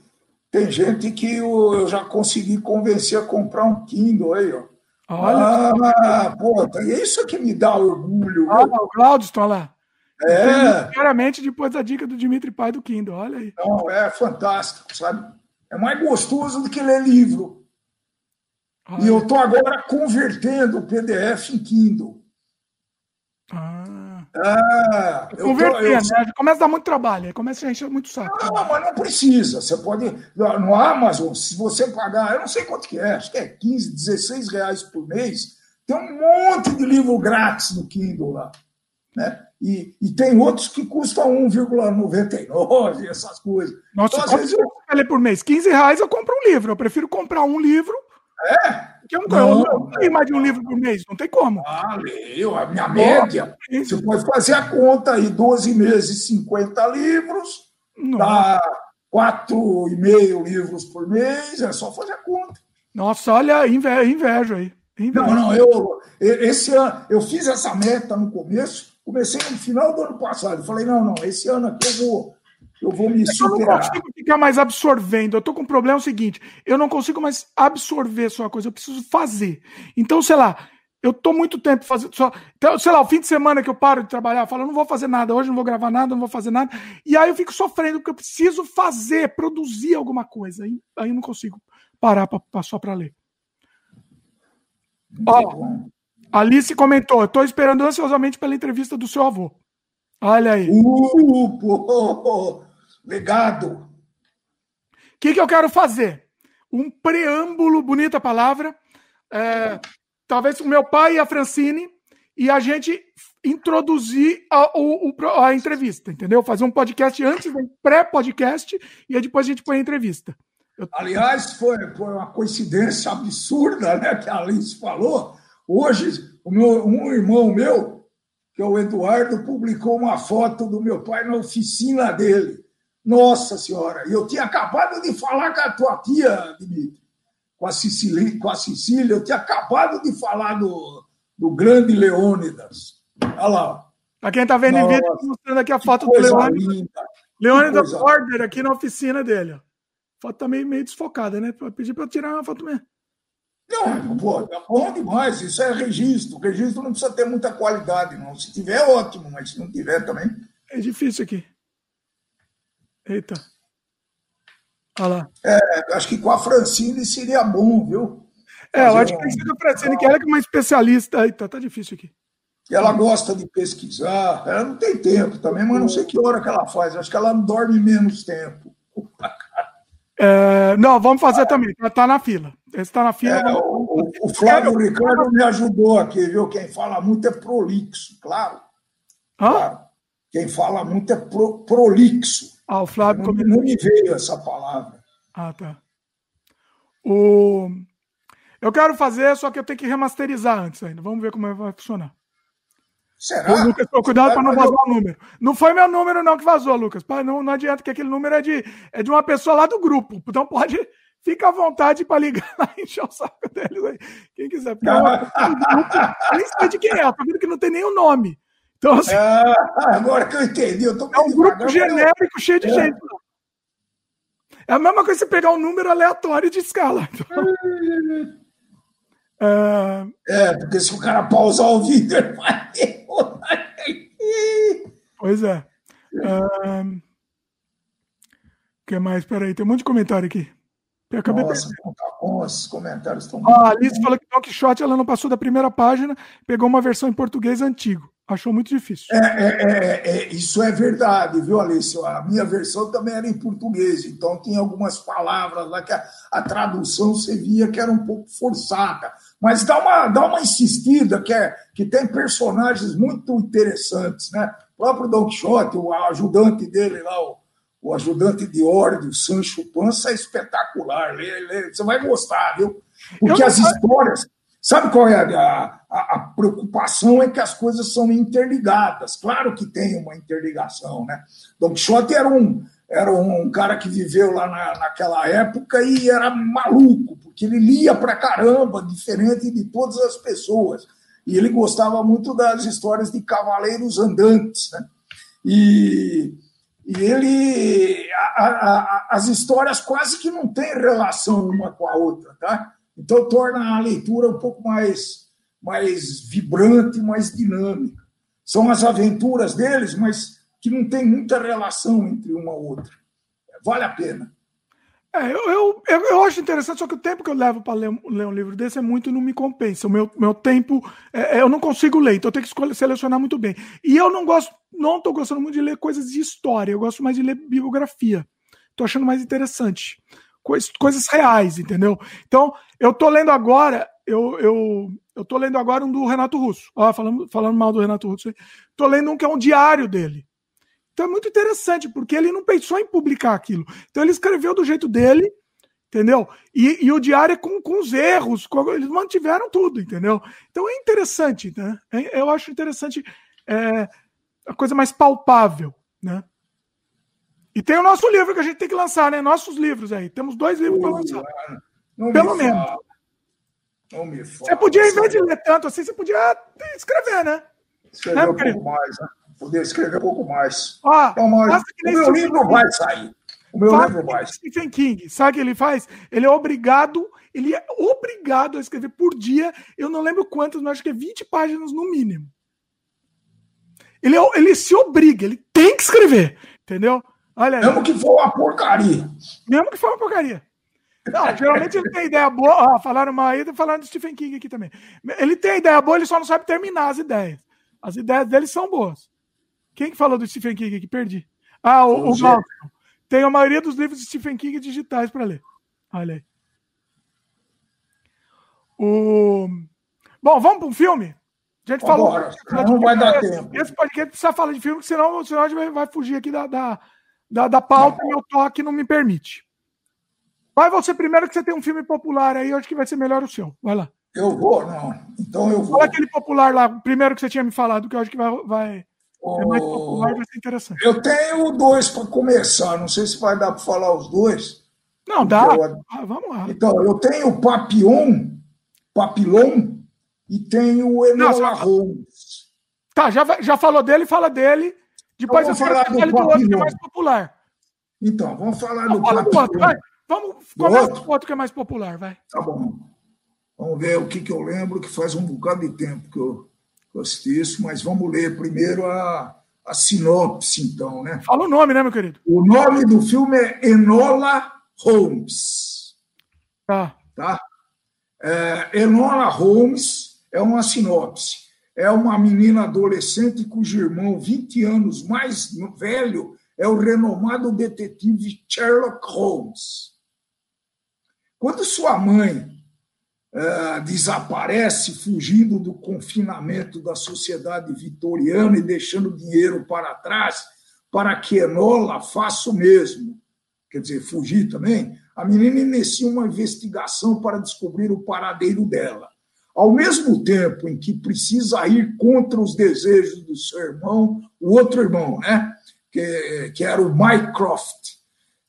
tem gente que eu, já consegui convencer a comprar um Kindle aí, ó. Olha. Ah, pô, é isso que me dá orgulho. Ah, o Claudio está lá. É. Claramente depois da dica do Dimitri Pai do Kindle, olha aí. Não, é fantástico, sabe? É mais gostoso do que ler livro. Olha. E eu estou agora convertendo o PDF em Kindle. Ah. Ah, Converter, eu, né? Começa a dar muito trabalho, começa a encher muito saco. Não, mas não precisa. Você pode. No Amazon, se você pagar, eu não sei quanto que é, acho que é 15, 16 reais por mês, tem um monte de livro grátis no Kindle lá. Né? E, e tem outros que custam 1,99, essas coisas. Nossa, então, às vezes eu... ler por mês? 15 reais eu compro um livro. Eu prefiro comprar um livro. É? Que eu não, não, não tenho mais de um livro por mês, não tem como. Ah, leio, a minha média. Você pode fazer a conta aí, 12 meses, 50 livros, não. dá 4,5 livros por mês, é só fazer a conta. Nossa, olha, inveja, inveja aí. Inveja. Não, não, eu, esse ano, eu fiz essa meta no começo, comecei no final do ano passado. Falei, não, não, esse ano aqui eu vou eu vou me é superar. Eu não consigo ficar mais absorvendo. Eu tô com um problema é o seguinte: eu não consigo mais absorver só uma coisa, eu preciso fazer. Então, sei lá, eu tô muito tempo fazendo só. Então, sei lá, o fim de semana que eu paro de trabalhar, eu falo, eu não vou fazer nada, hoje não vou gravar nada, não vou fazer nada. E aí eu fico sofrendo, porque eu preciso fazer, produzir alguma coisa. Aí, aí eu não consigo parar pra, pra só para ler. Ó, Alice comentou: eu tô esperando ansiosamente pela entrevista do seu avô. Olha aí. Uh, pô, legado. O que, que eu quero fazer? Um preâmbulo, bonita palavra. É, talvez o meu pai e a Francine e a gente introduzir a, o, a entrevista, entendeu? Fazer um podcast antes, um pré-podcast, e aí depois a gente põe a entrevista. Eu... Aliás, foi, foi uma coincidência absurda, né? Que a Alice falou. Hoje, meu, um irmão meu que o Eduardo publicou uma foto do meu pai na oficina dele. Nossa Senhora! Eu tinha acabado de falar com a tua tia, Dimitri, com a Cecília, com a eu tinha acabado de falar do, do grande Leônidas. Olha lá. Para quem está vendo Nossa, em vídeo, mostrando aqui a foto do Leônidas. Leônidas Order aqui na oficina dele. A foto está meio, meio desfocada, né? Pedi para tirar uma foto mesmo. Não, pô, é bom demais, isso é registro. O registro não precisa ter muita qualidade, não. Se tiver, ótimo, mas se não tiver também. É difícil aqui. Eita. Olha lá. É, acho que com a Francine seria bom, viu? É, eu acho que tem que ser com a Francine, que ela é uma especialista. Eita, tá difícil aqui. ela gosta de pesquisar, ela não tem tempo também, mas não sei que hora que ela faz, acho que ela dorme menos tempo. É, não, vamos fazer também, tá, tá na fila. Está na fila. É, o, o, Flávio Ricardo me ajudou aqui, viu? Quem fala muito é prolixo, claro. Claro. Quem fala muito é pro, prolixo. Ah, o Flávio não, não me veio essa palavra. Ah, tá. O... Eu quero fazer, só que eu tenho que remasterizar antes ainda. Vamos ver como vai funcionar. Será? O Lucas, cuidado para não vazar o número. Não foi meu número, não, que vazou, Lucas. Não, não adianta que aquele número é de, é de uma pessoa lá do grupo. Então pode. [LAUGHS] Fica à vontade para ligar lá e encher o saco deles aí. Quem quiser. Porque [LAUGHS] eu nem sei de quem é, tá vendo que não tem nenhum nome. Então, assim, ah, agora que eu entendi, eu tô É um grupo genérico eu... cheio de é. gente. É a mesma coisa você pegar um número aleatório de escala. Então... É... [LAUGHS] é, porque se o cara pausar o vídeo, ele vai [LAUGHS] Pois é. O que mais? Peraí, tem um monte de comentário aqui. Eu acabei Nossa, esses comentários estão. Ah, a Alice falou que Don Quixote ela não passou da primeira página, pegou uma versão em português antigo. Achou muito difícil. É, é, é, é, isso é verdade, viu, Alice? A minha versão também era em português, então tinha algumas palavras lá que a, a tradução você via que era um pouco forçada. Mas dá uma, dá uma insistida, que, é, que tem personagens muito interessantes, né? O próprio Don Quixote, o ajudante dele lá, o, o ajudante de ordem, o Sancho Panza, é espetacular. Lê, lê, você vai gostar, viu? Porque as histórias. Sabe qual é a, a, a, preocupação? É que as coisas são interligadas. Claro que tem uma interligação, né? Don Quixote era um, era um cara que viveu lá na, naquela época e era maluco, porque ele lia pra caramba, diferente de todas as pessoas. E ele gostava muito das histórias de cavaleiros andantes, né? E, e ele. A, as histórias quase que não têm relação uma com a outra, tá? Então torna a leitura um pouco mais, mais vibrante, mais dinâmica. São as aventuras deles, mas que não tem muita relação entre uma outra. Vale a pena. É, eu, eu, eu, acho interessante, só que o tempo que eu levo para ler, ler, um livro desse é muito não me compensa. O meu, meu tempo, é, é eu não consigo ler, então eu tenho que escolher, selecionar muito bem. E eu não gosto, não estou gostando muito de ler coisas de história, eu gosto mais de ler biografia. Estou achando mais interessante. Coisas, coisas reais, entendeu? Então, eu estou lendo agora, eu, eu, eu tô lendo agora um do Renato Russo. Ó, falando, falando mal do Renato Russo. Estou lendo um que é um diário dele. Então é muito interessante, porque ele não pensou em publicar aquilo. Então ele escreveu do jeito dele, entendeu? E, e o diário é com, com os erros, com, eles mantiveram tudo, entendeu? Então é interessante, né? É, eu acho interessante é, a coisa mais palpável, né? E tem o nosso livro que a gente tem que lançar, né? Nossos livros aí. Temos dois livros para lançar. Não Pelo me menos. Fala. Não me fala. Você podia, em vez de ler tanto assim, você podia escrever, né? Escrever né, um pouco mais, né? poder escrever um pouco mais. Ah, então, mas o meu livro vai sair. O meu livro vai. Stephen King, sabe o que ele faz? Ele é obrigado, ele é obrigado a escrever por dia, eu não lembro quantas, mas acho que é 20 páginas no mínimo. Ele, é ele se obriga, ele tem que escrever, entendeu? Olha Mesmo que for uma porcaria. Mesmo que for uma porcaria. Não, geralmente ele tem ideia boa. Ah, falaram mal aí, falando de Stephen King aqui também. Ele tem ideia boa, ele só não sabe terminar as ideias. As ideias dele são boas. Quem que falou do Stephen King aqui? Perdi. Ah, o, o Galton. Tem a maioria dos livros de Stephen King digitais para ler. Olha aí. O... Bom, vamos para um filme? A gente falou. Não vai dar tempo. Esse podcast precisa falar de filme, senão, senão a gente vai fugir aqui da, da, da, da pauta não. e o toque não me permite. Vai você primeiro, que você tem um filme popular aí, eu acho que vai ser melhor o seu. Vai lá. Eu vou, não. Então eu vou. Fala aquele popular lá, primeiro que você tinha me falado, que eu acho que vai, vai, é mais popular, vai ser interessante. Eu tenho dois para começar, não sei se vai dar para falar os dois. Não, dá. Eu... Ah, vamos lá. Então, eu tenho o Papillon, Papillon e tenho o Enola Holmes. Tá, já, já falou dele, fala dele. Depois então, eu falar do, outro que é mais popular. Então, vamos falar do fala. Outro, vai. Vamos começar com o outro que é mais popular, vai. Tá bom. Vamos ver o que, que eu lembro, que faz um bocado de tempo que eu assisti isso, mas vamos ler primeiro a, a sinopse, então, né? Fala o nome, né, meu querido? O nome do filme é Enola Holmes. Tá. tá? É, Enola Holmes é uma sinopse. É uma menina adolescente cujo irmão, 20 anos mais velho, é o renomado detetive Sherlock Holmes. Quando sua mãe uh, desaparece, fugindo do confinamento da sociedade vitoriana e deixando dinheiro para trás, para que Enola faça o mesmo, quer dizer, fugir também, a menina inicia uma investigação para descobrir o paradeiro dela. Ao mesmo tempo em que precisa ir contra os desejos do seu irmão, o outro irmão, né? que, que era o Mycroft,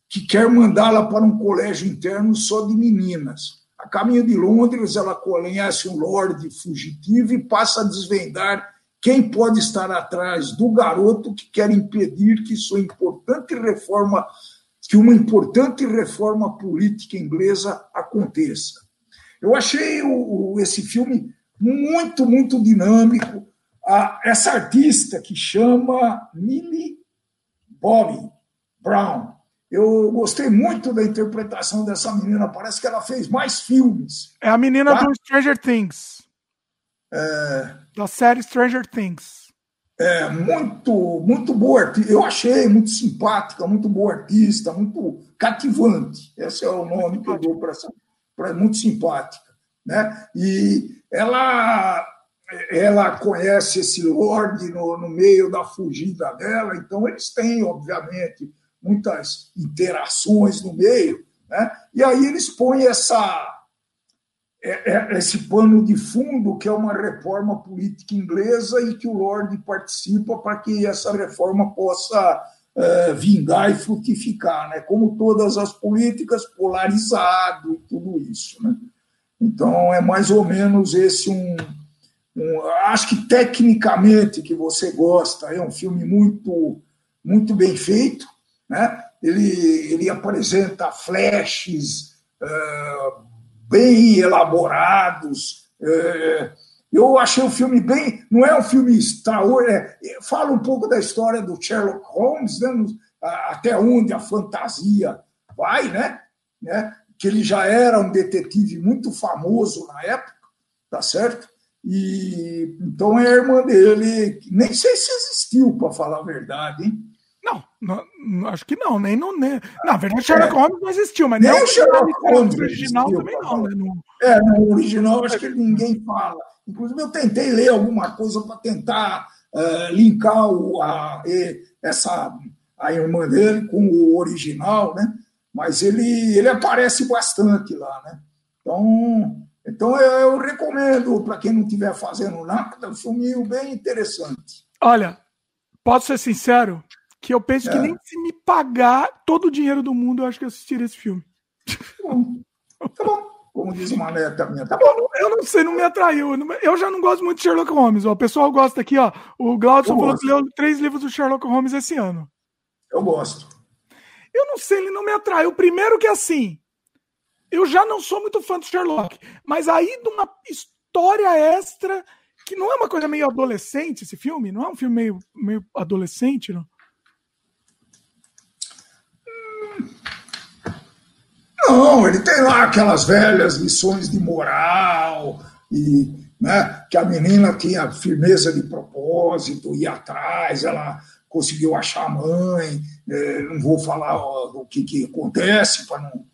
que quer mandá-la para um colégio interno só de meninas. A caminho de Londres, ela conhece um lord fugitivo e passa a desvendar quem pode estar atrás do garoto que quer impedir que sua importante reforma, que uma importante reforma política inglesa aconteça. Eu achei o, o, esse filme muito, muito dinâmico. Ah, essa artista que chama Millie Bobby Brown. Eu gostei muito da interpretação dessa menina. Parece que ela fez mais filmes. É a menina tá? do Stranger Things. É... Da série Stranger Things. É muito, muito boa. Eu achei muito simpática, muito boa artista, muito cativante. Esse é o nome que eu dou para essa. Pra, muito simpática. Né? E ela ela conhece esse Lorde no, no meio da fugida dela, então eles têm, obviamente, muitas interações no meio, né? e aí eles põem essa, é, é, esse pano de fundo, que é uma reforma política inglesa, e que o Lorde participa para que essa reforma possa é, vingar e frutificar, né? como todas as políticas, polarizado e tudo isso. Né? Então, é mais ou menos esse um um, acho que tecnicamente que você gosta, é um filme muito, muito bem feito. Né? Ele, ele apresenta flashes uh, bem elaborados. Uh, eu achei o filme bem. Não é um filme extraordinário. É, fala um pouco da história do Sherlock Holmes, né? até onde a fantasia vai, né? né? Que ele já era um detetive muito famoso na época, tá certo? E então é a irmã dele, nem sei se existiu, para falar a verdade, hein? Não, não, acho que não, nem no. Nem, na verdade, Sherlock é. Holmes não existiu, mas nem, nem o Sherlock Holmes original existiu, também não, né? No... É, no original acho que ninguém fala. Inclusive, eu tentei ler alguma coisa para tentar uh, linkar o, a, essa, a irmã dele com o original, né? Mas ele, ele aparece bastante lá, né? Então, então eu, eu recomendo para quem não estiver fazendo nada, um filminho bem interessante. Olha, posso ser sincero, que eu penso é. que nem se me pagar todo o dinheiro do mundo, eu acho que eu assistiria esse filme. Tá bom. Tá bom. Como diz uma neta minha, tá bom. Eu não sei, não me atraiu. Eu já não gosto muito de Sherlock Holmes. O pessoal gosta aqui, ó. O Glaudson falou que leu três livros do Sherlock Holmes esse ano. Eu gosto. Eu não sei, ele não me atraiu. Primeiro que assim, eu já não sou muito fã do Sherlock, mas aí de uma história extra que não é uma coisa meio adolescente esse filme, não é um filme meio, meio adolescente, não? Não, ele tem lá aquelas velhas lições de moral e né, que a menina tinha firmeza de propósito, ia atrás, ela conseguiu achar a mãe. É, não vou falar ó, o que, que acontece para não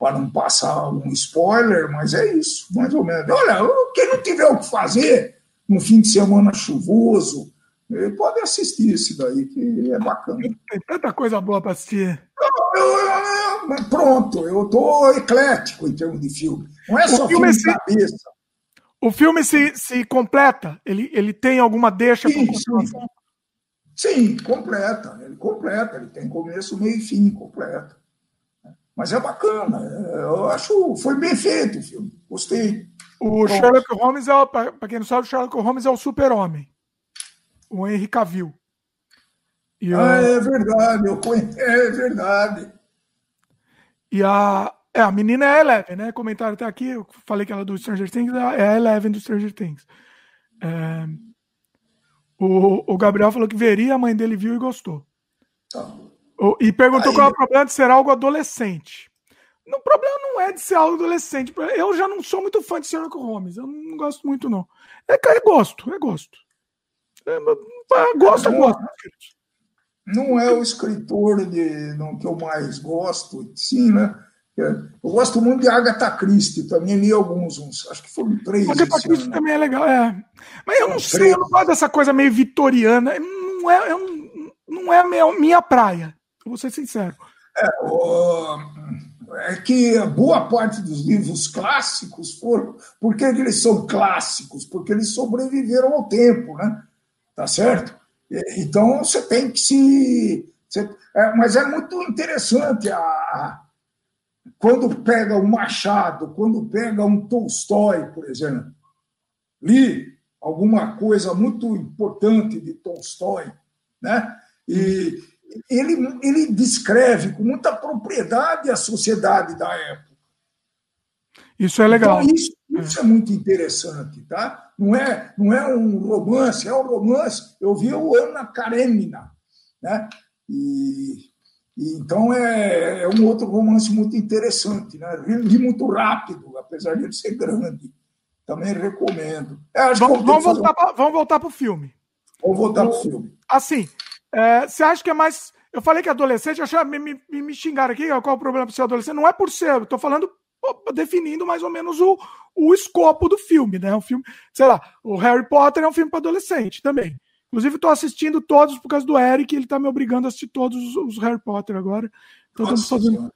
para não passar um spoiler, mas é isso, mais ou menos. Olha, quem não tiver o que fazer no fim de semana chuvoso, pode assistir esse daí, que é bacana. Tem tanta coisa boa para assistir. Eu, eu, eu, pronto, eu estou eclético em termos de filme. Não é só filme, filme de cabeça. O filme se, se completa? Ele, ele tem alguma deixa sim, sim. sim, completa. Ele completa. Ele tem começo, meio e fim, completa. Mas é bacana. Eu acho foi bem feito o filme. Gostei. O. Sherlock Holmes é, para quem não sabe, o Sherlock Holmes é o super-homem. O Henry Cavill. E ah, é verdade, eu conheço, é verdade. E a, é, a menina é a Eleven, né? Comentário até aqui, eu falei que ela é do Stranger Things, é a Eleven do Stranger Things. É, o, o Gabriel falou que veria, a mãe dele viu e gostou. Tá. E perguntou Aí... qual é o problema de ser algo adolescente. O problema não é de ser adolescente. Eu já não sou muito fã de Sherlock Holmes. Eu não gosto muito, não. É, é gosto, é gosto. É, é gosto, é gosto. Não é o escritor de, não, que eu mais gosto, sim, né? Eu gosto muito de Agatha Christie, também li alguns, uns, acho que foram três. Agatha Christie ano. também é legal, é. Mas eu não sei, três. eu não gosto dessa coisa meio vitoriana. Não é, eu, não é minha, minha praia, vou ser sincero. É, o, é que boa parte dos livros clássicos foram. Por que eles são clássicos? Porque eles sobreviveram ao tempo, né? Tá certo? Então você tem que se. Você, é, mas é muito interessante a, quando pega um Machado, quando pega um Tolstói, por exemplo. Li alguma coisa muito importante de Tolstói, né? E ele, ele descreve com muita propriedade a sociedade da época. Isso é legal. Então, isso, isso é muito interessante, tá? Não é, não é um romance, é um romance. Eu vi o Ana Karenina, né? E, e então é, é, um outro romance muito interessante, né? Li muito rápido, apesar de ele ser grande. Também recomendo. É, vamos, vamos, voltar um... pra, vamos voltar para o filme. Vamos voltar para o filme. Assim, é, você acha que é mais. Eu falei que é adolescente, achei, me, me, me xingaram aqui, qual o problema para ser adolescente? Não é por ser, eu estou falando, definindo mais ou menos o, o escopo do filme, né? Um filme, sei lá, o Harry Potter é um filme para adolescente também. Inclusive, estou assistindo todos por causa do Eric, ele está me obrigando a assistir todos os, Harry Potter agora. Então, Nossa, fazendo...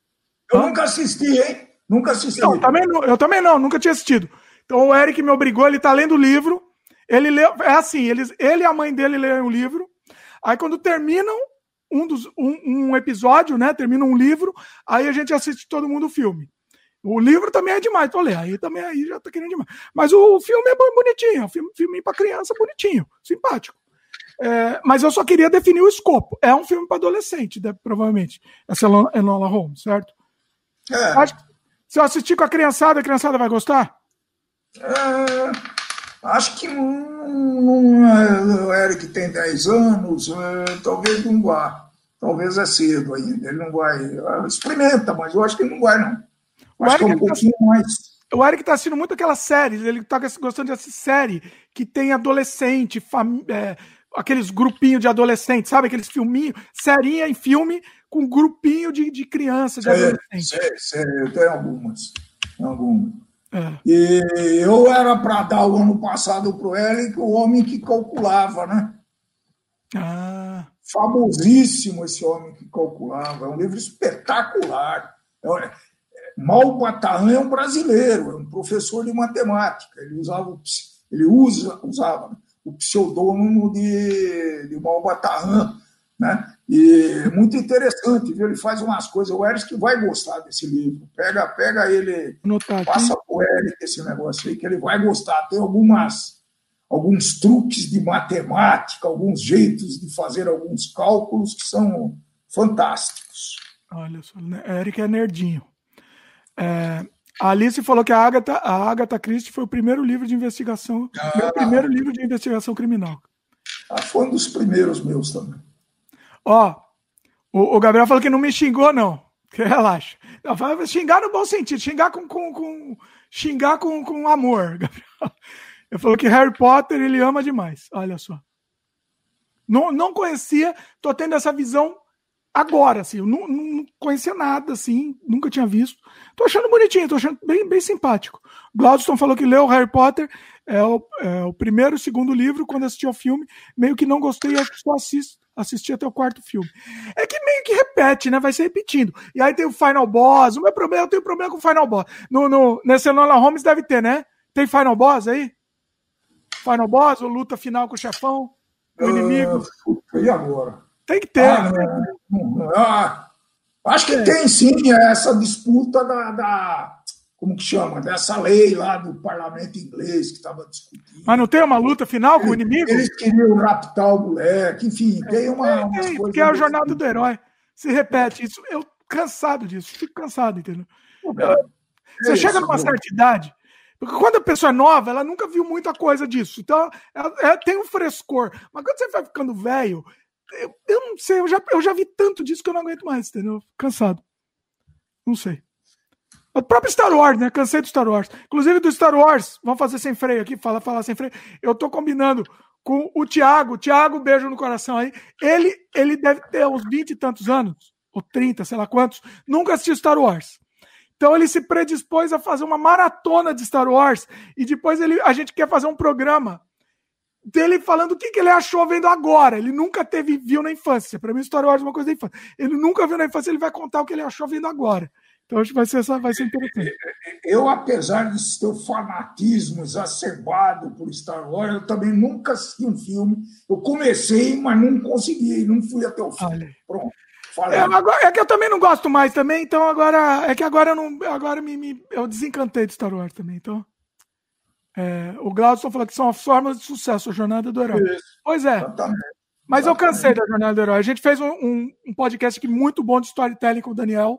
Eu nunca assisti, hein? Nunca assisti. Não, também não, eu também não, nunca tinha assistido. Então o Eric me obrigou, ele está lendo o livro. Ele leu, é assim, eles, ele e a mãe dele leem o livro. Aí quando terminam um, dos, um, um episódio, né? Termina um livro, aí a gente assiste todo mundo o filme. O livro também é demais pra ler, aí também aí já tá querendo demais. Mas o, filme é bonitinho, é um filme, filme para criança bonitinho, simpático. É, mas eu só queria definir o escopo. É um filme para adolescente, né, provavelmente. Essa é Enola Holmes, certo? É. Acho se eu assistir com a criançada, a criançada vai gostar? É, Acho que um, o Eric tem 10 anos, é, talvez não vá. Talvez é cedo ainda. Ele não vai. Experimenta, mas eu acho que não vai, não. O acho Eric que é um tá pouquinho tá, mais. O Eric está assistindo muito aquelas séries, ele está gostando de assistir série que tem adolescente, fam... É, aqueles grupinhos de adolescentes, sabe? Aqueles filminhos, serinha em filme com grupinho de, de criança, de sei, adolescente. Sei, sei, eu tenho algumas. Algumas. É. E eu era para dar o ano passado para o Eric o homem que calculava, né? Ah. Famosíssimo esse homem que calculava. É um livro espetacular. É, Mal Bataan é um brasileiro, é um professor de matemática. Ele usava, ele usa, usava o pseudônimo de, de Mal Bataan, né? E muito interessante, viu? Ele faz umas coisas. O Eric vai gostar desse livro. Pega, pega ele, passa para o Eric esse negócio aí, que ele vai gostar. Tem algumas, alguns truques de matemática, alguns jeitos de fazer alguns cálculos que são fantásticos. Olha só, né? Eric é nerdinho. É, a Alice falou que a Agatha, a Agatha Christie foi o primeiro livro de investigação, ah, primeiro livro de investigação criminal. Ah, foi um dos primeiros meus também. Ó, o, o, Gabriel falou que não me xingou, não. [LAUGHS] Relaxa. Não, fala, xingar no bom sentido, xingar com, com, com xingar com, com amor, [LAUGHS] Gabriel. Ele falou que Harry Potter ele ama demais. Olha só. Não, não conhecia, tô tendo essa visão agora, assim. Eu não, não conhecia nada, assim, nunca tinha visto. Tô achando bonitinho, tô achando bem, bem simpático. Gladstone falou que leu Harry Potter, é o, é o primeiro e segundo livro, quando assistiu ao filme, meio que não gostei, acho que só assisto assistir até o quarto filme. É que meio que repete, né? Vai se repetindo. E aí tem o Final Boss. O meu problema, eu tenho problema com o Final Boss. No, no, nesse Enola Holmes deve ter, né? Tem Final Boss aí? Final Boss, ou luta final com o chefão? O inimigo? Uh, e agora? Tem que ter. Ah, né? ah, acho que é. tem sim essa disputa da, da como que chama, dessa lei lá do parlamento inglês que estava discutindo. Mas não tem uma luta final com o inimigo? Eles queriam raptar o moleque, enfim, tem uma. Tem, tem porque é a jornada do herói. Se repete isso. Eu cansado disso, fico cansado, entendeu? Você é chega numa certa idade, porque quando a pessoa é nova, ela nunca viu muita coisa disso. Então, é, é, tem um frescor. Mas quando você vai ficando velho, eu, eu não sei, eu já, eu já vi tanto disso que eu não aguento mais, entendeu? Cansado. Não sei. O próprio Star Wars, né? Cansei do Star Wars. Inclusive do Star Wars, vamos fazer sem freio aqui, falar, falar sem freio. Eu tô combinando com o Thiago. Thiago, beijo no coração aí. Ele, ele deve ter uns 20 e tantos anos, ou 30, sei lá quantos, nunca assistiu Star Wars. Então ele se predispôs a fazer uma maratona de Star Wars e depois ele, a gente quer fazer um programa dele falando o que, que ele achou vendo agora. Ele nunca teve viu na infância. Para mim, Star Wars é uma coisa da infância. Ele nunca viu na infância, ele vai contar o que ele achou vendo agora. Então acho que vai ser, vai ser interessante. Eu, apesar desse teu fanatismo exacerbado por Star Wars, eu também nunca assisti um filme. Eu comecei, mas não consegui, não fui até o fim. Olha. Pronto. É, agora, é, que eu também não gosto mais também, então agora é que agora eu não, agora me, me eu desencantei de Star Wars também, então. É, o Glaucio falou que são as formas de sucesso, a jornada do herói. Isso. Pois é. Exatamente. Mas eu cansei da jornada do herói. A gente fez um, um, um podcast aqui muito bom de storytelling com o Daniel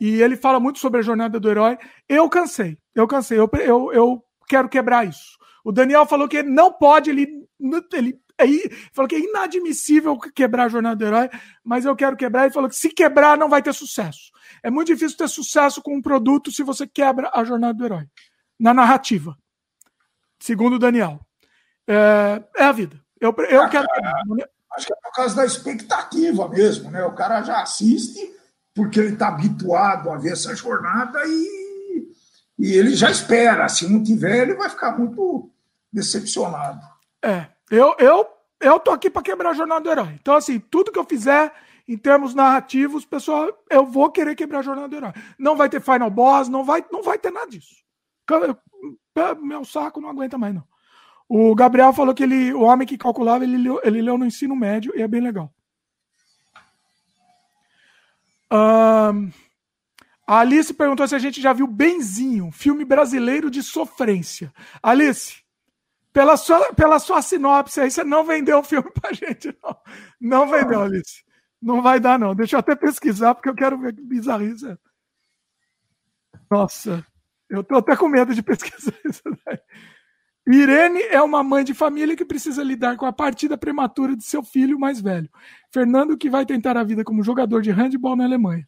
e ele fala muito sobre a jornada do herói. Eu cansei, eu cansei, eu, eu, eu quero quebrar isso. O Daniel falou que ele não pode, ele, ele, ele falou que é inadmissível quebrar a jornada do herói, mas eu quero quebrar. Ele falou que se quebrar não vai ter sucesso. É muito difícil ter sucesso com um produto se você quebra a jornada do herói na narrativa. Segundo o Daniel. É, é a vida. Eu, eu ah, quero. Cara, acho que é por causa da expectativa mesmo, né? O cara já assiste porque ele está habituado a ver essa jornada e, e ele já espera. Se não tiver, ele vai ficar muito decepcionado. É, eu, eu, eu tô aqui para quebrar a jornada do herói. Então, assim, tudo que eu fizer em termos narrativos, pessoal, eu vou querer quebrar a jornada do herói. Não vai ter final boss, não vai, não vai ter nada disso. Meu saco não aguenta mais, não. O Gabriel falou que ele, o homem que calculava, ele leu, ele leu no ensino médio e é bem legal. Um, a Alice perguntou se a gente já viu Benzinho, filme brasileiro de sofrência. Alice, pela sua, pela sua sinopse aí, você não vendeu o filme pra gente, não. Não vendeu, Alice. Não vai dar, não. Deixa eu até pesquisar, porque eu quero ver que bizarrice Nossa, eu tô até com medo de pesquisar [LAUGHS] isso daí. Irene é uma mãe de família que precisa lidar com a partida prematura de seu filho mais velho. Fernando, que vai tentar a vida como jogador de handball na Alemanha.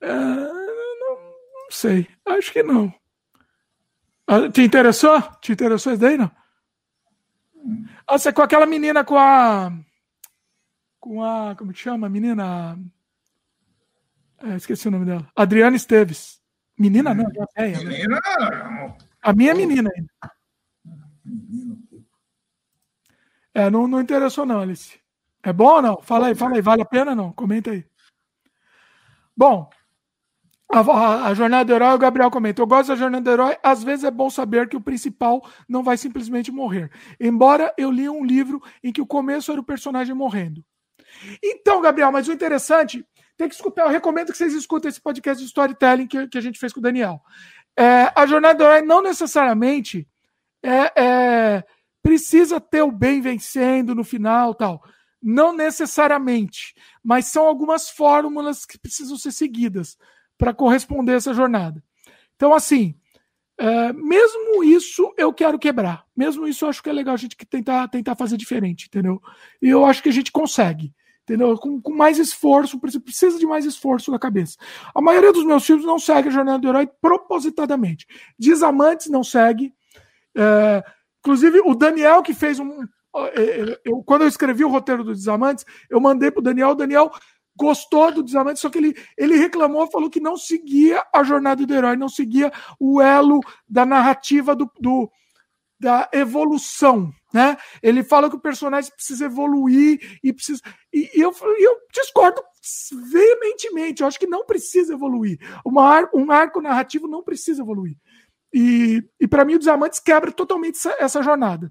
É, não, não, sei, acho que não. Ah, te interessou? Te interessou isso daí, não? Ah, você com aquela menina com a. Com a. Como que chama? Menina. É, esqueci o nome dela. Adriana Esteves. Menina não, é, é, menina. A minha é menina ainda. É, não, não interessou não, Alice. É bom ou não? Fala aí, fala aí. Vale a pena ou não? Comenta aí. Bom, a, a, a, jornada do herói, o Gabriel comenta. Eu gosto da jornada do herói. Às vezes é bom saber que o principal não vai simplesmente morrer. Embora eu li um livro em que o começo era o personagem morrendo. Então, Gabriel, mas o interessante, tem que escutar. Eu recomendo que vocês escutem esse podcast de storytelling que, que a gente fez com o Daniel. É, a jornada do herói não necessariamente é, é, precisa ter o bem vencendo no final tal. Não necessariamente, mas são algumas fórmulas que precisam ser seguidas para corresponder a essa jornada. Então, assim, é, mesmo isso eu quero quebrar. Mesmo isso eu acho que é legal a gente tentar, tentar fazer diferente, entendeu? E eu acho que a gente consegue. Entendeu? Com, com mais esforço, precisa de mais esforço na cabeça. A maioria dos meus filmes não segue a jornada do herói propositadamente. Desamantes não segue, é, inclusive, o Daniel que fez um. É, é, eu, quando eu escrevi o roteiro do Desamantes, eu mandei para o Daniel. O Daniel gostou do Desamantes, só que ele, ele reclamou, falou que não seguia a jornada do herói, não seguia o elo da narrativa do, do da evolução, né? Ele fala que o personagem precisa evoluir e precisa. E, eu, eu discordo veementemente. Eu acho que não precisa evoluir. Uma, um arco narrativo não precisa evoluir. E, e para mim, o Desamantes quebra totalmente essa, essa, jornada.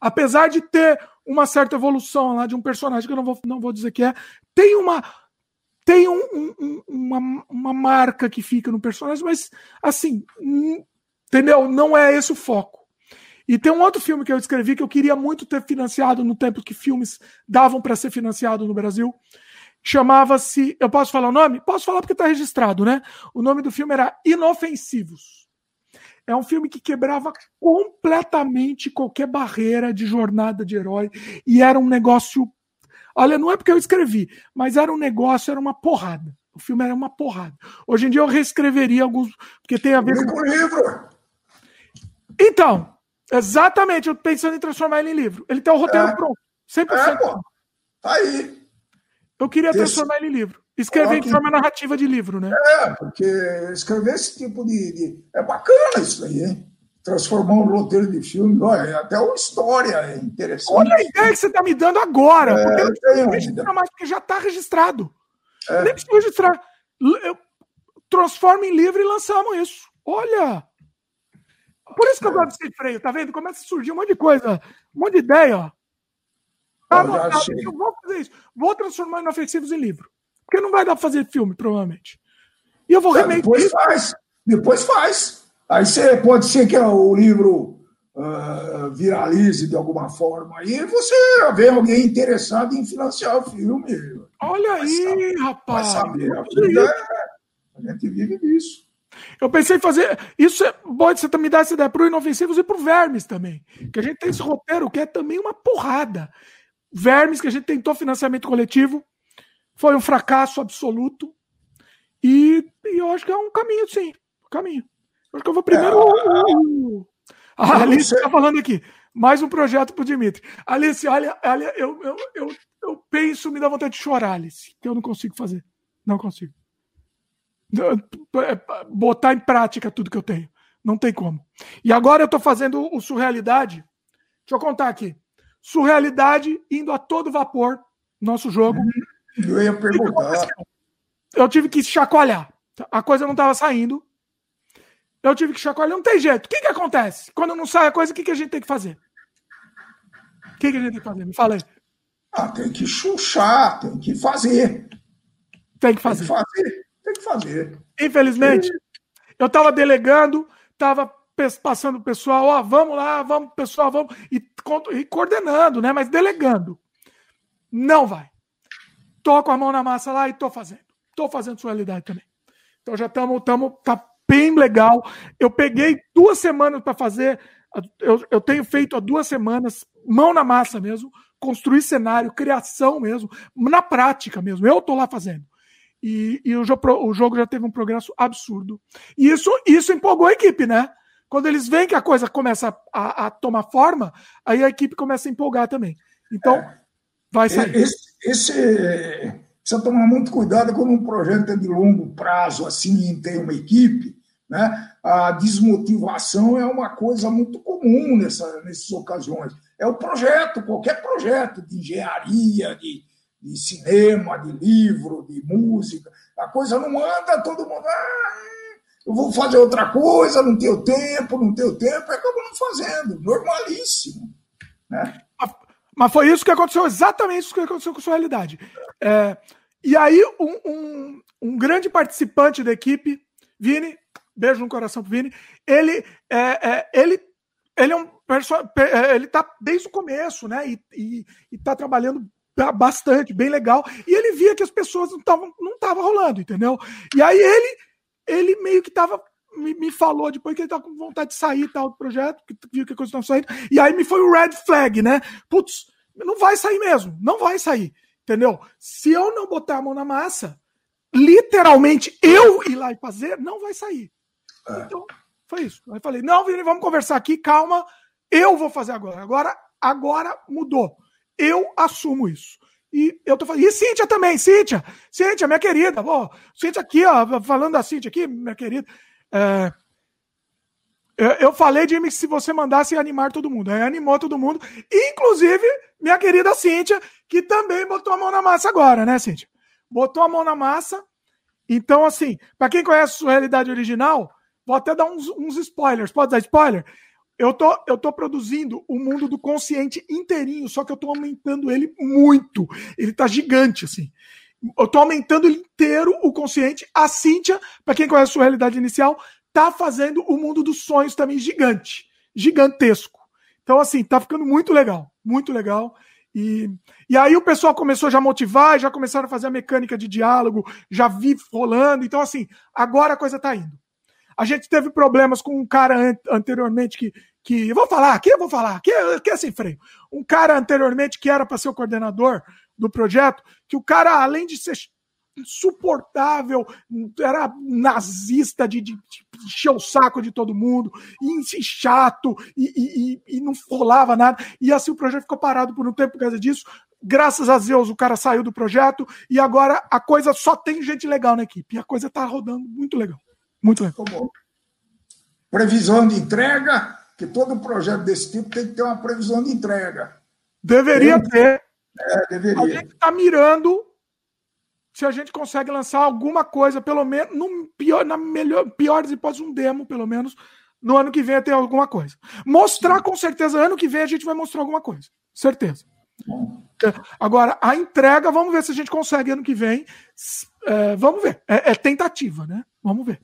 Apesar de ter uma certa evolução lá de um personagem, que eu não vou, não vou dizer que é, tem uma. Tem um, um, uma, uma marca que fica no personagem, mas assim, entendeu? Não é esse o foco. E tem um outro filme que eu escrevi que eu queria muito ter financiado no tempo que filmes davam para ser financiado no Brasil. Chamava-se. Eu posso falar o nome? Posso falar porque está registrado, né? O nome do filme era Inofensivos. É um filme que quebrava completamente qualquer barreira de jornada de herói e era um negócio. Olha, não é porque eu escrevi, mas era um negócio, era uma porrada. O filme era uma porrada. Hoje em dia eu reescreveria alguns, porque tem a ver com o livro. Então, exatamente, eu pensando em transformar ele em livro. Ele tem o roteiro é. pronto, 100%. É, pô. Tá aí. Eu queria esse... transformar ele em livro. Escrever de forma narrativa de livro, né? É, porque escrever esse tipo de. de... É bacana isso aí, hein? Transformar um roteiro de filme, olha, até uma história é interessante. Olha a ideia que você está me dando agora. É, porque não precisa mais, porque já está registrado. É. Nem precisa registrar. Eu transforma em livro e lançamos isso. Olha! Por isso que eu gosto desse freio, tá vendo? Começa a surgir um monte de coisa, um monte de ideia, ó. Tá eu, eu vou fazer isso. Vou transformar inofensivos em livro. Porque não vai dar pra fazer filme, provavelmente. E eu vou é, Depois faz. Depois faz. Aí você, pode ser que o livro uh, viralize de alguma forma. Aí você vê alguém interessado em financiar o filme. Olha aí, saber, rapaz. Saber. A, vida, é, a gente vive disso. Eu pensei em fazer. Isso é, pode você me dar essa ideia para o Inofensivos e para o Vermes também. Que a gente tem esse roteiro que é também uma porrada. Vermes, que a gente tentou financiamento coletivo, foi um fracasso absoluto. E, e eu acho que é um caminho, sim. Um caminho. Eu acho que eu vou primeiro. É, a Alice está falando aqui. Mais um projeto para o Dimitri. Alice, olha, olha eu, eu, eu, eu penso, me dá vontade de chorar, Alice. Que eu não consigo fazer. Não consigo. É, botar em prática tudo que eu tenho. Não tem como. E agora eu estou fazendo o Surrealidade. Deixa eu contar aqui. Surrealidade indo a todo vapor, nosso jogo. Eu ia perguntar. Eu tive que chacoalhar. A coisa não estava saindo. Eu tive que chacoalhar. Não tem jeito. O que, que acontece? Quando não sai a coisa, o que, que a gente tem que fazer? O que, que a gente tem que fazer? Me fala aí. Ah, tem que chuchar, tem que fazer. Tem que fazer. Tem que fazer. Tem que fazer. Infelizmente, eu estava delegando, estava passando o pessoal, ó, vamos lá, vamos, pessoal, vamos, e, e coordenando, né? Mas delegando. Não vai. Tô com a mão na massa lá e tô fazendo. Tô fazendo sua realidade também. Então já estamos, tamo, tá bem legal. Eu peguei duas semanas para fazer. Eu, eu tenho feito há duas semanas, mão na massa mesmo, construir cenário, criação mesmo, na prática mesmo. Eu tô lá fazendo. E, e o, jogo, o jogo já teve um progresso absurdo. E isso, isso empolgou a equipe, né? Quando eles veem que a coisa começa a, a tomar forma, aí a equipe começa a empolgar também. Então, é, vai sair. Esse, esse, precisa tomar muito cuidado quando um projeto é de longo prazo, assim, e tem uma equipe, né? A desmotivação é uma coisa muito comum nessa, nessas ocasiões. É o projeto, qualquer projeto de engenharia, de, de cinema, de livro, de música. A coisa não anda, todo mundo. Ah, eu vou fazer outra coisa, não tenho tempo, não tenho tempo, e acabo não fazendo. Normalíssimo. Né? Mas foi isso que aconteceu, exatamente isso que aconteceu com a sua realidade. É, e aí, um, um, um, grande participante da equipe, Vini, beijo no coração pro Vini, ele, é, é, ele, ele é um é, ele tá desde o começo, né? E, e, e tá trabalhando bastante, bem legal. E ele via que as pessoas não estavam não tava rolando, entendeu? E aí ele ele meio que tava. Me, me falou depois que ele tava com vontade de sair tal do projeto, que viu que a coisa estava saindo. E aí me foi o red flag, né? Putz, não vai sair mesmo, não vai sair. Entendeu? Se eu não botar a mão na massa, literalmente eu ir lá e fazer, não vai sair. É. Então, foi isso. Aí falei, não, Vini, vamos conversar aqui, calma, eu vou fazer agora. Agora, agora mudou. Eu assumo isso. E eu tô falando, e Cíntia também, Cíntia, Cíntia, minha querida, ó, Cíntia aqui, ó, falando da Cíntia aqui, minha querida. É, eu falei, Jimmy, que se você mandasse animar todo mundo. Aí animou todo mundo, inclusive minha querida Cíntia, que também botou a mão na massa agora, né, Cíntia? Botou a mão na massa. Então, assim, para quem conhece a sua realidade original, vou até dar uns, uns spoilers. Pode dar spoiler? Eu tô, eu tô produzindo o mundo do consciente inteirinho, só que eu tô aumentando ele muito. Ele tá gigante, assim. Eu tô aumentando ele inteiro, o consciente. A Cíntia, para quem conhece a sua realidade inicial, tá fazendo o mundo dos sonhos também gigante. Gigantesco. Então, assim, tá ficando muito legal. Muito legal. E, e aí o pessoal começou já motivar, já começaram a fazer a mecânica de diálogo, já vi rolando. Então, assim, agora a coisa tá indo. A gente teve problemas com um cara anteriormente que, que. Vou falar, aqui eu vou falar, aqui, aqui é sem freio. Um cara anteriormente que era para ser o coordenador do projeto, que o cara, além de ser insuportável, era nazista de, de, de encher o saco de todo mundo, e chato, e, e, e, não rolava nada. E assim o projeto ficou parado por um tempo por causa disso. Graças a Deus o cara saiu do projeto e agora a coisa só tem gente legal na equipe. E a coisa tá rodando muito legal. Muito legal. Previsão de entrega, que todo projeto desse tipo tem que ter uma previsão de entrega. Deveria tem? ter. É, deveria. A gente está mirando se a gente consegue lançar alguma coisa, pelo menos, no pior, na melhor, pior das hipóteses, um demo, pelo menos, no ano que vem ter alguma coisa. Mostrar, com certeza, ano que vem a gente vai mostrar alguma coisa. Certeza. Agora, a entrega, vamos ver se a gente consegue ano que vem. É, vamos ver. É, é, tentativa, né? Vamos ver.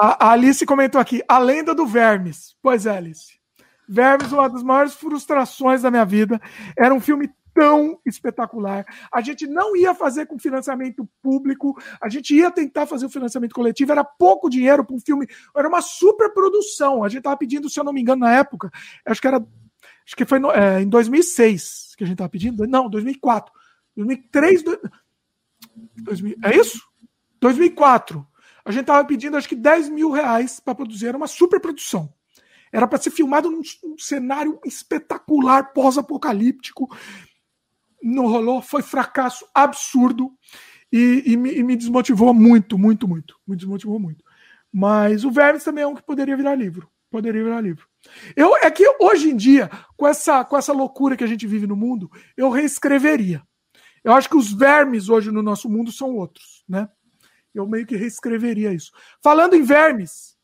A, Alice comentou aqui, a lenda do Vermes. Pois é, Alice. Vermes, uma das maiores frustrações da minha vida. Era um filme tão espetacular. A gente não ia fazer com financiamento público, a gente ia tentar fazer o financiamento coletivo, era pouco dinheiro para um filme, era uma super produção. A gente estava pedindo, se eu não me engano, na época, acho que era, acho que foi no, é, em 2006 que a gente estava pedindo, não, 2004, 2003, do, 2000, é isso? 2004. A gente estava pedindo, acho que 10 mil reais para produzir, era uma super produção. Era para ser filmado num, num cenário espetacular, pós-apocalíptico não rolou, foi fracasso absurdo e, e, me, e, me, desmotivou muito, muito, muito. Me desmotivou muito. Mas o Vermes também é um que poderia virar livro. Poderia virar livro. Eu, é que hoje em dia, com essa, com essa loucura que a gente vive no mundo, eu reescreveria. Eu acho que os vermes hoje no nosso mundo são outros, né? Eu meio que reescreveria isso. Falando em vermes,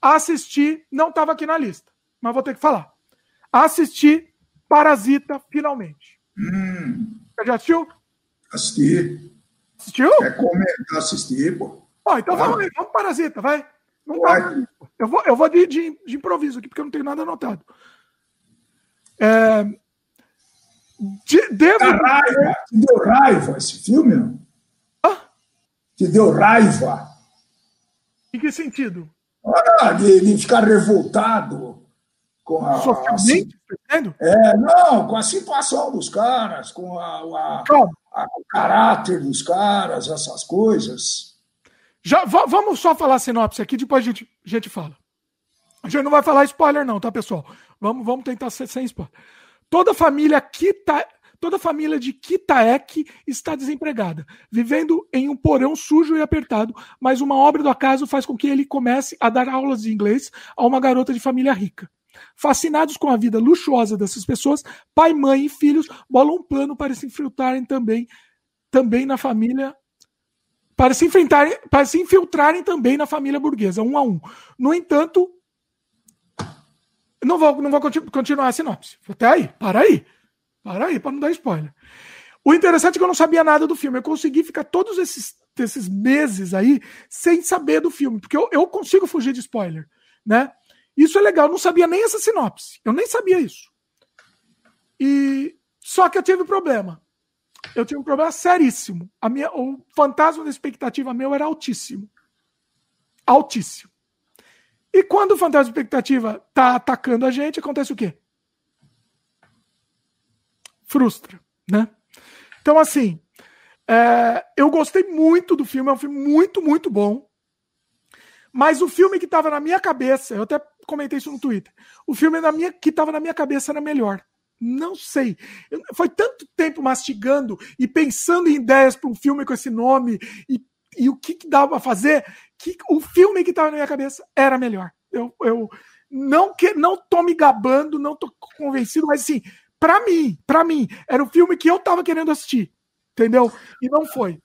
assisti, não estava aqui na lista, mas vou ter que falar. Assisti Parasita finalmente. Hum. Já assistiu? Assisti. Assistiu? Quer comentar, assistir, pô. Ó, então vamos aí, vamos Parasita, vai. Não vai. Eu vou, eu vou de, de, de, improviso aqui, porque eu não tenho nada anotado. É... De, devo... raiva. Deu raiva esse filme? Hã? Te deu raiva? Em que sentido? Ah, de, de ficar revoltado com a. Socialmente? Assim, é, não, com a situação dos caras, com a, a, a, o caráter dos caras, essas coisas. Já, vamos só falar sinopse aqui, depois a gente, a gente fala. A gente não vai falar spoiler, não, tá, pessoal? Vamos, vamos tentar ser sem spoiler. Toda família Kita, toda família de Kitaek está desempregada, vivendo em um porão sujo e apertado, mas uma obra do acaso faz com que ele comece a dar aulas de inglês a uma garota de família rica. Fascinados com a vida luxuosa dessas pessoas, pai, mãe e filhos bolam um plano para se infiltrarem também, também na família. Para se, enfrentarem, para se infiltrarem também na família burguesa, um a um. No entanto, não vou, não vou continuar a sinopse. Até aí, para aí. Para aí, para não dar spoiler. O interessante é que eu não sabia nada do filme. Eu consegui ficar todos esses, esses meses aí sem saber do filme, porque eu, eu consigo fugir de spoiler, né? Isso é legal, eu não sabia nem essa sinopse. Eu nem sabia isso. E só que eu tive um problema. Eu tive um problema seríssimo. A minha, o fantasma da expectativa meu era altíssimo. Altíssimo. E quando o fantasma da expectativa tá atacando a gente, acontece o quê? Frustra, né? Então, assim, é, eu gostei muito do filme, é um filme muito, muito bom. Mas o filme que estava na minha cabeça, eu até comentei isso no Twitter. O filme na minha, que estava na minha cabeça era melhor. Não sei. Eu, foi tanto tempo mastigando e pensando em ideias para um filme com esse nome e, e o que, que dava para fazer, que o filme que estava na minha cabeça era melhor. Eu, eu não que não tô me gabando, não tô convencido, mas assim, para mim, para mim, era o filme que eu tava querendo assistir, entendeu? E não foi.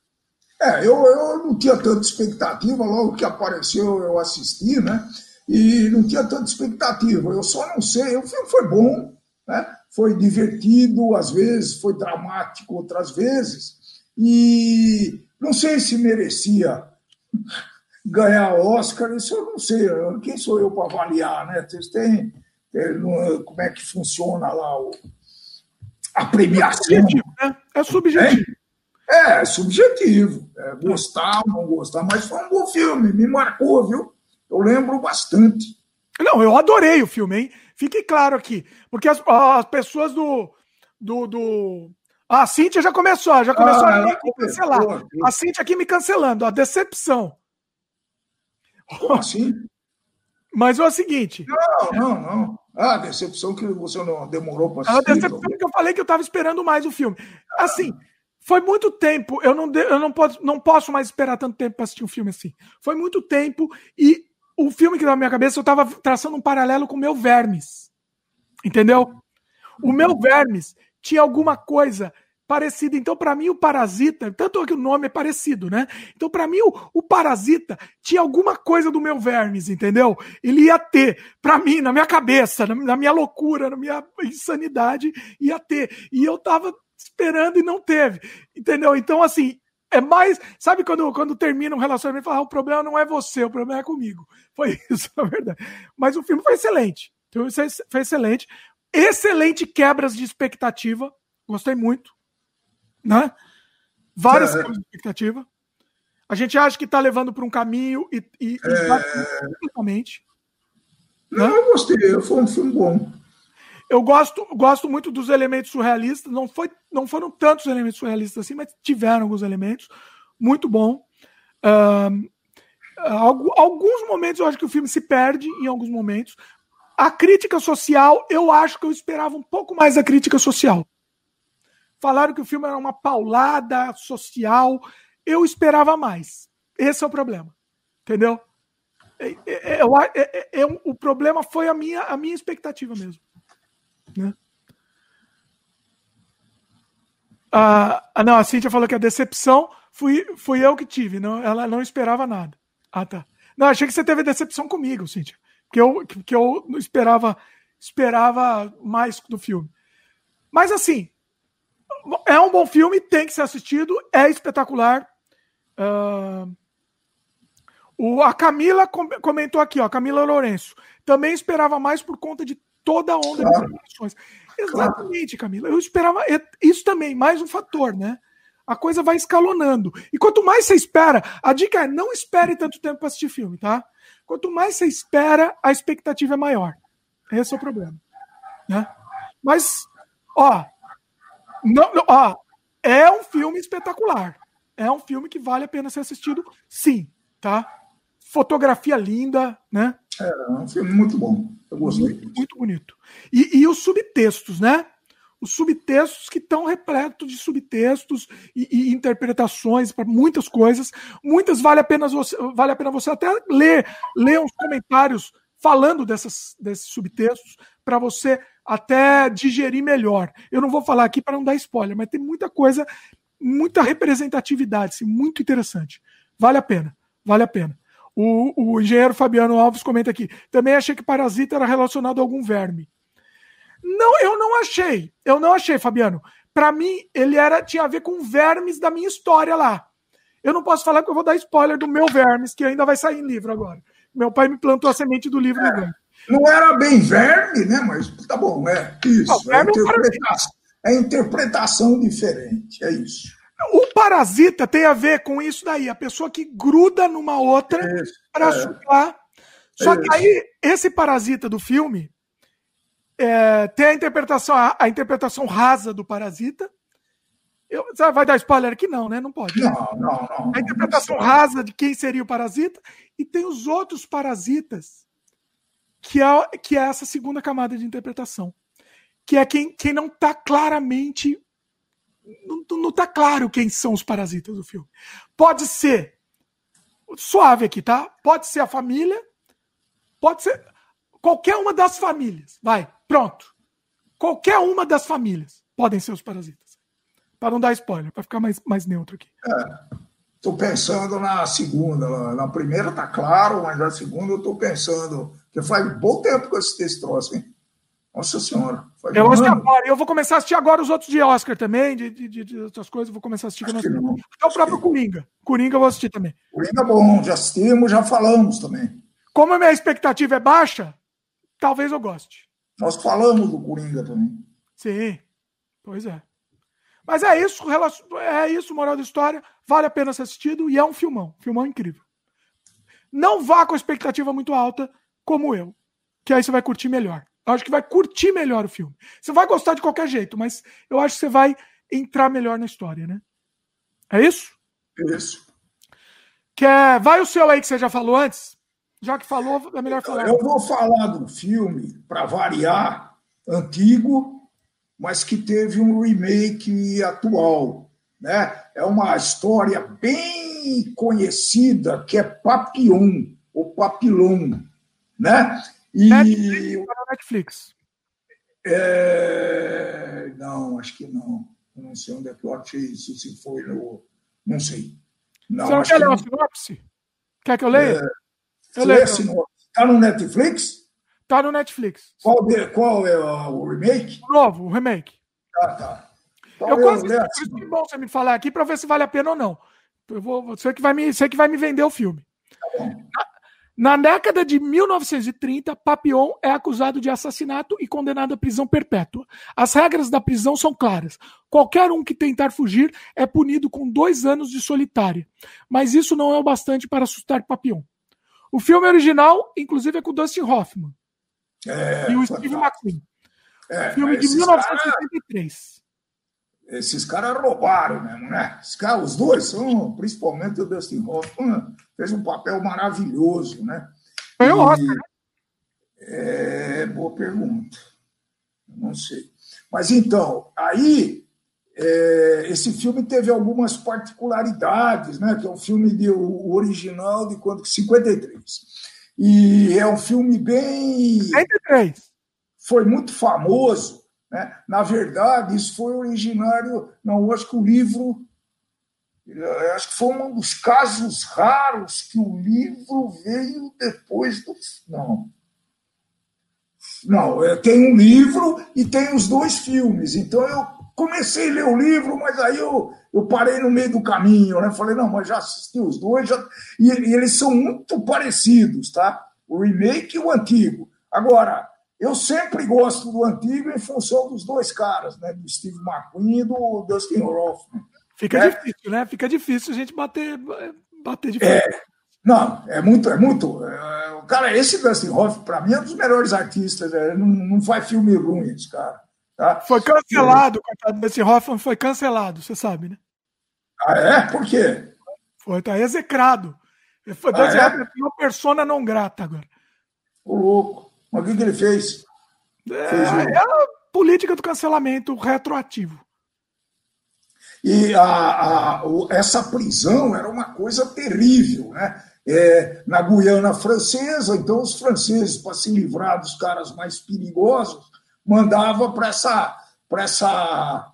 É, eu, eu não tinha tanta expectativa, logo que apareceu eu assisti, né? E não tinha tanta expectativa. Eu só não sei, o filme foi bom, né? Foi divertido, às vezes, foi dramático outras vezes, e não sei se merecia [LAUGHS] ganhar Oscar, isso eu não sei. Quem sou eu para avaliar, né? Vocês têm. Como é que funciona lá o, a premiação? É subjetivo, né? É subjetivo. É? É, subjetivo. É, gostar ou não gostar, mas foi um bom filme, me marcou, viu? Eu lembro bastante. Não, eu adorei o filme, hein? Fique claro aqui. Porque as, as pessoas do, do, do, A Cintia já começou, já começou ah, a me cancelar. A Cintia aqui me cancelando, a decepção. Como assim? Mas é o seguinte. Não, não, não. Ah, a decepção que você não demorou para assistir. A decepção então. que eu falei que eu estava esperando mais o filme. Assim, foi muito tempo. Eu não, eu não, posso, não posso mais esperar tanto tempo para assistir um filme assim. Foi muito tempo e o filme que na minha cabeça eu estava traçando um paralelo com o meu Vermes. Entendeu? O meu Vermes tinha alguma coisa parecida. Então, para mim, o Parasita, tanto que o nome é parecido, né? Então, para mim, o, o, Parasita tinha alguma coisa do meu Vermes, entendeu? Ele ia ter, para mim, na minha cabeça, na, na, minha loucura, na minha insanidade, ia ter. E eu tava esperando e não teve, entendeu? Então, assim. É mais. Sabe quando, quando termina um relacionamento fala: ah, o problema não é você, o problema é comigo. [LAUGHS] Foi isso, na verdade. Mas o filme foi excelente. Foi excelente. Excelente quebras de expectativa. Gostei muito né? Várias é. de expectativa. A gente acha que está levando para um caminho e, e, é... completamente. Não, né? eu gostei, foi um filme bom. Eu gosto, gosto muito dos elementos surrealistas. Não, foi, não foram tantos elementos surrealistas assim, mas tiveram alguns elementos. Muito bom. Uh, alguns momentos eu acho que o filme se perde em alguns momentos. A crítica social, eu acho que eu esperava um pouco mais da crítica social. Falaram que o filme era uma paulada social. Eu esperava mais. Esse é o problema. Entendeu? É, é, é, é, o problema foi a minha, a minha expectativa mesmo. Né? Ah, não, a Cintia falou que a decepção fui, fui eu que tive. Não, ela não esperava nada. Ah, tá. Não, achei que você teve decepção comigo, Cintia. Que eu, que eu esperava, esperava mais do filme. Mas assim, é um bom filme, tem que ser assistido, é espetacular. Uh, o, a Camila comentou aqui, ó, a Camila Lourenço. Também esperava mais por conta de toda a onda claro. de informações. Exatamente, Camila. Eu esperava isso também, mais um fator, né? A coisa vai escalonando. E quanto mais você espera, a dica é não espere tanto tempo para assistir filme, tá? Quanto mais você espera, a expectativa é maior. Esse é o problema. Né? Mas, ó, não, não, ó, é um filme espetacular. É um filme que vale a pena ser assistido, sim, tá? Fotografia linda, né? É, é um filme muito bom. Eu gostei. Muito, muito bonito. E, e, os subtextos, né? Os subtextos que estão repletos de subtextos e, e interpretações para muitas coisas. Muitas vale a pena você, vale a pena você até ler, ler uns comentários falando dessas, desses subtextos para você até digerir melhor. Eu não vou falar aqui para não dar spoiler, mas tem muita coisa, muita representatividade, assim, muito interessante. Vale a pena, vale a pena. O, o engenheiro Fabiano Alves comenta aqui. Também achei que Parasita era relacionado a algum verme. Não, eu não achei. Eu não achei, Fabiano. Para mim, ele era tinha a ver com vermes da minha história lá. Eu não posso falar que eu vou dar spoiler do meu vermes, que ainda vai sair em livro agora. Meu pai me plantou a semente do livro é. Não era bem verme, né? Mas tá bom, é isso. é, interpretação, é interpretação diferente, é isso. O parasita tem a ver com isso daí, a pessoa que gruda numa outra para é. Só que aí, esse parasita do filme é, tem a interpretação, a, a, interpretação rasa do parasita. Eu, vai dar spoiler aqui? Não, né? Não pode. Não, não, não. A interpretação rasa de quem seria o parasita. E tem os outros parasitas que é, que é essa segunda camada de interpretação. Que é quem, quem não está claramente. Não está claro quem são os parasitas do filme. Pode ser. Suave aqui, tá? Pode ser a família. Pode ser. Qualquer uma das famílias. Vai, pronto. Qualquer uma das famílias podem ser os parasitas. Para não dar spoiler, para ficar mais, mais neutro aqui. Estou é, pensando na segunda. Na primeira tá claro, mas na segunda eu estou pensando porque faz bom tempo que eu assisti esse troço, hein? Nossa Senhora. Eu, acho que agora, eu vou começar a assistir agora os outros de Oscar também, de, de, de outras coisas, vou começar a assistir. Até o próprio Coringa. Coringa eu vou assistir também. Coringa é bom, já assistimos, já falamos também. Como a minha expectativa é baixa, talvez eu goste. Nós falamos do Coringa também. Sim, pois é. Mas é isso, é isso, moral da história. Vale a pena ser assistido e é um filmão, filmão incrível. Não vá com a expectativa muito alta, como eu, que aí você vai curtir melhor. Eu acho que vai curtir melhor o filme. Você vai gostar de qualquer jeito, mas eu acho que você vai entrar melhor na história, né? É isso? Isso. Quer... Vai o seu aí que você já falou antes? Já que falou, é melhor falar. Eu vou falar do filme, para variar, antigo, mas que teve um remake atual. Né? É uma história bem conhecida que é Papillon, ou Papillon. Né? E... Netflix, Netflix. É... Não, acho que não. não sei onde é que eu achei isso, se foi no. Não sei. Não, Você não quer ler uma sinopse? Quer que eu leia? É... Eu leio. A sinopse. Tá no Netflix? Tá no Netflix. Qual, de, qual é o remake? O novo, o remake. Ah, tá. Então, eu, eu quase isso que é bom você me falar aqui para ver se vale a pena ou não. Eu vou, você que vai me, você que vai me vender o filme. Tá bom. Na década de 1930, Papillon é acusado de assassinato e condenado à prisão perpétua. As regras da prisão são claras. Qualquer um que tentar fugir é punido com dois anos de solitária. Mas isso não é o bastante para assustar Papillon. O filme original, inclusive, é com o Dustin Hoffman é, e o Steve McQueen. É, filme de 1983. Esses caras roubaram mesmo, né? Caras, os dois são, principalmente o Dustin Hoffman, fez um papel maravilhoso, né? Foi o Oscar, né? É, boa pergunta. Não sei. Mas então, aí é, esse filme teve algumas particularidades, né? Que é um filme de, o original de quando 53. E é um filme bem 53. Foi muito famoso? Na verdade, isso foi originário. Não, acho que o livro. Acho que foi um dos casos raros que o livro veio depois do. Não. Não, é, tem um livro e tem os dois filmes. Então eu comecei a ler o livro, mas aí eu, eu parei no meio do caminho, né? Falei, não, mas já assisti os dois, já... e, e eles são muito parecidos, tá? O remake e o antigo. Agora, eu sempre gosto do antigo em função dos dois caras, né? Do Steve McQueen e do Dustin Hoffman. Fica né? difícil, né? Fica difícil a gente bater, bater de frente. É, não, é muito, é muito. É, o cara, esse Dustin Hoffman, para mim, é um dos melhores artistas. É, não, não faz filme ruim, esse cara. Tá? Foi cancelado, coitado Dustin Hoffman foi cancelado, você sabe, né? Ah, é? Por quê? Foi, tá execrado. Foi, ah, é? uma persona não grata agora. O louco. Mas o que, que ele fez? É, fez um... é a política do cancelamento retroativo. E a, a, essa prisão era uma coisa terrível, né? É, na Guiana Francesa, então os franceses, para se livrar dos caras mais perigosos, mandava para essa, pra essa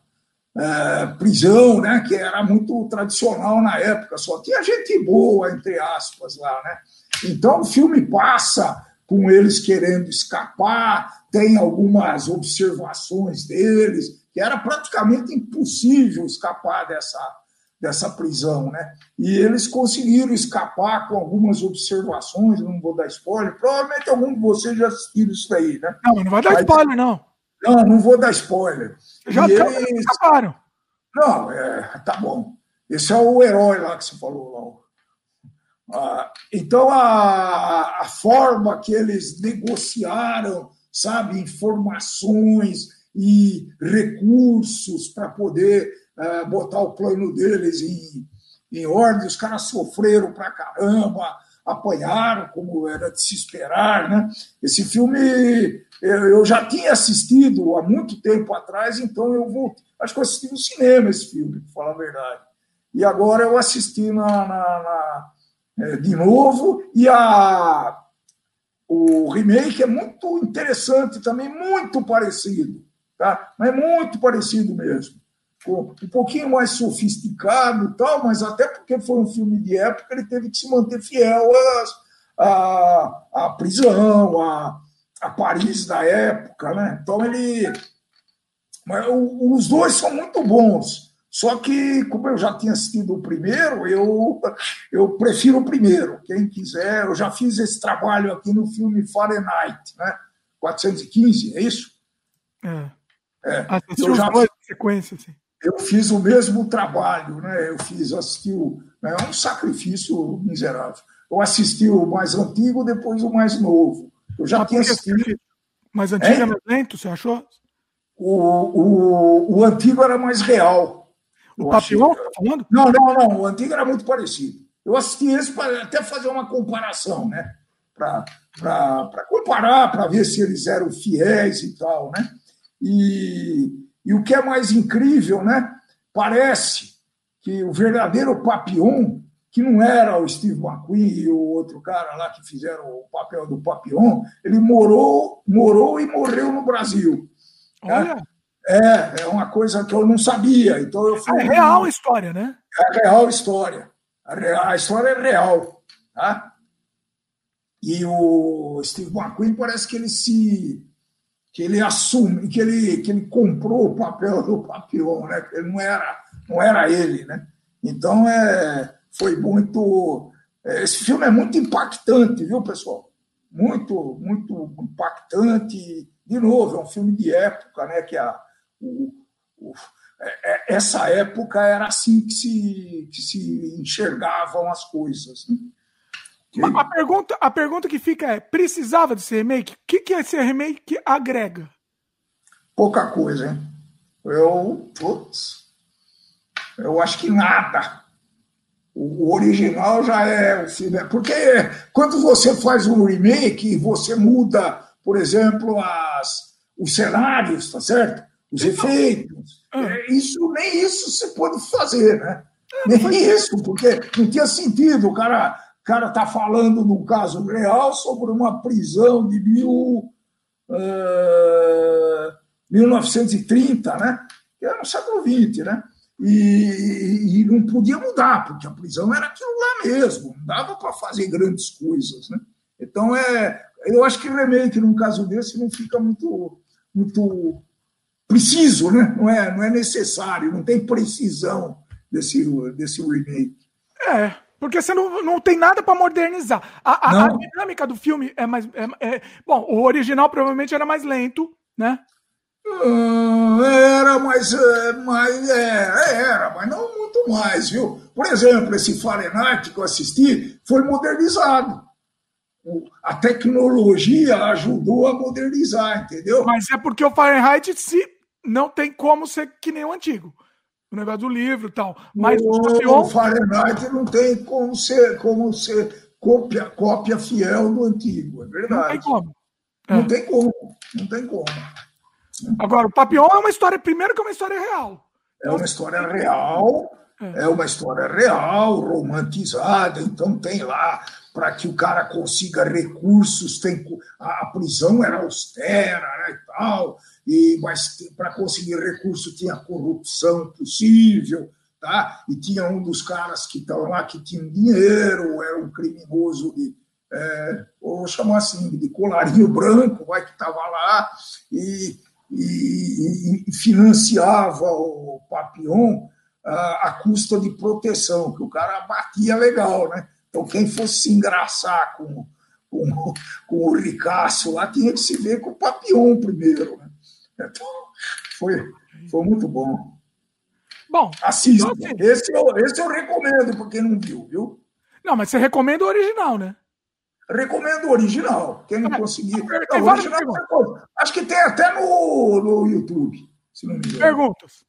é, prisão, né? Que era muito tradicional na época, só tinha gente boa, entre aspas, lá, né? Então o filme passa com eles querendo escapar, tem algumas observações deles, que era praticamente impossível escapar dessa, dessa prisão, né? E eles conseguiram escapar com algumas observações, não vou dar spoiler, provavelmente algum de vocês já assistiram isso daí, né? Não, não vai dar Mas, spoiler, não. Não, não vou dar spoiler. Já e eles... escaparam. Não, é, tá bom. Esse é o herói lá que você falou lá, então, a, a forma que eles negociaram, sabe, informações e recursos para poder uh, botar o plano deles em, em ordem, os caras sofreram para caramba, apanharam, como era de se esperar. Né? Esse filme eu já tinha assistido há muito tempo atrás, então eu vou. Acho que eu assisti no cinema esse filme, para falar a verdade. E agora eu assisti na, na, na de novo, e a, o remake é muito interessante também, muito parecido, tá? mas é muito parecido mesmo. Um pouquinho mais sofisticado tal, mas até porque foi um filme de época, ele teve que se manter fiel à, à, prisão, à, à Paris da época. Né? Então ele. Mas os dois são muito bons. Só que, como eu já tinha assistido o primeiro, eu, eu prefiro o primeiro. Quem quiser, eu já fiz esse trabalho aqui no filme Fahrenheit, né? 415, é isso? É. é. eu já dois sequência, assim. Eu fiz o mesmo trabalho, né? Eu fiz, assisti o. Né? É um sacrifício miserável. Eu assisti o mais antigo, depois o mais novo. Eu já tinha assistido. Mais antigo é mais lento, você achou? O, o, o antigo era mais real. O Papillon, tá falando? Não, não, não. O antigo era muito parecido. Eu assisti esse para até fazer uma comparação, né? Para comparar, para ver se eles eram fiéis e tal, né? E, e o que é mais incrível, né? Parece que o verdadeiro Papillon, que não era o Steve McQueen e o outro cara lá que fizeram o papel do Papillon, ele morou, morou e morreu no Brasil. Olha. Né? É, é uma coisa que eu não sabia. Então eu fui, é real a história, né? É real a história. A, real, a história é real. Tá? E o Steve McQueen parece que ele se que ele assume, que ele, que ele comprou o papel do Papillon, né? Ele não era, não era ele, né? Então é, foi muito. É, esse filme é muito impactante, viu, pessoal? Muito, muito impactante. De novo, é um filme de época, né? Que a, essa época era assim que se, que se enxergavam as coisas. Né? A pergunta, a pergunta que fica é: precisava desse remake? O que, que esse remake agrega? Pouca coisa, hein? Eu, putz, eu acho que nada. O, o original já é o filme. Porque quando você faz um remake, você muda, por exemplo, as, os cenários, tá certo? Os então, efeitos. Ah. É, isso, nem isso você pode fazer, né? Nem isso, porque não tinha sentido. O cara cara está falando num caso real sobre uma prisão de mil, uh, 1930, né? que era no século XX, né? E, e, não podia mudar, porque a prisão era aquilo lá mesmo, não dava para fazer grandes coisas. Né? Então, é, eu acho que o remake, num caso desse, não fica muito, muito preciso, né? não, é, não é necessário, não tem precisão desse, desse remake. É, porque você não, não tem nada para modernizar. A, a, a, dinâmica do filme é mais. É, é, bom, o original provavelmente era mais lento, né? Hum, era, mas, é, mas é, era, mas não muito mais, viu? Por exemplo, esse Fahrenheit que eu assisti foi modernizado. A tecnologia ajudou a modernizar, entendeu? Mas é porque o Fahrenheit se não tem como ser que nem o antigo o negócio do livro e tal. Mas o, o Fahrenheit não tem como ser, como ser cópia, cópia fiel do antigo, é verdade. Não tem como. É. Não tem como, não tem como. Agora, o Papillon é uma história, primeiro que é uma história real. É uma história real, é, é uma história real, romantizada, então tem lá para que o cara consiga recursos, tem a, a prisão era austera né, tal, e, mas para conseguir recurso tinha corrupção possível, tá? e tinha um dos caras que estavam lá que tinha dinheiro, era um criminoso de, é, vou chamar assim, de colarinho [LAUGHS] branco, vai que estava lá, e, e, e, financiava o Papillon a, a custa de proteção, que o cara batia legal, né? Então, quem fosse se engraçar com, com, com o Ricasso lá tinha que se ver com o Papillon primeiro. Né? Então, foi, foi muito bom. Bom, assista. Então, assim, esse, eu, esse eu recomendo para quem não viu, viu? Não, mas você recomenda o original, né? Recomendo o original. Quem não é, conseguir. Não, original, acho que tem até no, no YouTube, se não me engano. Perguntas.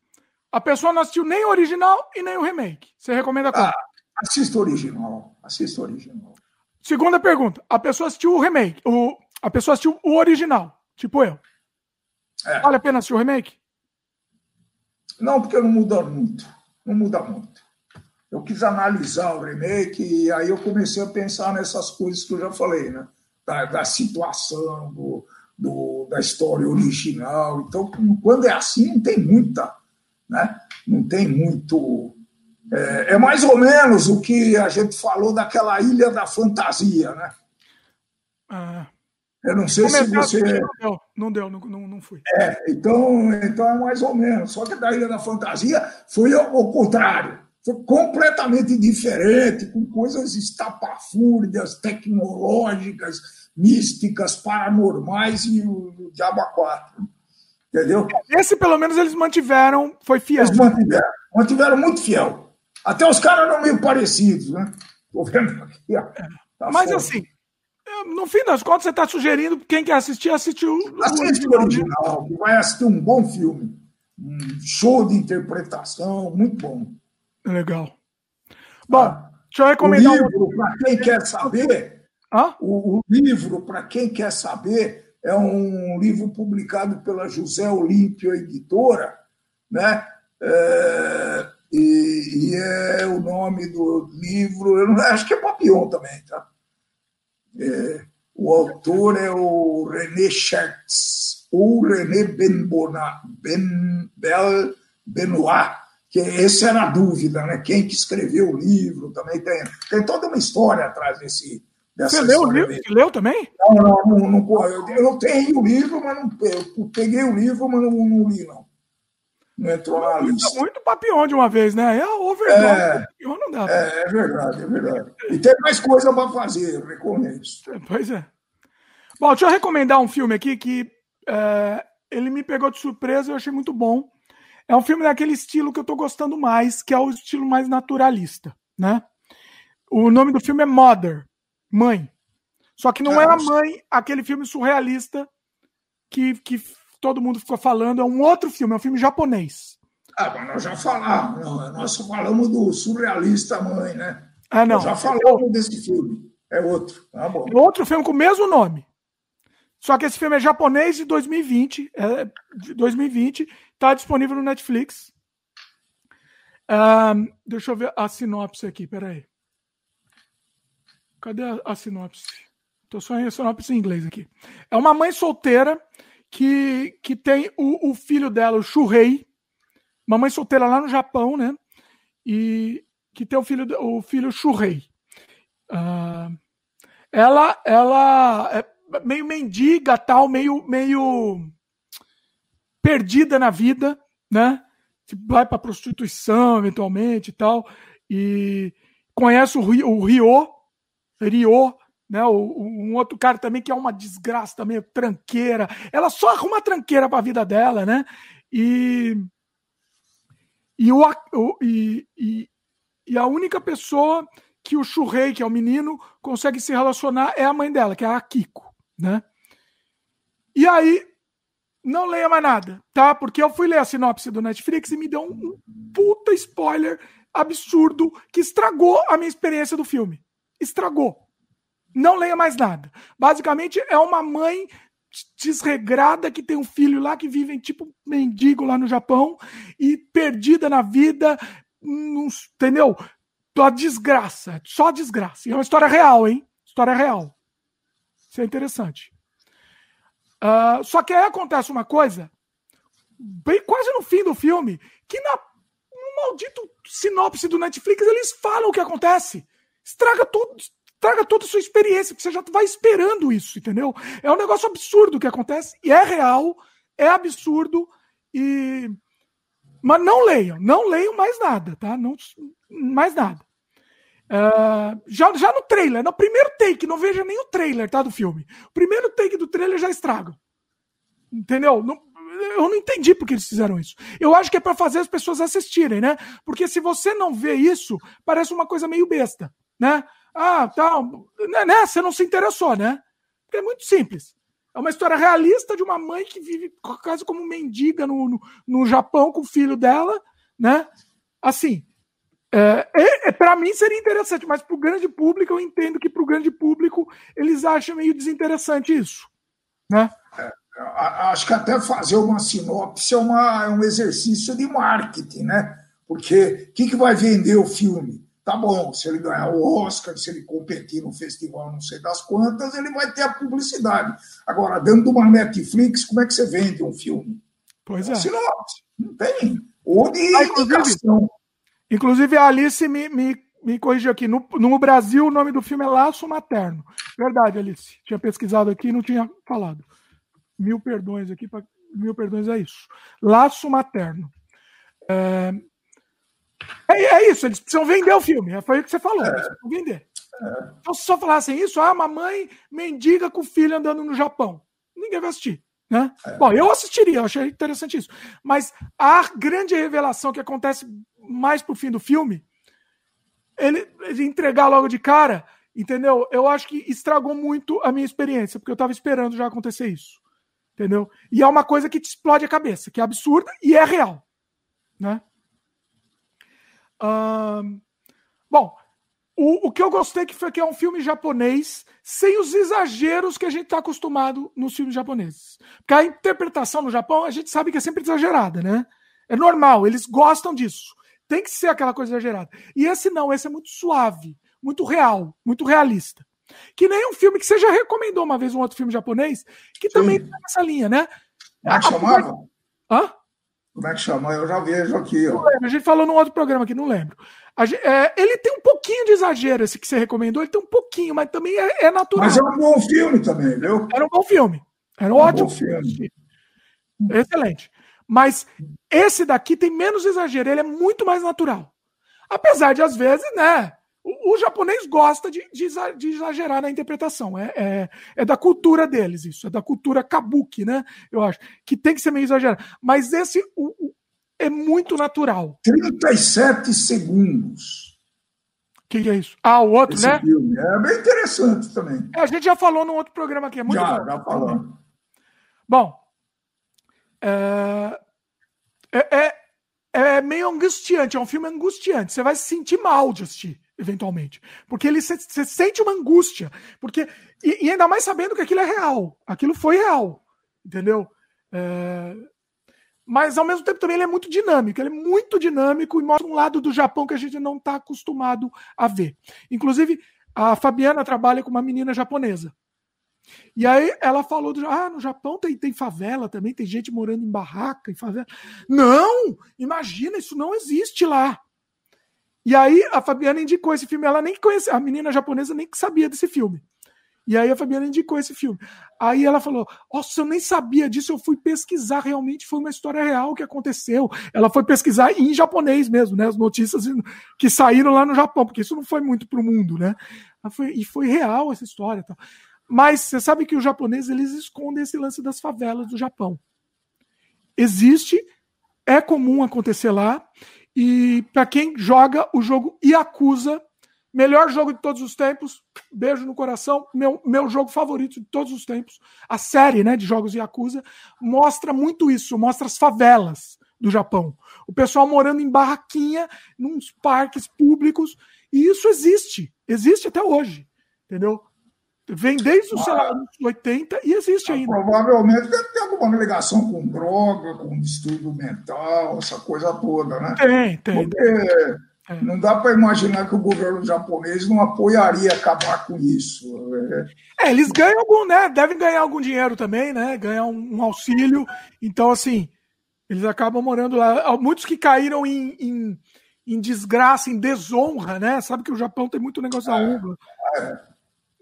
A pessoa não assistiu nem o original e nem o remake. Você recomenda qual? Ah, assista o original. Assista o original. Segunda pergunta. A pessoa assistiu o remake. O, a pessoa assistiu o original, tipo eu. É. Vale a pena assistir o remake? Não, porque não muda muito. Não muda muito. Eu quis analisar o remake e aí eu comecei a pensar nessas coisas que eu já falei, né? Da, da situação, do, do, da história original. Então, quando é assim, não tem muita, né? Não tem muito. É, é mais ou menos o que a gente falou daquela ilha da fantasia, né? Ah. Eu não sei se você. Não deu, não deu, não, não, fui. É, então, então é mais ou menos. Só que da Ilha da Fantasia foi ao contrário. Foi completamente diferente, com coisas estapafúrdias, tecnológicas, místicas, paranormais e o Diabo 4. Entendeu? Esse, pelo menos, eles mantiveram, foi fiel. Eles mantiveram, mantiveram muito fiel. Até os caras eram meio parecidos, né? Tô vendo aqui. Ó. Tá Mas assim, no fim das contas, você está sugerindo quem quer assistir, assistir o, Assiste o original, que vai assistir um bom filme. Um show de interpretação, muito bom. Legal. Bom, ah, deixa eu recomendar. O livro, um... para quem quer saber, ah? o, o livro, para quem quer saber, é um livro publicado pela José Olímpio Editora, né? É, e, e, é o nome do livro, eu não, acho que é Papillon também, tá? É, o autor é o René Schertz, ou René Benbona, ben, Bel Benoit, que essa era a dúvida, né? Quem que escreveu o livro também tem, tem toda uma história atrás desse. Dessa Você leu o livro? Você leu também? Não, não, não, não eu, eu, tenho o livro, mas não, eu peguei o livro, mas não, não li, não. Não entrou na lista. Muito papião de uma vez, né? É overdose. É, não dá. É, é, verdade, é verdade. E tem mais coisa para fazer, eu reconheço. Pois é. Bom, deixa eu recomendar um filme aqui que é, ele me pegou de surpresa e eu achei muito bom. É um filme daquele estilo que eu tô gostando mais, que é o estilo mais naturalista, né? O nome do filme é Mother, Mãe. Só que não é a mãe, aquele filme surrealista que, que todo mundo ficou falando. É um outro filme, é um filme japonês. Ah, mas nós já falamos, nós falamos do surrealista mãe, né? Ah, não. Nós já falamos desse filme. É outro. Tá bom. É outro filme com o mesmo nome. Só que esse filme é japonês de 2020. É de 2020. Está disponível no Netflix. Um, deixa eu ver a sinopse aqui, peraí. Cadê a, a sinopse? Estou só em sinopse em inglês aqui. É uma mãe solteira que, que tem o, o filho dela, o Shuhei, uma mãe solteira lá no Japão, né? E que tem o filho, o filho Shuhei. Uh, ela, ela é meio mendiga, tal, meio, meio perdida na vida, né? Vai para prostituição eventualmente e tal, e conhece o, o Ryo, Ryo, né? Um outro cara também que é uma desgraça também, tranqueira. Ela só arruma tranqueira para a vida dela, né? E e, o, e, e, e a única pessoa que o Shurei, que é o menino, consegue se relacionar é a mãe dela, que é a Kiko, né? E aí, não leia mais nada, tá? Porque eu fui ler a sinopse do Netflix e me deu um puta spoiler absurdo que estragou a minha experiência do filme. Estragou. Não leia mais nada. Basicamente, é uma mãe desregrada que tem um filho lá que vive tipo mendigo lá no Japão e perdida na vida, entendeu? A desgraça, só desgraça. E é uma história real, hein? História real. Isso é interessante. Uh, só que aí acontece uma coisa, bem quase no fim do filme, que na no maldito sinopse do Netflix eles falam o que acontece. Estraga tudo, traga toda a sua experiência, porque você já vai esperando isso, entendeu? É um negócio absurdo que acontece, e é real, é absurdo, e. Mas não leiam, não leiam mais nada, tá? Não, mais nada. Uh, já, já no trailer, no primeiro take, não veja nem o trailer, tá? Do filme. O primeiro take do trailer já estraga. Entendeu? Não, eu não entendi porque eles fizeram isso. Eu acho que é para fazer as pessoas assistirem, né? Porque se você não vê isso, parece uma coisa meio besta, né? Ah, tal. Né, né? Você não se interessou, né? Porque é muito simples. É uma história realista de uma mãe que vive quase como mendiga no, no, no Japão com o filho dela, né? Assim, é, é, é para mim seria interessante, mas para o grande público eu entendo que para o grande público eles acham meio desinteressante isso, né? É, acho que até fazer uma sinopse é, uma, é um exercício de marketing, né? Porque o que, que vai vender o filme? Tá bom, se ele ganhar o Oscar, se ele competir no festival não sei das quantas, ele vai ter a publicidade. Agora, dentro de uma Netflix, como é que você vende um filme? Pois é. Sinopse, não tem. Ou de ah, inclusive, inclusive, a Alice me, me, me corrigiu aqui. No, no Brasil, o nome do filme é Laço Materno. Verdade, Alice. Tinha pesquisado aqui e não tinha falado. Mil perdões aqui, pra, mil perdões é isso. Laço Materno. É, é, é, isso, eles precisam vender o filme. É, foi o que você falou, eles precisam vender. É. Então, se só falassem isso, ah, mamãe mendiga com o filho andando no Japão. Ninguém vai assistir. Né? É. Bom, eu assistiria, eu achei interessante isso. Mas a grande revelação que acontece mais pro fim do filme, ele, ele entregar logo de cara entendeu? Eu acho que estragou muito a minha experiência, porque eu estava esperando já acontecer isso. Entendeu? E é uma coisa que te explode a cabeça, que é absurda e é real. Né? Bom, o, o que eu gostei que foi que é um filme japonês sem os exageros que a gente está acostumado nos filmes japoneses. Porque a interpretação no Japão, a gente sabe que é sempre exagerada, né? É normal, eles gostam disso. Tem que ser aquela coisa exagerada. E esse não, esse é muito suave, muito real, muito realista. Que nem um filme que você já recomendou uma vez, um outro filme japonês, que Sim. também tá nessa linha, né? Chamava? Hã? Como é que chama? Eu já vejo aqui. Ó. A gente falou num outro programa aqui, não lembro. Gente, é, ele tem um pouquinho de exagero, esse que você recomendou, ele tem um pouquinho, mas também é, é natural. Mas é um bom filme também, viu? Era um bom filme. Era um, um ótimo filme. filme. Excelente. Mas esse daqui tem menos exagero, ele é muito mais natural. Apesar de, às vezes, né? O, japonês gosta de, de, de, exagerar na interpretação. É, é, é, da cultura deles, isso. É da cultura kabuki, né? Eu acho. Que tem que ser meio exagerado. Mas esse o, o, é muito natural. 37 segundos. O que, que, é isso? Ah, o outro, Esse né? Filme. É bem interessante também. É, a gente já falou num outro programa aqui. É muito já, bom. já falamos. Bom, é, é, é, é, meio angustiante, é um filme angustiante. Você vai se sentir mal de assistir, eventualmente. Porque ele você sente uma angústia. Porque, e, e, ainda mais sabendo que aquilo é real. Aquilo foi real. Entendeu? É, mas ao mesmo tempo também ele é muito dinâmico, ele é muito dinâmico e mostra um lado do Japão que a gente não está acostumado a ver. Inclusive, a Fabiana trabalha com uma menina japonesa. E aí ela falou ah, no Japão tem, tem favela também, tem gente morando em barraca em favela. Não! Imagina, isso não existe lá. E aí a Fabiana indicou esse filme, ela nem conhecia, a menina japonesa nem sabia desse filme. E aí a Fabiana indicou esse filme. Aí ela falou: Nossa, eu nem sabia disso, eu fui pesquisar, realmente foi uma história real que aconteceu. Ela foi pesquisar em japonês mesmo, né? As notícias que saíram lá no Japão, porque isso não foi muito para o mundo, né? e foi real essa história. Mas você sabe que os japoneses eles escondem esse lance das favelas do Japão. Existe, é comum acontecer lá. E para quem joga o jogo Yakuza, melhor jogo de todos os tempos, beijo no coração, meu, meu jogo favorito de todos os tempos, a série né, de jogos Yakuza, mostra muito isso, mostra as favelas do Japão. O pessoal morando em barraquinha, nos parques públicos, e isso existe, existe até hoje, entendeu? Vem desde os ah, anos 80 e existe ainda. Provavelmente deve ter alguma ligação com droga, com distúrbio mental, essa coisa toda, né? Tem, tem. Porque é. não dá para imaginar que o governo japonês não apoiaria acabar com isso. É, eles ganham algum, né? Devem ganhar algum dinheiro também, né? Ganhar um, um auxílio. Então, assim, eles acabam morando lá. Muitos que caíram em, em, em desgraça, em desonra, né? Sabe que o Japão tem muito negócio da honra. É.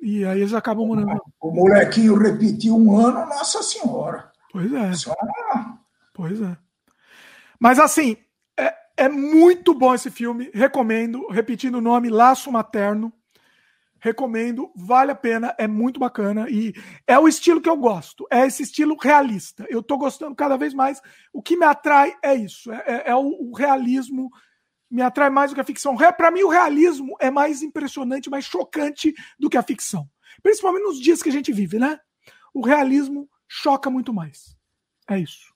E aí eles acabam morando. O molequinho repetiu um ano, Nossa Senhora. Pois é. Senhora. Pois é. Mas assim, é, é muito bom esse filme. Recomendo. Repetindo o nome, Laço Materno. Recomendo, vale a pena, é muito bacana e é o estilo que eu gosto, é esse estilo realista. Eu tô gostando cada vez mais. O que me atrai é isso, é, é, é o, o realismo me atrai mais do que a ficção. Para mim, o realismo é mais impressionante, mais chocante do que a ficção. Principalmente nos dias que a gente vive, né? O realismo choca muito mais. É isso.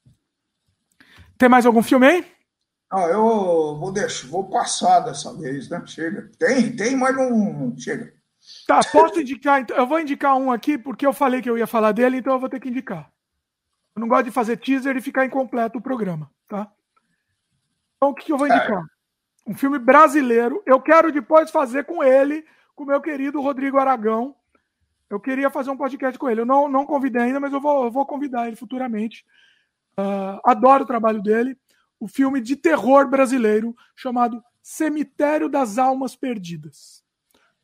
Tem mais algum filme aí? Ah, eu vou deixar, vou passar dessa vez, né? Chega. Tem, tem, mas não chega. Tá, posso indicar. Então, eu vou indicar um aqui porque eu falei que eu ia falar dele, então eu vou ter que indicar. Eu não gosto de fazer teaser e ficar incompleto o programa, tá? Então o que, que eu vou é. indicar? Um filme brasileiro. Eu quero depois fazer com ele, com meu querido Rodrigo Aragão. Eu queria fazer um podcast com ele. Eu não, não convidei ainda, mas eu vou, eu vou convidar ele futuramente. Uh, adoro o trabalho dele. O filme de terror brasileiro chamado Cemitério das Almas Perdidas.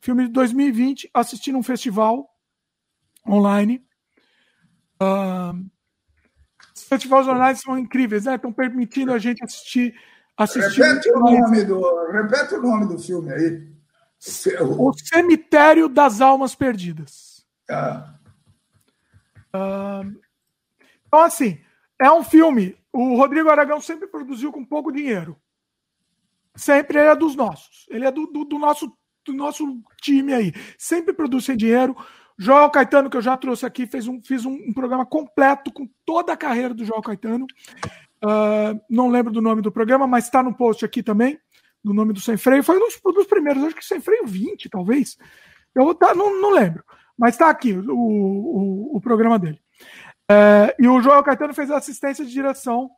Filme de 2020, assisti num festival online. Uh, os festivais online são incríveis, né? Estão permitindo a gente assistir Repete o, nome do, repete o nome do filme aí. O Cemitério das Almas Perdidas. Ah. Uh, então, assim, é um filme. O Rodrigo Aragão sempre produziu com pouco dinheiro. Sempre ele é dos nossos. Ele é do, do, do nosso do nosso time aí. Sempre produz sem dinheiro. Joel Caetano, que eu já trouxe aqui, fez um, fiz um, um programa completo com toda a carreira do Joel Caetano. Uh, não lembro do nome do programa, mas está no post aqui também, do nome do Sem Freio. Foi um dos, primeiros, acho que Sem Freio 20, talvez. Eu tá, não, não lembro, mas está aqui o, o, o, programa dele. Uh, e o Joel Caetano fez assistência de direção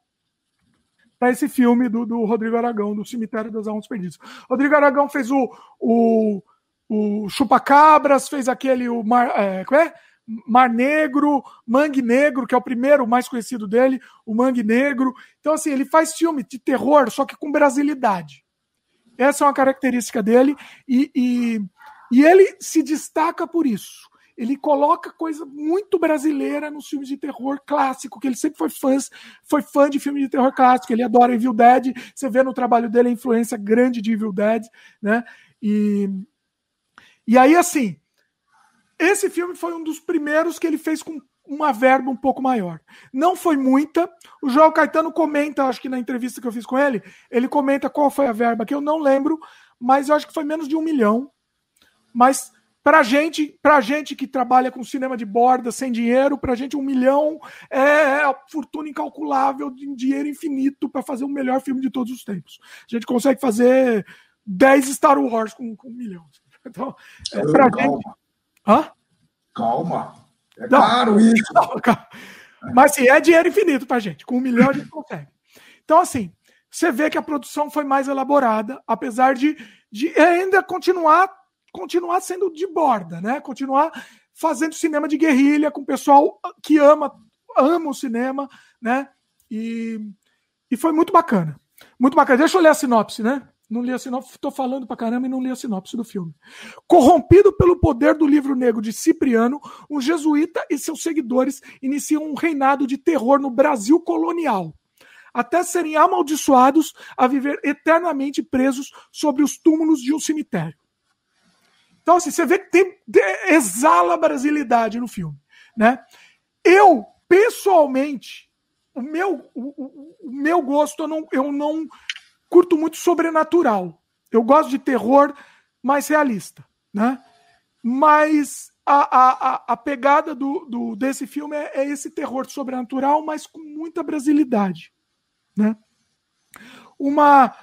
para esse filme do, do, Rodrigo Aragão, do Cemitério das Almas Perdidas. Rodrigo Aragão fez o, o, o Chupacabras, fez aquele o Mar, é, é? Mar Negro, Mangue Negro, que é o primeiro mais conhecido dele, o Mangue Negro. Então, assim, ele faz filme de terror, só que com brasilidade. Essa é uma característica dele e, e, e ele se destaca por isso ele coloca coisa muito brasileira nos filmes de terror clássico, que ele sempre foi fã, foi fã de filme de terror clássico, ele adora Evil Dead, você vê no trabalho dele a influência grande de Evil Dead, né? E, e aí, assim, esse filme foi um dos primeiros que ele fez com uma verba um pouco maior. Não foi muita. O João Caetano comenta, acho que na entrevista que eu fiz com ele, ele comenta qual foi a verba, que eu não lembro, mas eu acho que foi menos de um milhão. Mas para gente, pra gente que trabalha com cinema de borda, sem dinheiro, para gente um milhão é, é fortuna incalculável, de dinheiro infinito para fazer o melhor filme de todos os tempos. A gente consegue fazer 10 Star Wars com, com um milhão. Então, é pra gente. Hã? Calma. É Não, caro isso. [LAUGHS] Calma, calma. Mas sim, é dinheiro infinito pra gente. Com um milhão a gente consegue. Então, assim, você vê que a produção foi mais elaborada, apesar de, de ainda continuar continuar sendo de borda, né? Continuar fazendo cinema de guerrilha com o pessoal que ama ama o cinema, né? E, e foi muito bacana. Muito bacana. Deixa eu ler a sinopse, né? Não li a sinopse, estou falando pra caramba e não li a sinopse do filme. Corrompido pelo poder do livro negro de Cipriano, um jesuíta e seus seguidores iniciam um reinado de terror no Brasil colonial, até serem amaldiçoados a viver eternamente presos sobre os túmulos de um cemitério. Então, assim, você vê que tem, exala brasilidade no filme. Né? Eu, pessoalmente, o meu, o, o, meu gosto, eu não, eu não curto muito sobrenatural. Eu gosto de terror mais realista. Né? Mas a, a, a pegada do, do, desse filme é, é esse terror sobrenatural, mas com muita brasilidade. Né? Uma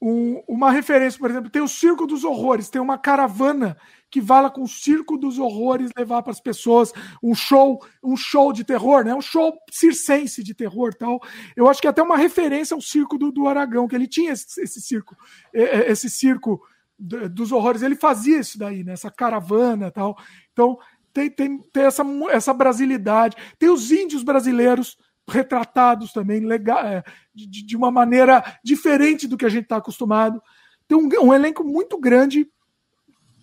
um, uma referência, por exemplo, tem o Circo dos Horrores, tem uma caravana que vala com o Circo dos Horrores levar para as pessoas um show, um show de terror, né? Um show circense de terror, tal. Eu acho que é até uma referência ao Circo do, do Aragão, que ele tinha esse, esse circo, esse circo dos horrores, ele fazia isso daí, né? Essa caravana, tal. Então tem, tem, tem essa, essa brasilidade, tem os índios brasileiros retratados também legal, é, de, de, uma maneira diferente do que a gente está acostumado. Tem um, um, elenco muito grande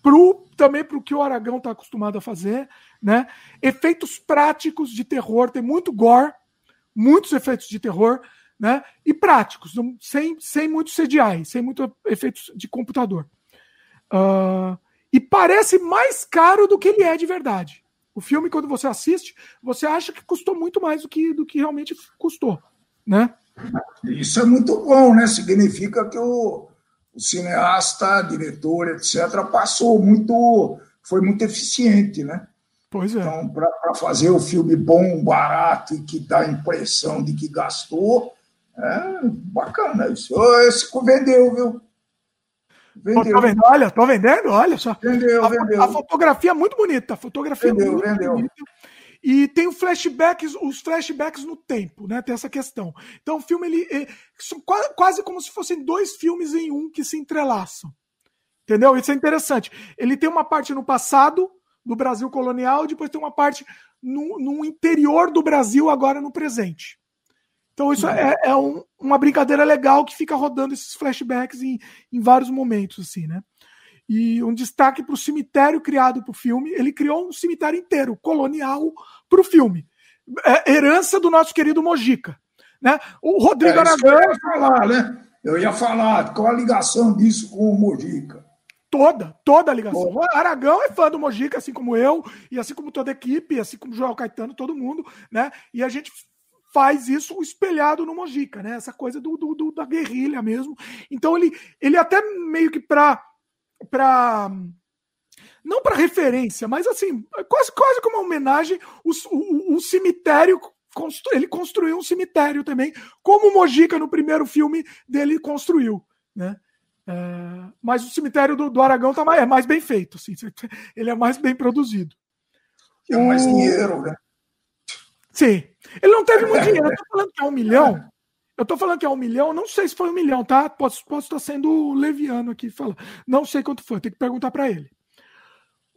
pro, também para o que o Aragão está acostumado a fazer. Né? Efeitos práticos de terror, tem muito gore, muitos efeitos de terror, né? e práticos, sem, sem muito CGI, sem muito efeitos de computador. Uh, e parece mais caro do que ele é de verdade. O filme, quando você assiste, você acha que custou muito mais do que, do que realmente custou, né? Isso é muito bom, né? Significa que o, o cineasta, diretor, etc., passou muito, foi muito eficiente, né? Pois é. Então, para fazer o filme bom, barato e que dá a impressão de que gastou, é bacana isso. Esse vendeu, viu? Vendeu. Tô vendo, olha, tô vendendo, olha só. Vendeu, a, vendeu. A fotografia é muito bonita. A fotografia vendeu, é muito vendeu. bonita. E tem flashbacks, os flashbacks no tempo, né? Tem essa questão. Então o filme ele, são quase, quase como se fossem dois filmes em um que se entrelaçam. Entendeu? Isso é interessante. Ele tem uma parte no passado do Brasil colonial, depois tem uma parte no, no interior do Brasil agora no presente. Então isso é, é um, uma brincadeira legal que fica rodando esses flashbacks em, em vários momentos, assim, né? E um destaque para o cemitério criado para o filme. Ele criou um cemitério inteiro, colonial, para o filme. É, herança do nosso querido Mojica. Né? O Rodrigo é, Aragão. Eu ia falar, né? Eu ia falar qual a ligação disso com o Mojica. Toda, toda a ligação. O Aragão é fã do Mojica, assim como eu, e assim como toda a equipe, assim como o Joel Caetano, todo mundo, né? E a gente faz isso espelhado no Mojica, né? Essa coisa do, do, do da guerrilha mesmo. Então ele, ele até meio que para para não para referência, mas assim, quase, quase como uma homenagem, o, o, o cemitério constru, ele construiu um cemitério também, como o Mojica no primeiro filme dele construiu, né? É, mas o cemitério do, do Aragão tá mais, é mais bem feito, assim, [LAUGHS] ele é mais bem produzido. É mais o... dinheiro, né? Sim. Ele não teve muito [LAUGHS] dinheiro. Eu tô falando que é um milhão. Eu tô falando que é um milhão, não sei se foi um milhão, tá? Posso, posso estar sendo leviano aqui falando. Não sei quanto foi, tem que perguntar para ele.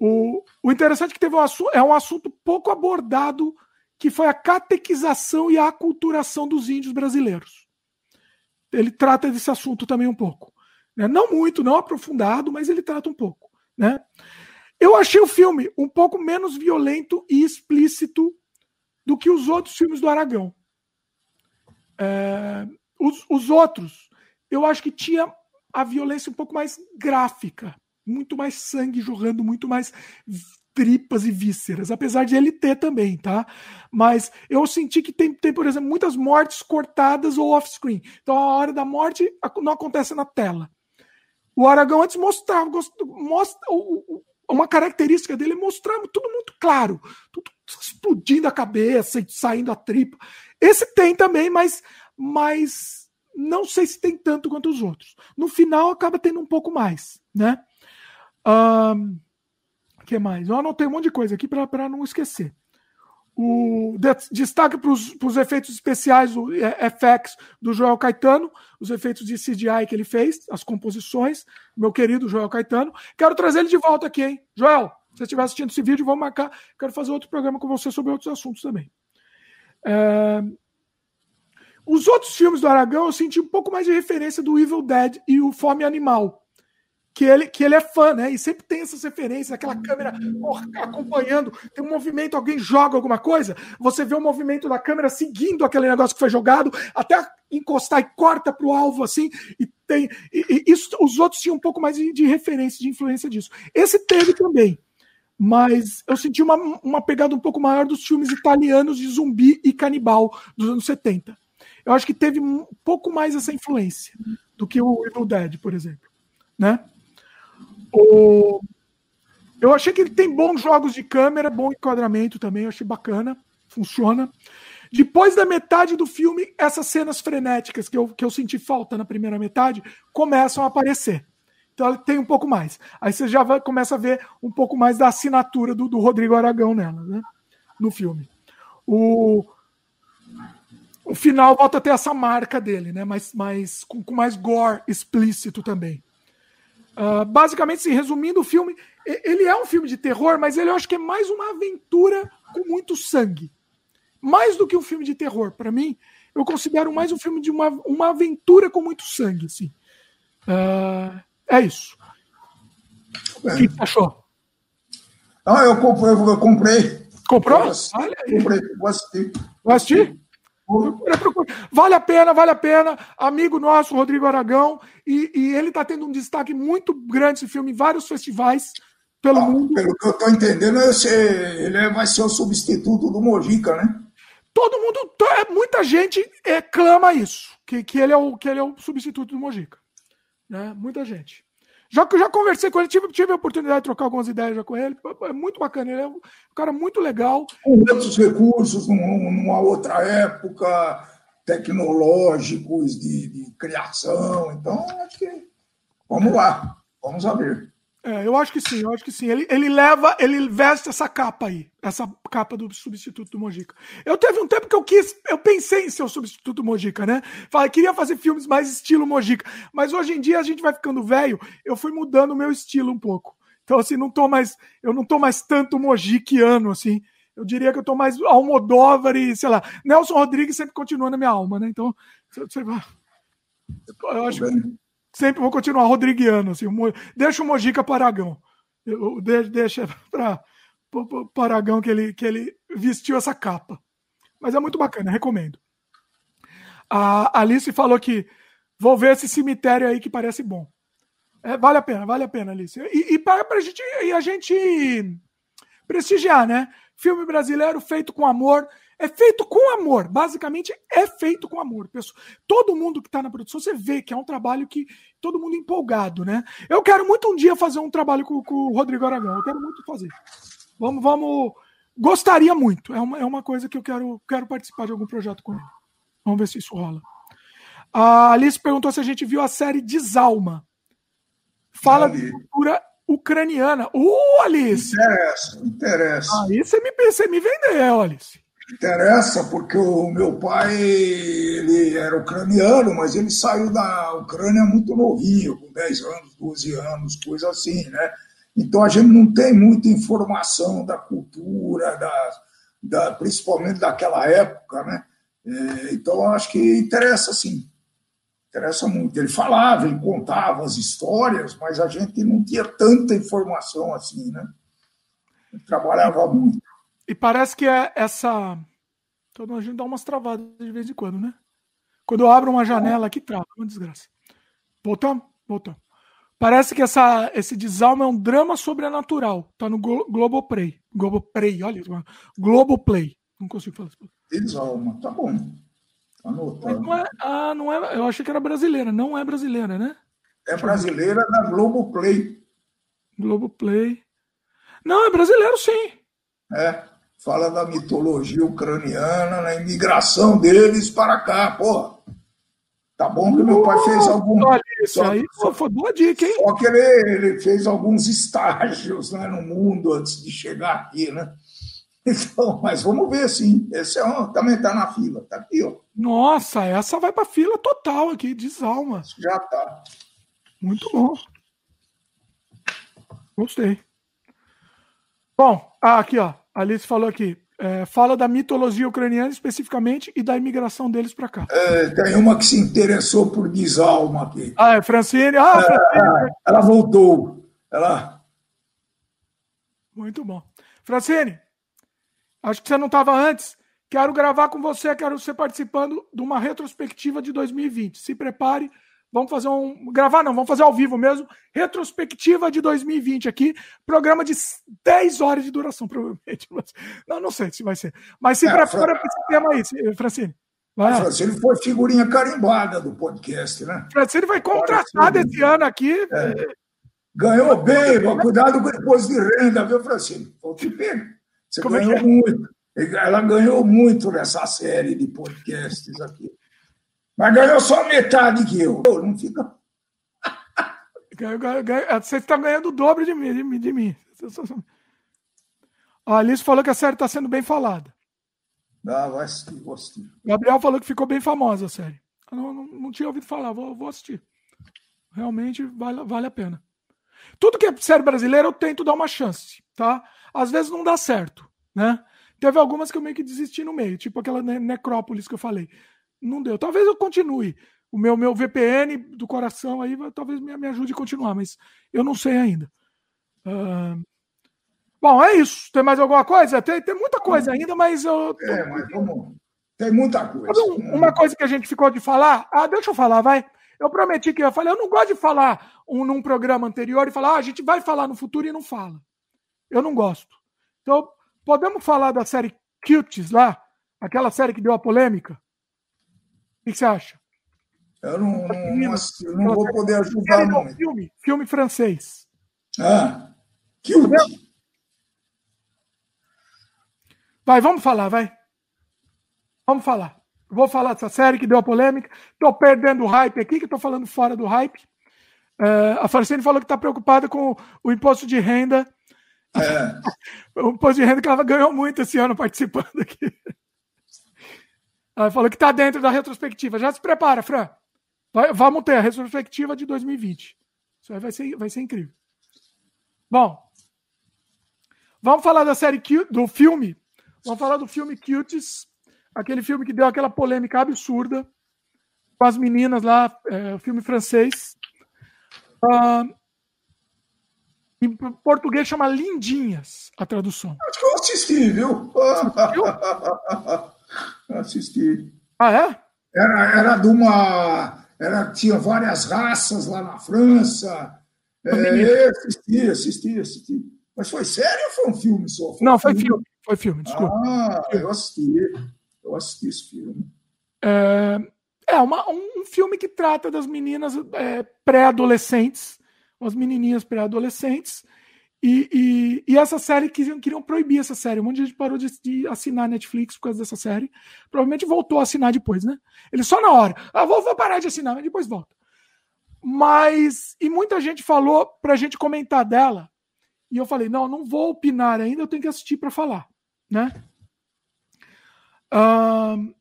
O, o interessante é que teve um assunto, é um assunto pouco abordado, que foi a catequização e a aculturação dos índios brasileiros. Ele trata desse assunto também um pouco. Né? Não muito, não aprofundado, mas ele trata um pouco. Né? Eu achei o filme um pouco menos violento e explícito do que os outros filmes do Aragão. É, os, os outros, eu acho que tinha a violência um pouco mais gráfica, muito mais sangue jorrando, muito mais tripas e vísceras, apesar de ele ter também, tá? Mas eu senti que tem, tem por exemplo, muitas mortes cortadas ou off-screen. Então a hora da morte não acontece na tela. O Aragão antes mostrava, mostra, uma característica dele é mostrar tudo muito claro, tudo explodindo a cabeça e saindo a tripa. Esse tem também, mas, mas não sei se tem tanto quanto os outros. No final acaba tendo um pouco mais, né? Um, que mais? Eu anotei um monte de coisa aqui para não esquecer. O destaque para os efeitos especiais, o FX do Joel Caetano, os efeitos de CGI que ele fez, as composições, meu querido Joel Caetano. Quero trazer ele de volta aqui, hein? Joel, se você estiver assistindo esse vídeo, vamos marcar. Quero fazer outro programa com você sobre outros assuntos também. É... Os outros filmes do Aragão eu senti um pouco mais de referência do Evil Dead e o Fome Animal que ele, que ele é fã, né? E sempre tem essas referências, aquela câmera acompanhando, tem um movimento, alguém joga alguma coisa, você vê o movimento da câmera seguindo aquele negócio que foi jogado, até encostar e corta para o alvo assim, e tem. E, e, isso, os outros tinham um pouco mais de, de referência, de influência disso. Esse teve também. Mas eu senti uma, uma pegada um pouco maior dos filmes italianos de zumbi e canibal dos anos 70. Eu acho que teve um pouco mais essa influência do que o Evil Dead, por exemplo. Né? O... Eu achei que ele tem bons jogos de câmera, bom enquadramento também, eu achei bacana, funciona. Depois da metade do filme, essas cenas frenéticas que eu, que eu senti falta na primeira metade começam a aparecer. Então ela tem um pouco mais. Aí você já vai, começa a ver um pouco mais da assinatura do, do Rodrigo Aragão nela, né? No filme. O, o final volta a ter essa marca dele, né? Mas, mas com, com mais gore explícito também. Uh, basicamente, resumindo o filme, ele é um filme de terror, mas ele eu acho que é mais uma aventura com muito sangue. Mais do que um filme de terror. Para mim, eu considero mais um filme de uma, uma aventura com muito sangue. Assim. Uh, é isso. O que você achou? Ah, eu comprei. Eu comprei. Comprou? Olha aí. Comprei, vou assistir. Vou assistir? Vale a pena, vale a pena. Amigo nosso, Rodrigo Aragão, e, e ele está tendo um destaque muito grande esse filme em vários festivais pelo ah, mundo. Pelo que eu estou entendendo, ele é, vai ser o substituto do Mojica, né? Todo mundo, é, muita gente é, clama isso, que, que, ele é o, que ele é o substituto do Mojica. Né? Muita gente. Já que eu já conversei com ele, tive, tive a oportunidade de trocar algumas ideias já com ele. É muito bacana, ele é um cara muito legal. Com outros recursos, numa outra época, tecnológicos de, de criação. Então, acho que vamos lá, vamos saber. É, eu acho que sim, eu acho que sim. Ele, ele leva, ele veste essa capa aí, essa capa do substituto do Mojica. Eu teve um tempo que eu quis, eu pensei em ser o substituto Mojica, né? Falei, queria fazer filmes mais estilo Mojica, mas hoje em dia a gente vai ficando velho, eu fui mudando o meu estilo um pouco. Então assim, não tô mais, eu não tô mais tanto mojiquiano assim. Eu diria que eu tô mais Almodóvar e, sei lá, Nelson Rodrigues sempre continua na minha alma, né? Então, você vai eu acho que sempre vou continuar rodriguiano. Assim, deixa o Mojica para Aragão. Deixa [LAUGHS] para Aragão que ele, que ele vestiu essa capa. Mas é muito bacana, recomendo. A Alice falou que vou ver esse cemitério aí que parece bom. É, vale a pena, vale a pena, Alice. E, e para a gente, e a gente prestigiar, né? Filme brasileiro feito com amor. É feito com amor. Basicamente, é feito com amor. Pessoal, todo mundo que está na produção, você vê que é um trabalho que todo mundo empolgado, né? Eu quero muito um dia fazer um trabalho com, com o Rodrigo Aragão. Eu quero muito fazer. Vamos, vamos. Gostaria muito. É uma, é uma coisa que eu quero, quero participar de algum projeto com ele. Vamos ver se isso rola. A Alice perguntou se a gente viu a série Desalma. Fala de cultura ucraniana. Uh, Alice! Interessa, interessa. Aí você me, você me vendeu, Alice. Interessa, porque o meu pai ele era ucraniano, mas ele saiu da Ucrânia muito novinho, com 10 anos, 12 anos, coisa assim, né? Então a gente não tem muita informação da cultura, da, da principalmente daquela época, né? É, então acho que interessa sim interessa muito. Ele falava, ele contava as histórias, mas a gente não tinha tanta informação assim, né? Ele trabalhava muito. E parece que é essa. Então a gente dá umas travadas de vez em quando, né? Quando eu abro uma janela aqui, trava, uma desgraça. Voltamos? Voltamos. Parece que essa, esse desalma é um drama sobrenatural. Tá no Globoplay. Globoplay, olha. Globoplay. Não consigo falar isso. Desalma, tá bom. Anotando. Não é, ah, não é, eu achei que era brasileira. Não é brasileira, né? É brasileira da Globoplay. Globoplay. Não, é brasileiro sim. É. Fala da mitologia ucraniana, na imigração deles para cá, porra. Tá bom que meu pai fez algum. Olha isso aí, só foi boa dica, hein? Só que ele, ele fez alguns [LAUGHS] estágios né, no mundo antes de chegar aqui, né? Então, mas vamos ver sim. Esse é um, também está na fila. Está aqui, ó. Nossa, essa vai para fila total aqui, desalma. Já está. Muito bom. Gostei. Bom, ah, aqui, ó. Alice falou aqui. É, fala da mitologia ucraniana especificamente e da imigração deles para cá. É, tem uma que se interessou por desalma aqui. Ah, é Francine. Ah, é, Francine. Ela voltou. Ela. Muito bom. Francine, Acho que você não estava antes. Quero gravar com você, quero ser participando de uma retrospectiva de 2020. Se prepare, vamos fazer um. Gravar não, vamos fazer ao vivo mesmo. Retrospectiva de 2020 aqui. Programa de 10 horas de duração, [LAUGHS] provavelmente. Não, não sei se vai ser. Mas se é, prepara para esse tema aí, Francine. Vai. Francine foi figurinha carimbada do podcast, né? Francine vai contratar esse ano aqui. É. Ganhou bem, cuidado com o imposto de renda, viu, Francine? Vou te pegar. Você Como é ganhou é? muito. Ela ganhou muito nessa série de podcasts aqui. Mas ganhou só metade que eu. Não fica. [LAUGHS] Você está ganhando o dobro de mim. De mim. A Alice falou que a série está sendo bem falada. Ah, vai assistir, vou assistir. Gabriel falou que ficou bem famosa a série. Eu não, não, não tinha ouvido falar, vou, vou assistir. Realmente vale, vale a pena. Tudo que é série brasileira eu tento dar uma chance, tá? Às vezes não dá certo, né? Teve algumas que eu meio que desisti no meio, tipo aquela necrópolis que eu falei. Não deu. Talvez eu continue. O meu, meu VPN do coração aí talvez me, me ajude a continuar, mas eu não sei ainda. Uh... Bom, é isso. Tem mais alguma coisa? Tem, tem muita coisa ainda, mas eu. É, mas vamos. Tem muita coisa. Uma coisa que a gente ficou de falar. Ah, deixa eu falar, vai. Eu prometi que eu ia falar. Eu não gosto de falar um, num programa anterior e falar, ah, a gente vai falar no futuro e não fala. Eu não gosto. Então, podemos falar da série Cuties lá? Aquela série que deu a polêmica? O que você acha? Eu não, não, assisti, não vou poder ajudar, não. Filme, filme francês. Ah, Cuties. Vai, vamos falar, vai. Vamos falar. Vou falar dessa série que deu a polêmica. Estou perdendo o hype aqui, que estou falando fora do hype. Uh, a Farcene falou que está preocupada com o imposto de renda é. [LAUGHS] o imposto de renda que ela ganhou muito esse ano participando aqui. Ela falou que está dentro da retrospectiva. Já se prepara, Fran. Vai, vamos ter a retrospectiva de 2020. Isso aí vai ser, vai ser incrível. Bom, vamos falar da série do filme. Vamos falar do filme Cuties, aquele filme que deu aquela polêmica absurda com as meninas lá, é, filme francês. Uh, em português chama Lindinhas a tradução. Acho que eu assisti, viu? [LAUGHS] assisti. Ah, é? Era, era de uma. Era, tinha várias raças lá na França. É, assisti, assisti, assisti. Mas foi sério ou foi um filme só? Foi Não, foi filme. Foi filme, desculpa. Ah, eu assisti. Eu assisti esse filme. É, é uma, um, filme que trata das meninas é, pré-adolescentes, umas menininhas pré-adolescentes, e, e, e, essa série queriam, queriam proibir essa série. Um monte de gente parou de, de, assinar Netflix por causa dessa série. Provavelmente voltou a assinar depois, né? Ele só na hora. Ah, vou, vou parar de assinar, mas depois volta. Mas. E muita gente falou pra gente comentar dela. E eu falei: não, não vou opinar ainda, eu tenho que assistir para falar, né? Uh,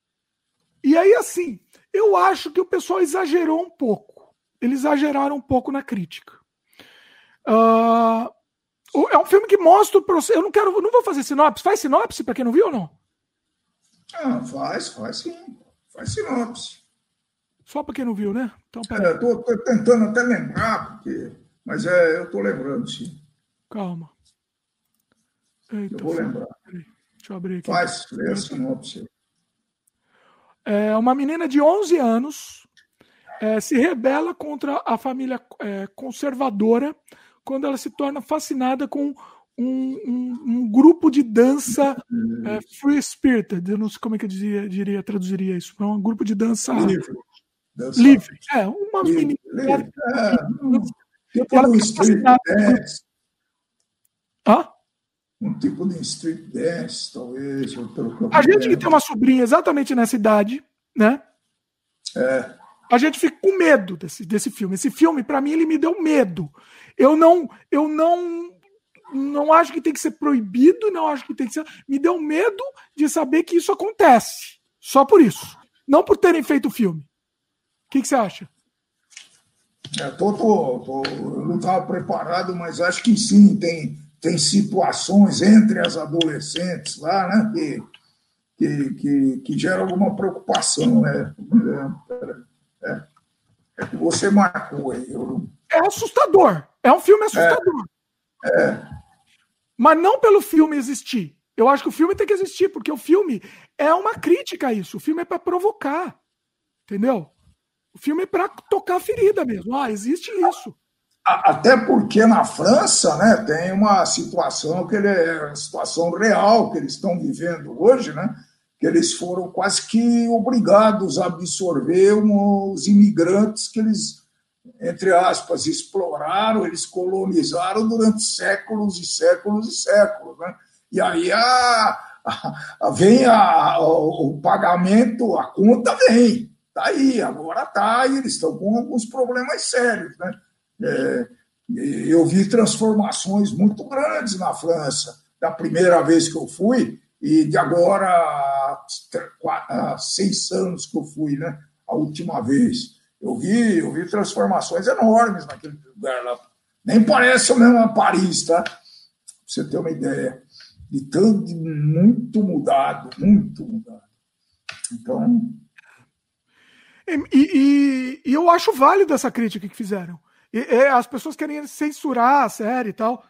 e aí, assim, eu acho que o pessoal exagerou um pouco. Eles exageraram um pouco na crítica. Uh, é um filme que mostra o processo. Eu não quero, não vou fazer sinopse. Faz sinopse para quem não viu ou não? Ah, faz, faz sim. Faz sinopse. Só para quem não viu, né? Então, é, tô, tô, tentando até lembrar, porque... mas é, eu tô lembrando, sim. Calma. Eita, eu vou lembrar. Deixa eu abrir aqui. Faz, lê a sinopse. É uma menina de 11 anos é, se rebela contra a família é, conservadora quando ela se torna fascinada com um, um, um grupo de dança é, free spirited. Eu não sei como é que eu diria, diria traduziria isso. É um grupo de dança livre. Dança. livre. É, uma livre. menina. É, tipo um street dance. Hã? Um tipo de street dance, talvez. A gente que tem uma sobrinha exatamente nessa idade, né? É. A gente fica com medo desse, desse filme. Esse filme, para mim, ele me deu medo. Eu não, eu não, não acho que tem que ser proibido, não acho que tem que ser. Me deu medo de saber que isso acontece. Só por isso. Não por terem feito o filme. O que, que você acha? É, tô, tô, tô, eu não estava preparado, mas acho que sim, tem, tem situações entre as adolescentes lá, né, que, que, que, que geram alguma preocupação, né? É, é, é que você marcou aí. Eu... É assustador. É um filme assustador. É. é. Mas não pelo filme existir. Eu acho que o filme tem que existir, porque o filme é uma crítica a isso. O filme é para provocar. Entendeu? O filme é para tocar a ferida mesmo. Ah, existe isso. Até porque na França né, tem uma situação que ele é uma situação real que eles estão vivendo hoje, né? Que eles foram quase que obrigados a absorver os imigrantes que eles entre aspas, exploraram, eles colonizaram durante séculos e séculos e séculos. Né? E aí a, a, vem a, o, pagamento, a conta vem. Está aí, agora está, e eles estão com alguns problemas sérios. Né? É, eu vi transformações muito grandes na França, da primeira vez que eu fui, e de agora há seis anos que eu fui, né? a última vez. Eu vi, eu vi transformações enormes naquele lugar lá. Nem parece o mesmo Paris, tá? Pra você ter uma ideia. De tanto, muito mudado, muito mudado. Então. E, e, e eu acho válido essa crítica que fizeram. E, as pessoas querem censurar a série e tal.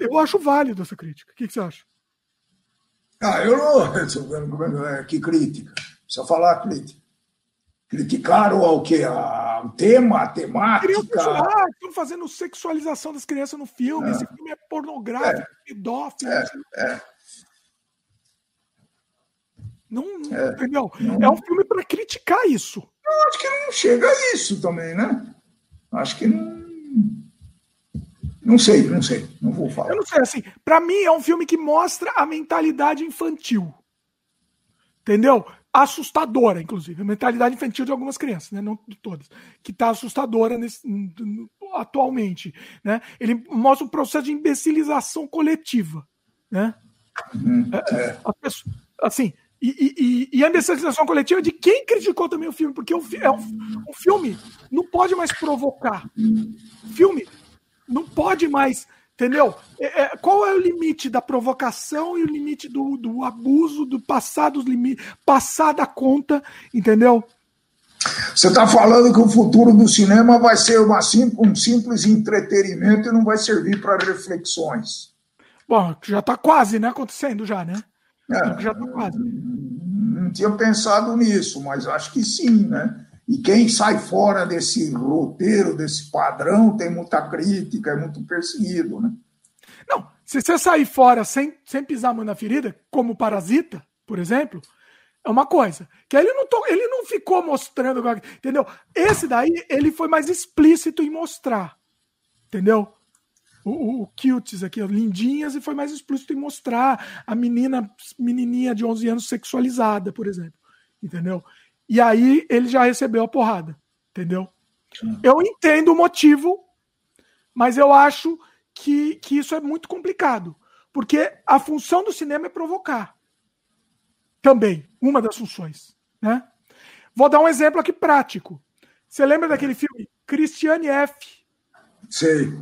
Eu acho válido essa crítica. O que, que você acha? Ah, eu não. [LAUGHS] É que crítica. Precisa falar crítica criticaram o que o tema, a temática. Censurar, estão fazendo sexualização das crianças no filme. É. Esse filme é pornográfico, é. pedófilo. É. é. Não, é. entendeu? Não. É um filme para criticar isso. Eu acho que não chega a isso também, né? Acho que não. Não sei, não sei, não vou falar. Eu não sei, assim, para mim é um filme que mostra a mentalidade infantil. Entendeu? assustadora, inclusive, a mentalidade infantil de algumas crianças, né? não de todas, que está assustadora nesse, atualmente. Né? Ele mostra um processo de imbecilização coletiva. Né? Uhum, é. pessoa, assim, e, e, e, a imbecilização coletiva de quem criticou também o filme, porque o, é um, um filme não pode mais provocar. O filme não pode mais Entendeu? É, é, qual é o limite da provocação e o limite do, do abuso, do passar dos limites, passar da conta, entendeu? Você está falando que o futuro do cinema vai ser uma, um simples entretenimento e não vai servir para reflexões. Bom, já está quase né, acontecendo já, né? É, já está quase. Não tinha pensado nisso, mas acho que sim, né? E quem sai fora desse roteiro, desse padrão, tem muita crítica, é muito perseguido. Né? Não, Se você sair fora sem, sem pisar a mão na ferida, como Parasita, por exemplo, é uma coisa. Que ele não, to, ele não ficou mostrando, entendeu? Esse daí, ele foi mais explícito em mostrar, entendeu? O, o, Cutes aqui, lindinhas, e foi mais explícito em mostrar a menina, menininha de 11 anos sexualizada, por exemplo, entendeu? E aí ele já recebeu a porrada, entendeu? Eu entendo o motivo, mas eu acho que, que isso é muito complicado. Porque a função do cinema é provocar. Também, uma das funções. Né? Vou dar um exemplo aqui prático. Você lembra daquele filme Christiane F? Sei.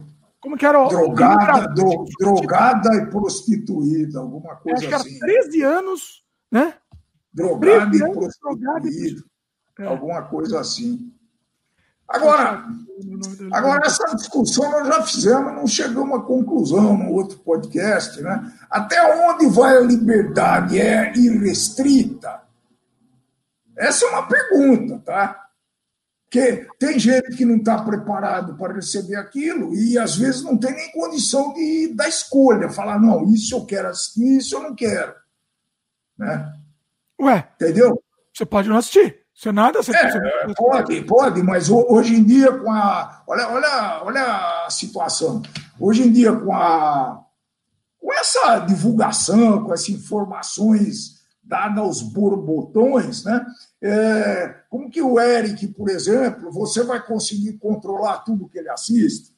Como que era o. Drogada, do, drogada e prostituída, alguma coisa Acho assim. Que era 13 anos, né? Drogada e prostituída. É. Alguma coisa assim. Agora, agora, essa discussão nós já fizemos, não chegamos a conclusão no outro podcast, né? Até onde vai a liberdade? É irrestrita? Essa é uma pergunta, tá? Porque tem gente que não está preparado para receber aquilo e às vezes não tem nem condição de da escolha, falar, não, isso eu quero assistir, isso eu não quero. Né? Ué, entendeu? Você pode não assistir. Você nada, você, é, pode, pode, mas hoje em dia com a olha, olha, olha a situação. Hoje em dia com a com essa divulgação, com essas informações dadas aos borbotões, né? É, como que o Eric, por exemplo, você vai conseguir controlar tudo que ele assiste?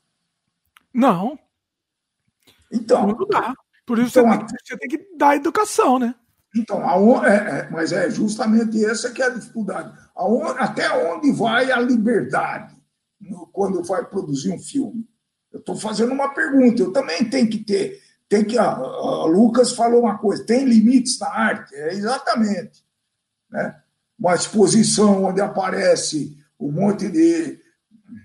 Não. Então. Não dá. Por isso então, você, tem, você tem que dar educação, né? Então, aonde, é, é, mas é justamente essa que é a dificuldade. Aonde, até onde vai a liberdade no, quando vai produzir um filme? Eu estou fazendo uma pergunta. Eu também tenho que ter. Tem que, a, a Lucas falou uma coisa: tem limites na arte. É exatamente. Né? Uma exposição onde aparece um monte de,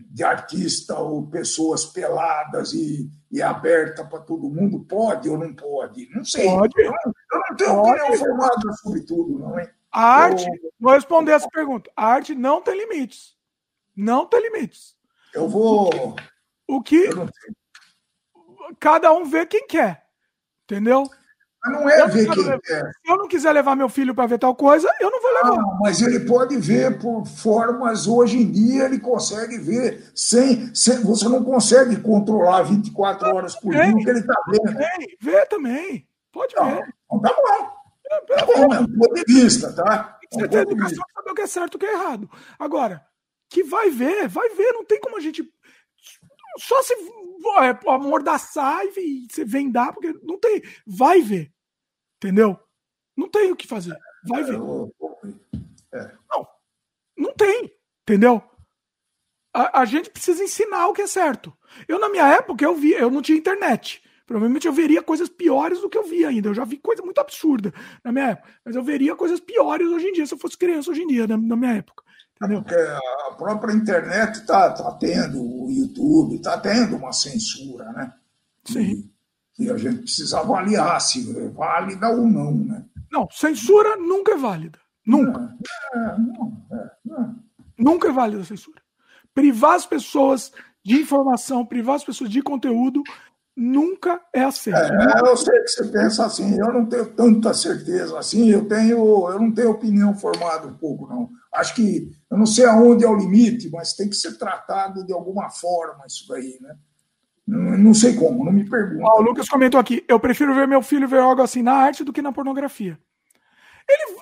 de artista ou pessoas peladas e e aberta para todo mundo, pode ou não pode? Não sei. Pode. Eu, eu não tenho pode. opinião formada sobre tudo, não é? A arte, eu... vou responder essa pergunta. A arte não tem limites. Não tem limites. Eu vou. O que. Cada um vê quem quer. Entendeu? Mas não é ver quem levar, quer. Se eu não quiser levar meu filho para ver tal coisa, eu não vou levar. Ah, mas ele pode ver por formas, hoje em dia ele consegue ver sem, sem você não consegue controlar 24 horas por dia o que ele está vendo. Também, vê também. Pode não, ver. Então tá bom. Tá bom, é um ponto de vista, tá? Você tem educação para saber o que é certo e o que é errado. Agora, que vai ver, vai ver, não tem como a gente. Só se é, amordaçar e você vendar, porque não tem. Vai ver. Entendeu? Não tem o que fazer. Vai ver. É. Não, não tem. Entendeu? A, a, gente precisa ensinar o que é certo. Eu, na minha época, eu vi, eu não tinha internet. Provavelmente eu veria coisas piores do que eu vi ainda. Eu já vi coisa muito absurda na minha época. Mas eu veria coisas piores hoje em dia, se eu fosse criança hoje em dia, na, na minha época. Porque a própria internet está tá tendo, o YouTube está tendo uma censura, né? Sim. E, e, a gente precisa avaliar se é válida ou não, né? Não, censura nunca é válida. Nunca. É, não, é, não. Nunca é válida a censura. Privar as pessoas de informação, privar as pessoas de conteúdo nunca é aceito. É, eu sei que você pensa assim, eu não tenho tanta certeza assim, eu tenho, eu não tenho opinião formada um pouco, não. Acho que eu não sei aonde é o limite, mas tem que ser tratado de alguma forma isso daí, né? Não, não sei como, não me pergunta. o Lucas comentou aqui: eu prefiro ver meu filho ver algo assim na arte do que na pornografia. Ele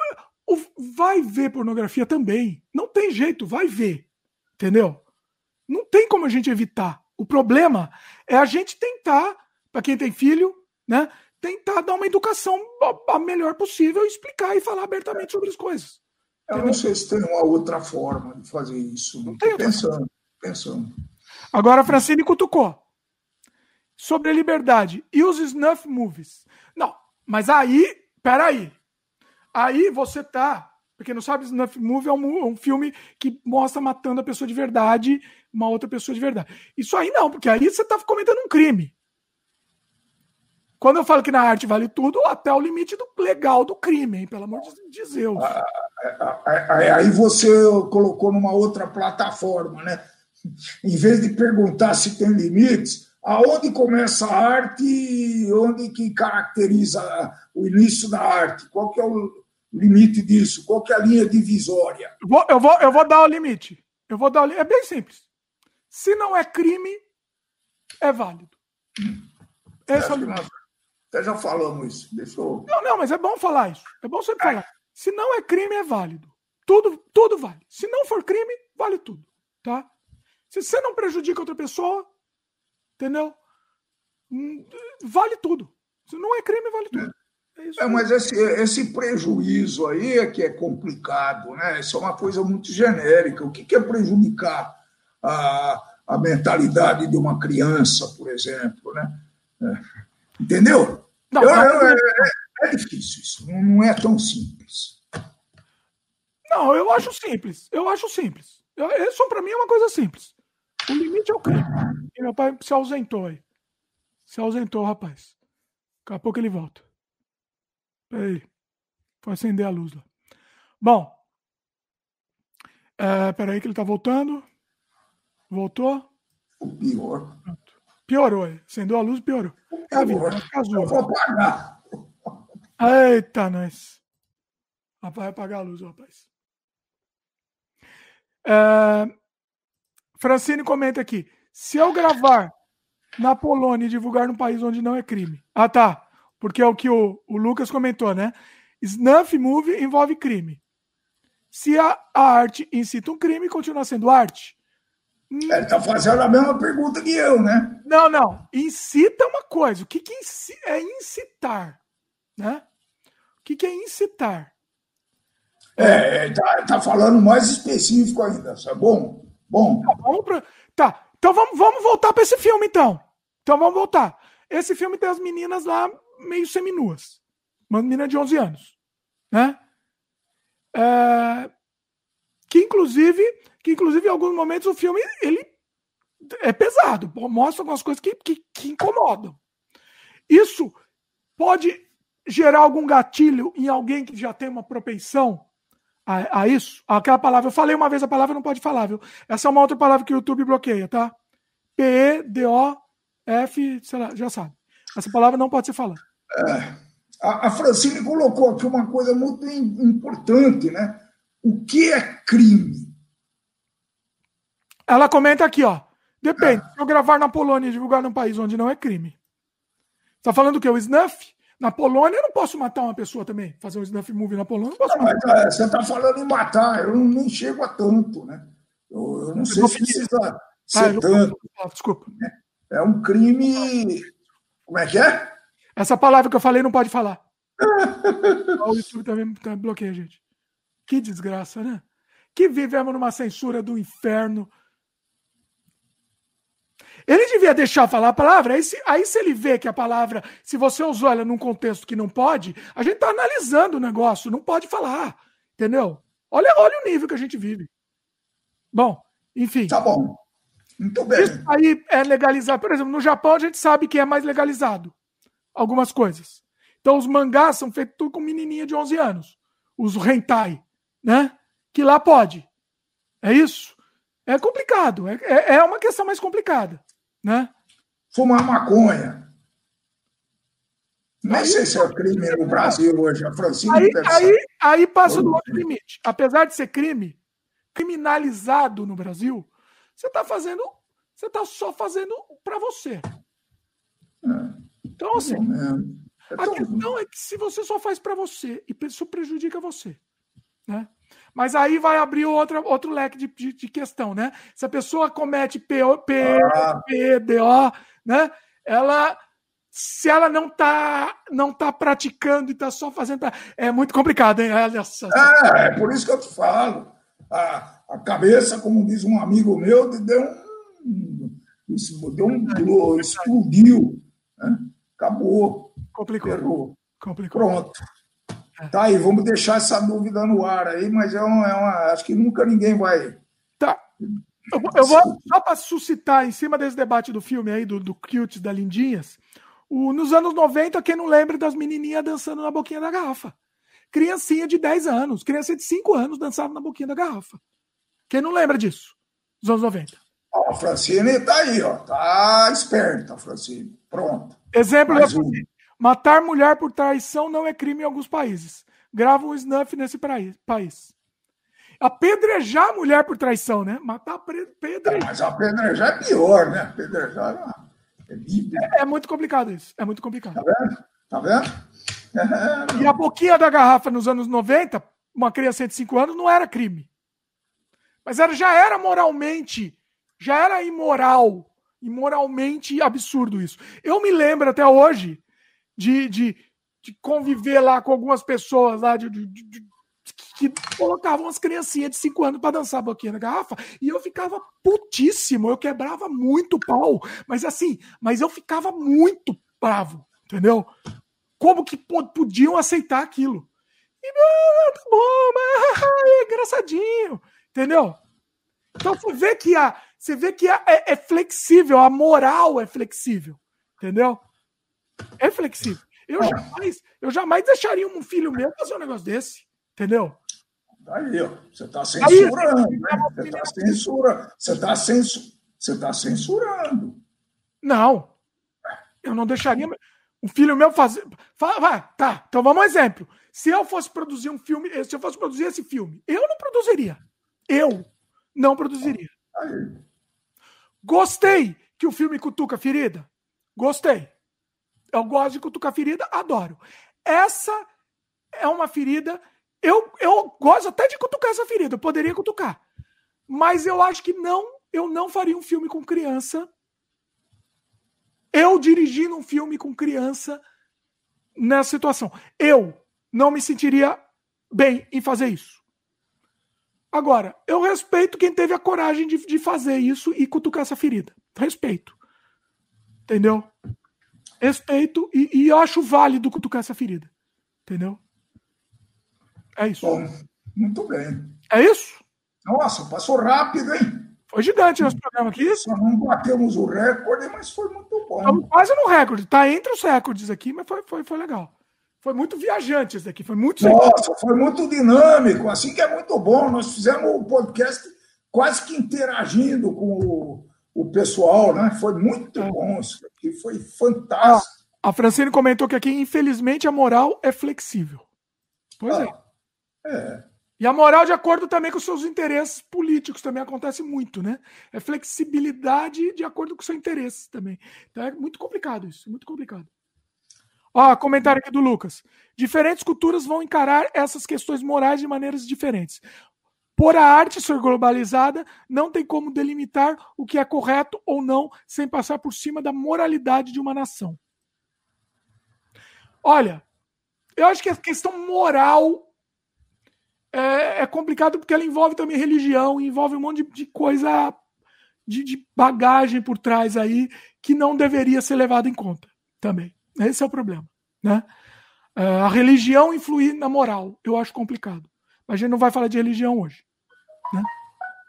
vai ver pornografia também. Não tem jeito, vai ver. Entendeu? Não tem como a gente evitar. O problema é a gente tentar, para quem tem filho, né? Tentar dar uma educação a melhor possível, explicar e falar abertamente sobre as coisas. Eu não sei se tem uma outra forma de fazer isso. Não tem pensando, pensando. Agora a Francine cutucou. Sobre a liberdade e os snuff movies. Não, mas aí, peraí. Aí você tá. Porque não sabe, snuff movie é um, um filme que mostra matando a pessoa de verdade, uma outra pessoa de verdade. Isso aí não, porque aí você tá cometendo um crime. Quando eu falo que na arte vale tudo, até o limite do legal do crime, hein? pelo amor de Deus. Ah, ah, ah, aí você colocou numa outra plataforma, né? Em vez de perguntar se tem limites, aonde começa a arte e onde que caracteriza o início da arte? Qual que é o limite disso? Qual que é a linha divisória? Eu vou, eu vou, eu vou dar o limite. Eu vou dar o limite. É bem simples. Se não é crime, é válido. Esse é. Até já falamos isso. Eu... Não, não, mas é bom falar isso. É bom sempre falar. Se não é crime, é válido. Tudo, tudo vale. Se não for crime, vale tudo. Tá? Se você não prejudica outra pessoa, entendeu? Hum, vale tudo. Se não é crime, vale tudo. É, isso é mas esse, esse prejuízo aí é que é complicado, né? Isso é uma coisa muito genérica. O que, que é prejudicar a, a mentalidade de uma criança, por exemplo, né? É. Entendeu? Não, eu, eu, é, é, é, difícil isso, não é tão simples. Não, eu acho simples. Eu acho simples. Eu, isso para mim é uma coisa simples. O limite é o crime. E meu pai se ausentou aí. Se ausentou, rapaz. Daqui a pouco ele volta. Peraí. Foi acender a luz lá. Bom. É, peraí que ele tá voltando. Voltou? Pior. Piorou. Acendeu a luz piorou. É a vida. Eu vou apagar. Eita, nós. Rapaz, vai apagar a luz, rapaz. É... Francine comenta aqui. Se eu gravar na Polônia e divulgar num país onde não é crime. Ah, tá. Porque é o que o, o Lucas comentou, né? Snuff movie envolve crime. Se a, a arte incita um crime, continua sendo arte. Ele está fazendo a mesma pergunta que eu, né? Não, não. Incita uma coisa. O que, que é incitar? Né? O que, que é incitar? É, está tá falando mais específico ainda. É bom? Bom. Tá, vamos pra... tá. então vamos, vamos voltar para esse filme, então. Então vamos voltar. Esse filme tem as meninas lá meio seminuas. Uma menina de 11 anos. Né? É... Que inclusive que inclusive em alguns momentos o filme ele é pesado, mostra algumas coisas que, que, que incomodam. Isso pode gerar algum gatilho em alguém que já tem uma propensão a, a, isso? Aquela palavra, eu falei uma vez a palavra, não pode falar, viu? Essa é uma outra palavra que o YouTube bloqueia, tá? P-E-D-O-F, sei lá, já sabe. Essa palavra não pode ser falada. É, a, a Francine colocou aqui uma coisa muito importante, né? O que é crime? Ela comenta aqui, ó. Depende. Se eu gravar na Polônia e divulgar num país onde não é crime. Tá falando o quê? O snuff? Na Polônia eu não posso matar uma pessoa também. Fazer um snuff movie na Polônia não posso não, matar. Mas, é, você tá falando em matar. Eu não, nem chego a tanto, né? Eu, eu não sei se precisa ah, ser tanto. Posso, desculpa. É, é um crime. Como é que é? Essa palavra que eu falei não pode falar. [LAUGHS] o YouTube também tá, bloqueia, gente. Que desgraça, né? Que vivemos numa censura do inferno ele devia deixar falar a palavra. Aí se, aí, se ele vê que a palavra, se você usou ela num contexto que não pode, a gente está analisando o negócio, não pode falar. Entendeu? Olha, olha o nível que a gente vive. Bom, enfim. Tá bom. Muito bem. Isso aí é legalizar. Por exemplo, no Japão a gente sabe que é mais legalizado algumas coisas. Então os mangás são feitos tudo com menininha de 11 anos. Os hentai, né? Que lá pode. É isso? É complicado. É, é, é uma questão mais complicada né? Fumar maconha. Nem sei se é crime no Brasil hoje. A aí, aí, aí passa do outro limite. Apesar de ser crime, criminalizado no Brasil, você está fazendo. Você está só fazendo para você. É, então, assim, é a questão é que se você só faz para você e isso prejudica você, né? Mas aí vai abrir outro, outro leque de, de, de questão, né? Se a pessoa comete PO, P, ah. PDO, né? Ela se ela não está não tá praticando e está só fazendo. Pra... É muito complicado, hein? É, é, por isso que eu te falo. A, a cabeça, como diz um amigo meu, deu um. Deu um. explodiu. Né? Acabou. Complicou. Errou. Complicou. Pronto. Tá aí, vamos deixar essa dúvida no ar aí, mas é uma, é uma acho que nunca ninguém vai. Tá. Eu, eu vou só para suscitar em cima desse debate do filme aí, do, do Cute da Lindinhas. O, nos anos 90, quem não lembra das menininhas dançando na boquinha da garrafa? Criancinha de 10 anos, criança de 5 anos dançava na boquinha da garrafa. Quem não lembra disso? Nos anos 90. Ó, a Francine tá aí, ó. Tá esperta, Francine. Pronto. Exemplo da Francine. Matar mulher por traição não é crime em alguns países. Grava um snuff nesse país. Apedrejar a mulher por traição, né? Matar pedrejar. É, mas apedrejar é pior, né? Apedrejar é, é, é muito complicado isso. É muito complicado. Tá vendo? Tá vendo? É, e a boquinha da garrafa nos anos 90, uma criança de 5 anos, não era crime. Mas era, já era moralmente, já era imoral, imoralmente absurdo isso. Eu me lembro até hoje de, de, de conviver lá com algumas pessoas lá de, de, de que colocavam as criancinhas de 5 anos para dançar boquinha na garrafa e eu ficava putíssimo, eu quebrava muito pau, mas assim, mas eu ficava muito bravo, entendeu? Como que podiam aceitar aquilo? E, ah, tá bom, mas [LAUGHS] é engraçadinho, entendeu? Então você vê que a, você vê que a, é, é flexível, a moral é flexível, entendeu? É flexível. Eu jamais, eu jamais deixaria um filho meu fazer um negócio desse, entendeu? Aí, ó, você está censurando, Aí, né? Você está censura, você está censu, tá censurando. Não, eu não deixaria um filho meu fazer. vai, tá, então vamos um exemplo. Se eu fosse produzir um filme, se eu fosse produzir esse filme, eu não produziria. Eu não produziria. Aí. Gostei que o filme cutuca ferida. Gostei. Eu gosto de cutucar ferida, adoro. Essa é uma ferida eu, eu gosto até de cutucar essa ferida, eu poderia cutucar. Mas eu acho que não, eu não faria um filme com criança. Eu dirigindo um filme com criança nessa situação. Eu não me sentiria bem em fazer isso. Agora, eu respeito quem teve a coragem de, de fazer isso e cutucar essa ferida. Respeito. Entendeu? Respeito e, e eu acho válido cutucar essa ferida. Entendeu? É isso. Bom, muito bem. É isso? Nossa, passou rápido, hein? Foi gigante nosso programa aqui. Só não batemos o recorde, mas foi muito bom. Estamos quase no recorde. Está entre os recordes aqui, mas foi, foi, foi legal. Foi muito viajante esse aqui. Foi muito. Nossa, foi muito dinâmico. Assim que é muito bom. Nós fizemos o podcast quase que interagindo com o, o pessoal, né? Foi muito é. bom. Isso aqui foi fantástico. A Francine comentou que aqui, infelizmente, a moral é flexível. Pois ah. é. É. E a moral de acordo também com os seus interesses políticos também acontece muito, né? É flexibilidade de acordo com o seu interesse também. Então é muito complicado isso, muito complicado. Ó, comentário aqui do Lucas. Diferentes culturas vão encarar essas questões morais de maneiras diferentes. Por a arte ser globalizada, não tem como delimitar o que é correto ou não sem passar por cima da moralidade de uma nação. Olha, eu acho que a questão moral é, é, complicado porque ela envolve também religião, envolve um monte de, de coisa, de, de, bagagem por trás aí que não deveria ser levado em conta também. Esse é o problema. Né? É, a religião influir na moral, eu acho complicado. Mas a gente não vai falar de religião hoje. Né?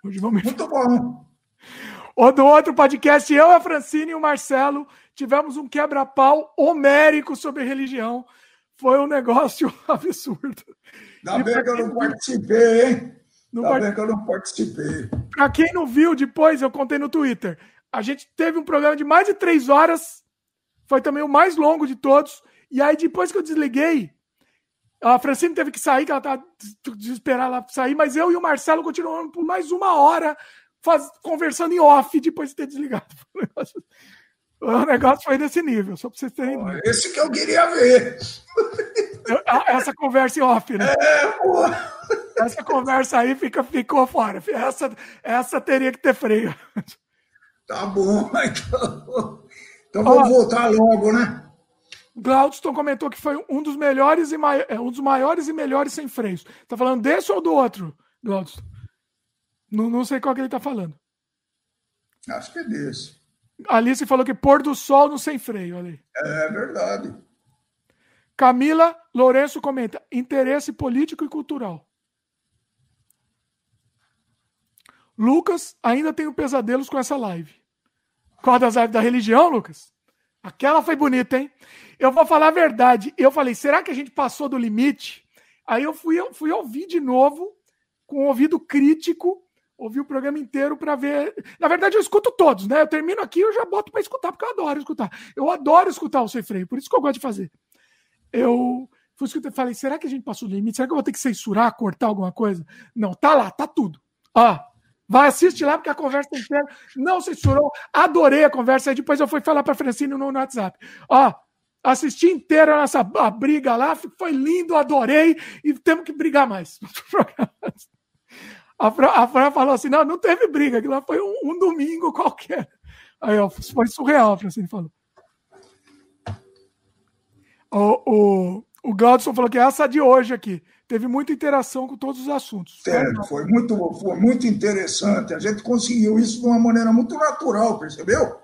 Hoje vamos. Muito bom. O do outro podcast, eu, a Francine e o Marcelo tivemos um quebra-pau homérico sobre religião. Foi um negócio [LAUGHS] absurdo. Ainda bem que eu não participei, hein? Não Ainda part... bem que eu não participei. Para quem não viu, depois eu contei no Twitter. A gente teve um programa de mais de três horas. Foi também o mais longo de todos. E aí, depois que eu desliguei, a Francine teve que sair, que ela tá desesperada lá sair, mas eu e o Marcelo continuamos por mais uma hora faz... conversando em off depois de ter desligado. [LAUGHS] O negócio foi desse nível, só para vocês terem. Esse que eu queria ver. Essa conversa em off, né? É, pô. Essa conversa aí fica, ficou fora. Essa, essa teria que ter freio. Tá bom, [LAUGHS] então. Então vamos voltar logo, né? Glaudston comentou que foi um dos melhores e mai... É, um dos maiores e melhores sem freios. Tá falando desse ou do outro, Glaudston? Não, não sei qual que ele tá falando. Acho que é desse. Alice falou que pôr do sol no sem freio. Ali. É verdade. Camila Lourenço comenta: interesse político e cultural. Lucas ainda tenho pesadelos com essa live. Qual das lives da religião, Lucas? Aquela foi bonita, hein? Eu vou falar a verdade. Eu falei, será que a gente passou do limite? Aí eu fui, eu fui ouvir de novo, com ouvido crítico, ouvir o programa inteiro para ver. Na verdade, eu escuto todos, né? Eu termino aqui eu já boto para escutar, porque eu adoro escutar. Eu adoro escutar o sem freio, por isso que eu gosto de fazer. Eu fui escutar, falei, será que a gente passou o limite? Será que eu vou ter que censurar, cortar alguma coisa? Não, tá lá, tá tudo. Ó, vai assistir lá, porque a conversa inteira não censurou. Adorei a conversa. Aí depois eu fui falar para Francine no, no WhatsApp. Ó, assisti inteira essa a briga lá, foi lindo, adorei, e temos que brigar mais. [LAUGHS] A Fran, a Fran falou assim: não, não teve briga, aquilo lá foi um, um domingo qualquer. Aí, ó, foi surreal, a Francine falou. O, o, o falou que é essa de hoje aqui. Teve muita interação com todos os assuntos. É, foi, muito, foi muito interessante. A gente conseguiu isso de uma maneira muito natural, percebeu?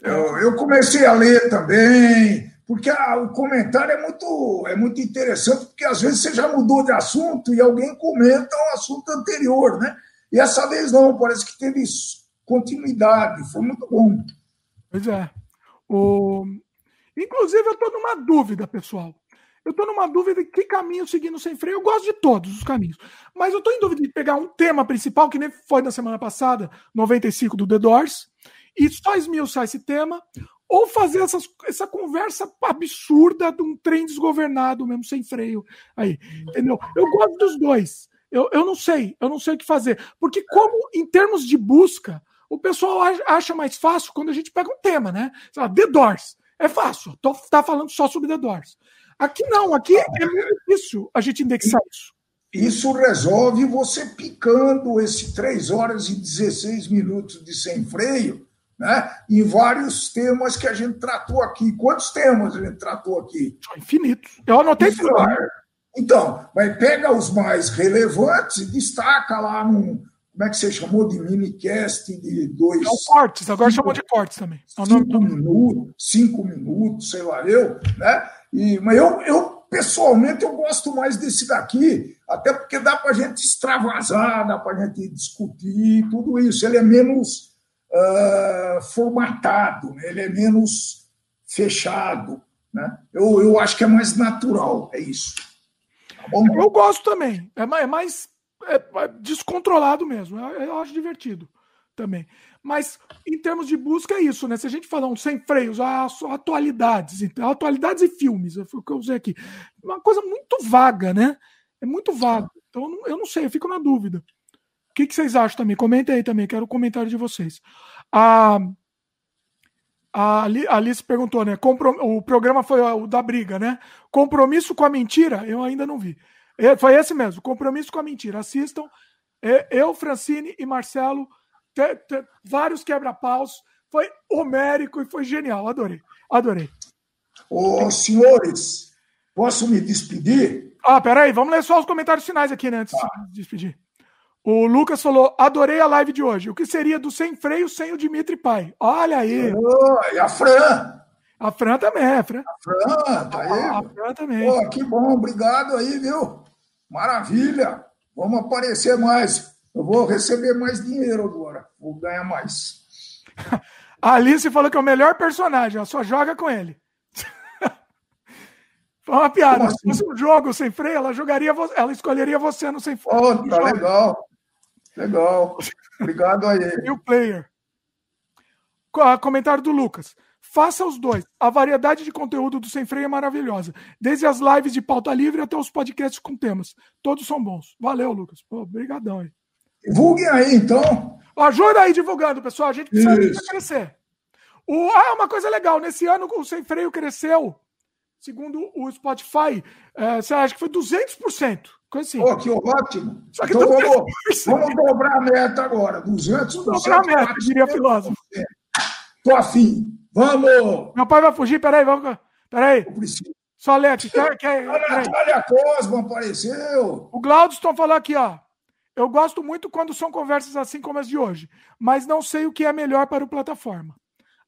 Eu, eu comecei a ler também, porque a, o comentário é muito, é muito interessante, porque às vezes você já mudou de assunto e alguém comenta um assunto anterior, né? E essa vez não, parece que teve continuidade, foi muito bom. Pois é. O... Inclusive, eu estou numa dúvida, pessoal. Eu estou numa dúvida de que caminho seguir no sem freio. Eu gosto de todos os caminhos. Mas eu estou em dúvida de pegar um tema principal, que nem foi na semana passada, 95 do The Doors, e só esmiuçar esse tema, ou fazer essas, essa conversa absurda de um trem desgovernado mesmo, sem freio. Aí, entendeu? Eu gosto dos dois. Eu, eu não sei, eu não sei o que fazer. Porque, como em termos de busca, o pessoal acha mais fácil quando a gente pega um tema, né? Sei lá, The Doors. É fácil, tô, tá falando só sobre The Doors. Aqui não, aqui é muito difícil a gente indexar isso. Isso resolve você picando esse 3 horas e 16 minutos de sem freio né, em vários temas que a gente tratou aqui. Quantos temas a gente tratou aqui? Infinitos. Eu anotei tudo. Então, mas pega os mais relevantes e destaca lá num. Como é que você chamou de minicast de dois. Não, cortes, agora cinco, chamou de cortes também. É cinco minutos, cinco minutos, sei lá eu, né? E, mas eu, eu, pessoalmente, eu gosto mais desse daqui, até porque dá para a gente extravasar, dá para a gente discutir tudo isso. Ele é menos uh, formatado, né? ele é menos fechado. Né? Eu, eu acho que é mais natural, é isso. Tá eu gosto também, é mais, é mais é descontrolado mesmo, eu, eu, acho divertido também. Mas em termos de busca é isso, né? Se a gente falar um sem freios, ah, atualidades, então, atualidades e filmes, foi o que eu usei aqui. Uma coisa muito vaga, né? É muito vago. Então eu não, eu não sei, eu fico na dúvida que, que vocês acham também? Comentem aí também, quero o comentário de vocês. A, a Alice perguntou, né? O programa foi o da briga, né? Compromisso com a mentira, eu ainda não vi. É, foi esse mesmo, compromisso com a mentira. Assistam. É, eu, Francine e Marcelo, te, te, vários quebra-paus. Foi homérico e foi genial. Adorei. Adorei. Ô, senhores, posso me despedir? Ah, peraí, vamos ler só os comentários finais aqui, né? Antes de se despedir. O Lucas falou: adorei a live de hoje. O que seria do sem freio sem o Dimitri Pai? Olha aí. Oh, e a Fran? A Fran também, a Fran. A Fran, tá aí. A, Fran também. Oh, que bom, obrigado aí, viu? Maravilha. Vamos aparecer mais. Eu vou receber mais dinheiro agora. Vou ganhar mais. A Alice falou que é o melhor personagem, ela só joga com ele. [LAUGHS] Foi uma piada. Assim? Se fosse um jogo sem freio, ela jogaria, ela escolheria você no sem freio. Oh, tá legal. Legal. Obrigado aí. E o player. Comentário do Lucas. Faça os dois. A variedade de conteúdo do Sem Freio é maravilhosa. Desde as lives de pauta livre até os podcasts com temas. Todos são bons. Valeu, Lucas. Obrigadão aí. Divulguem aí, então. Ajuda aí divulgando, pessoal. A gente precisa crescer. O, ah, uma coisa legal. Nesse ano o Sem Freio cresceu. Segundo o Spotify, é, você acha que foi 200%. Coisa assim. Oh, que ótimo. Só que então vamos, vamos dobrar a meta agora. 200%. Dobrar a meta, diria filósofo. Tô afim. Vamos! Meu pai vai fugir, peraí, vamos. Peraí. Só Alex, quer, quer, a Natália Cosma apareceu. O Glaudston falou aqui, ó. Eu gosto muito quando são conversas assim como as de hoje, mas não sei o que é melhor para o plataforma.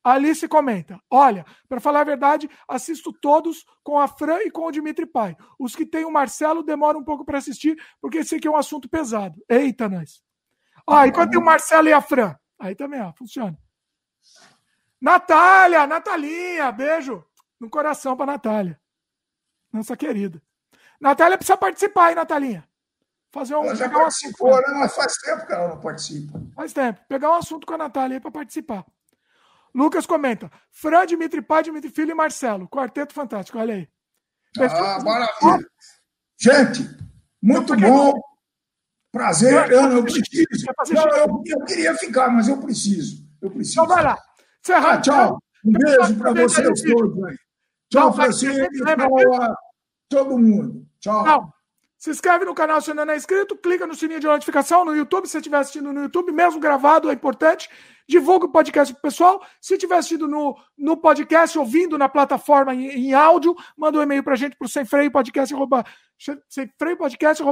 Alice comenta: Olha, para falar a verdade, assisto todos com a Fran e com o Dimitri Pai. Os que tem o Marcelo demoram um pouco para assistir, porque esse aqui é um assunto pesado. Eita, nós. Ó, enquanto tem o Marcelo e a Fran. Aí também, ó, funciona. Natália, Natalinha, beijo no coração para Natália. Nossa querida. Natália precisa participar, hein, Natalinha? Fazer um. Ela já pegar um participou, assunto, né? Mas faz tempo que ela não participa. Faz tempo. Pegar um assunto com a Natália aí para participar. Lucas comenta: Fran, Dimitri Pai, Dimitri Filho e Marcelo. Quarteto fantástico, olha aí. Ah, maravilha. Gente, muito bom. Prazer. Eu não preciso. Não, eu, eu queria ficar, mas eu preciso. Eu preciso. Então vai lá. Ah, tchau. Um beijo para vocês todos aí. Tchau, Francisco. Tchau a todo mundo. Tchau. Tchau. Se inscreve no canal se ainda não é inscrito, clica no sininho de notificação no YouTube, se você estiver assistindo no YouTube, mesmo gravado, é importante. Divulga o podcast pro pessoal. Se estiver assistindo no, no podcast, ouvindo na plataforma em, em áudio, manda um e-mail pra gente pro sem freio podcast, arroba,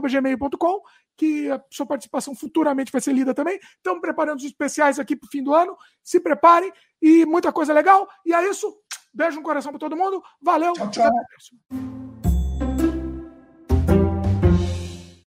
gmail.com, que a sua participação futuramente vai ser lida também. Estamos preparando os especiais aqui pro fim do ano. Se preparem e muita coisa legal. E é isso. Beijo no coração para todo mundo. Valeu. Tchau, tchau.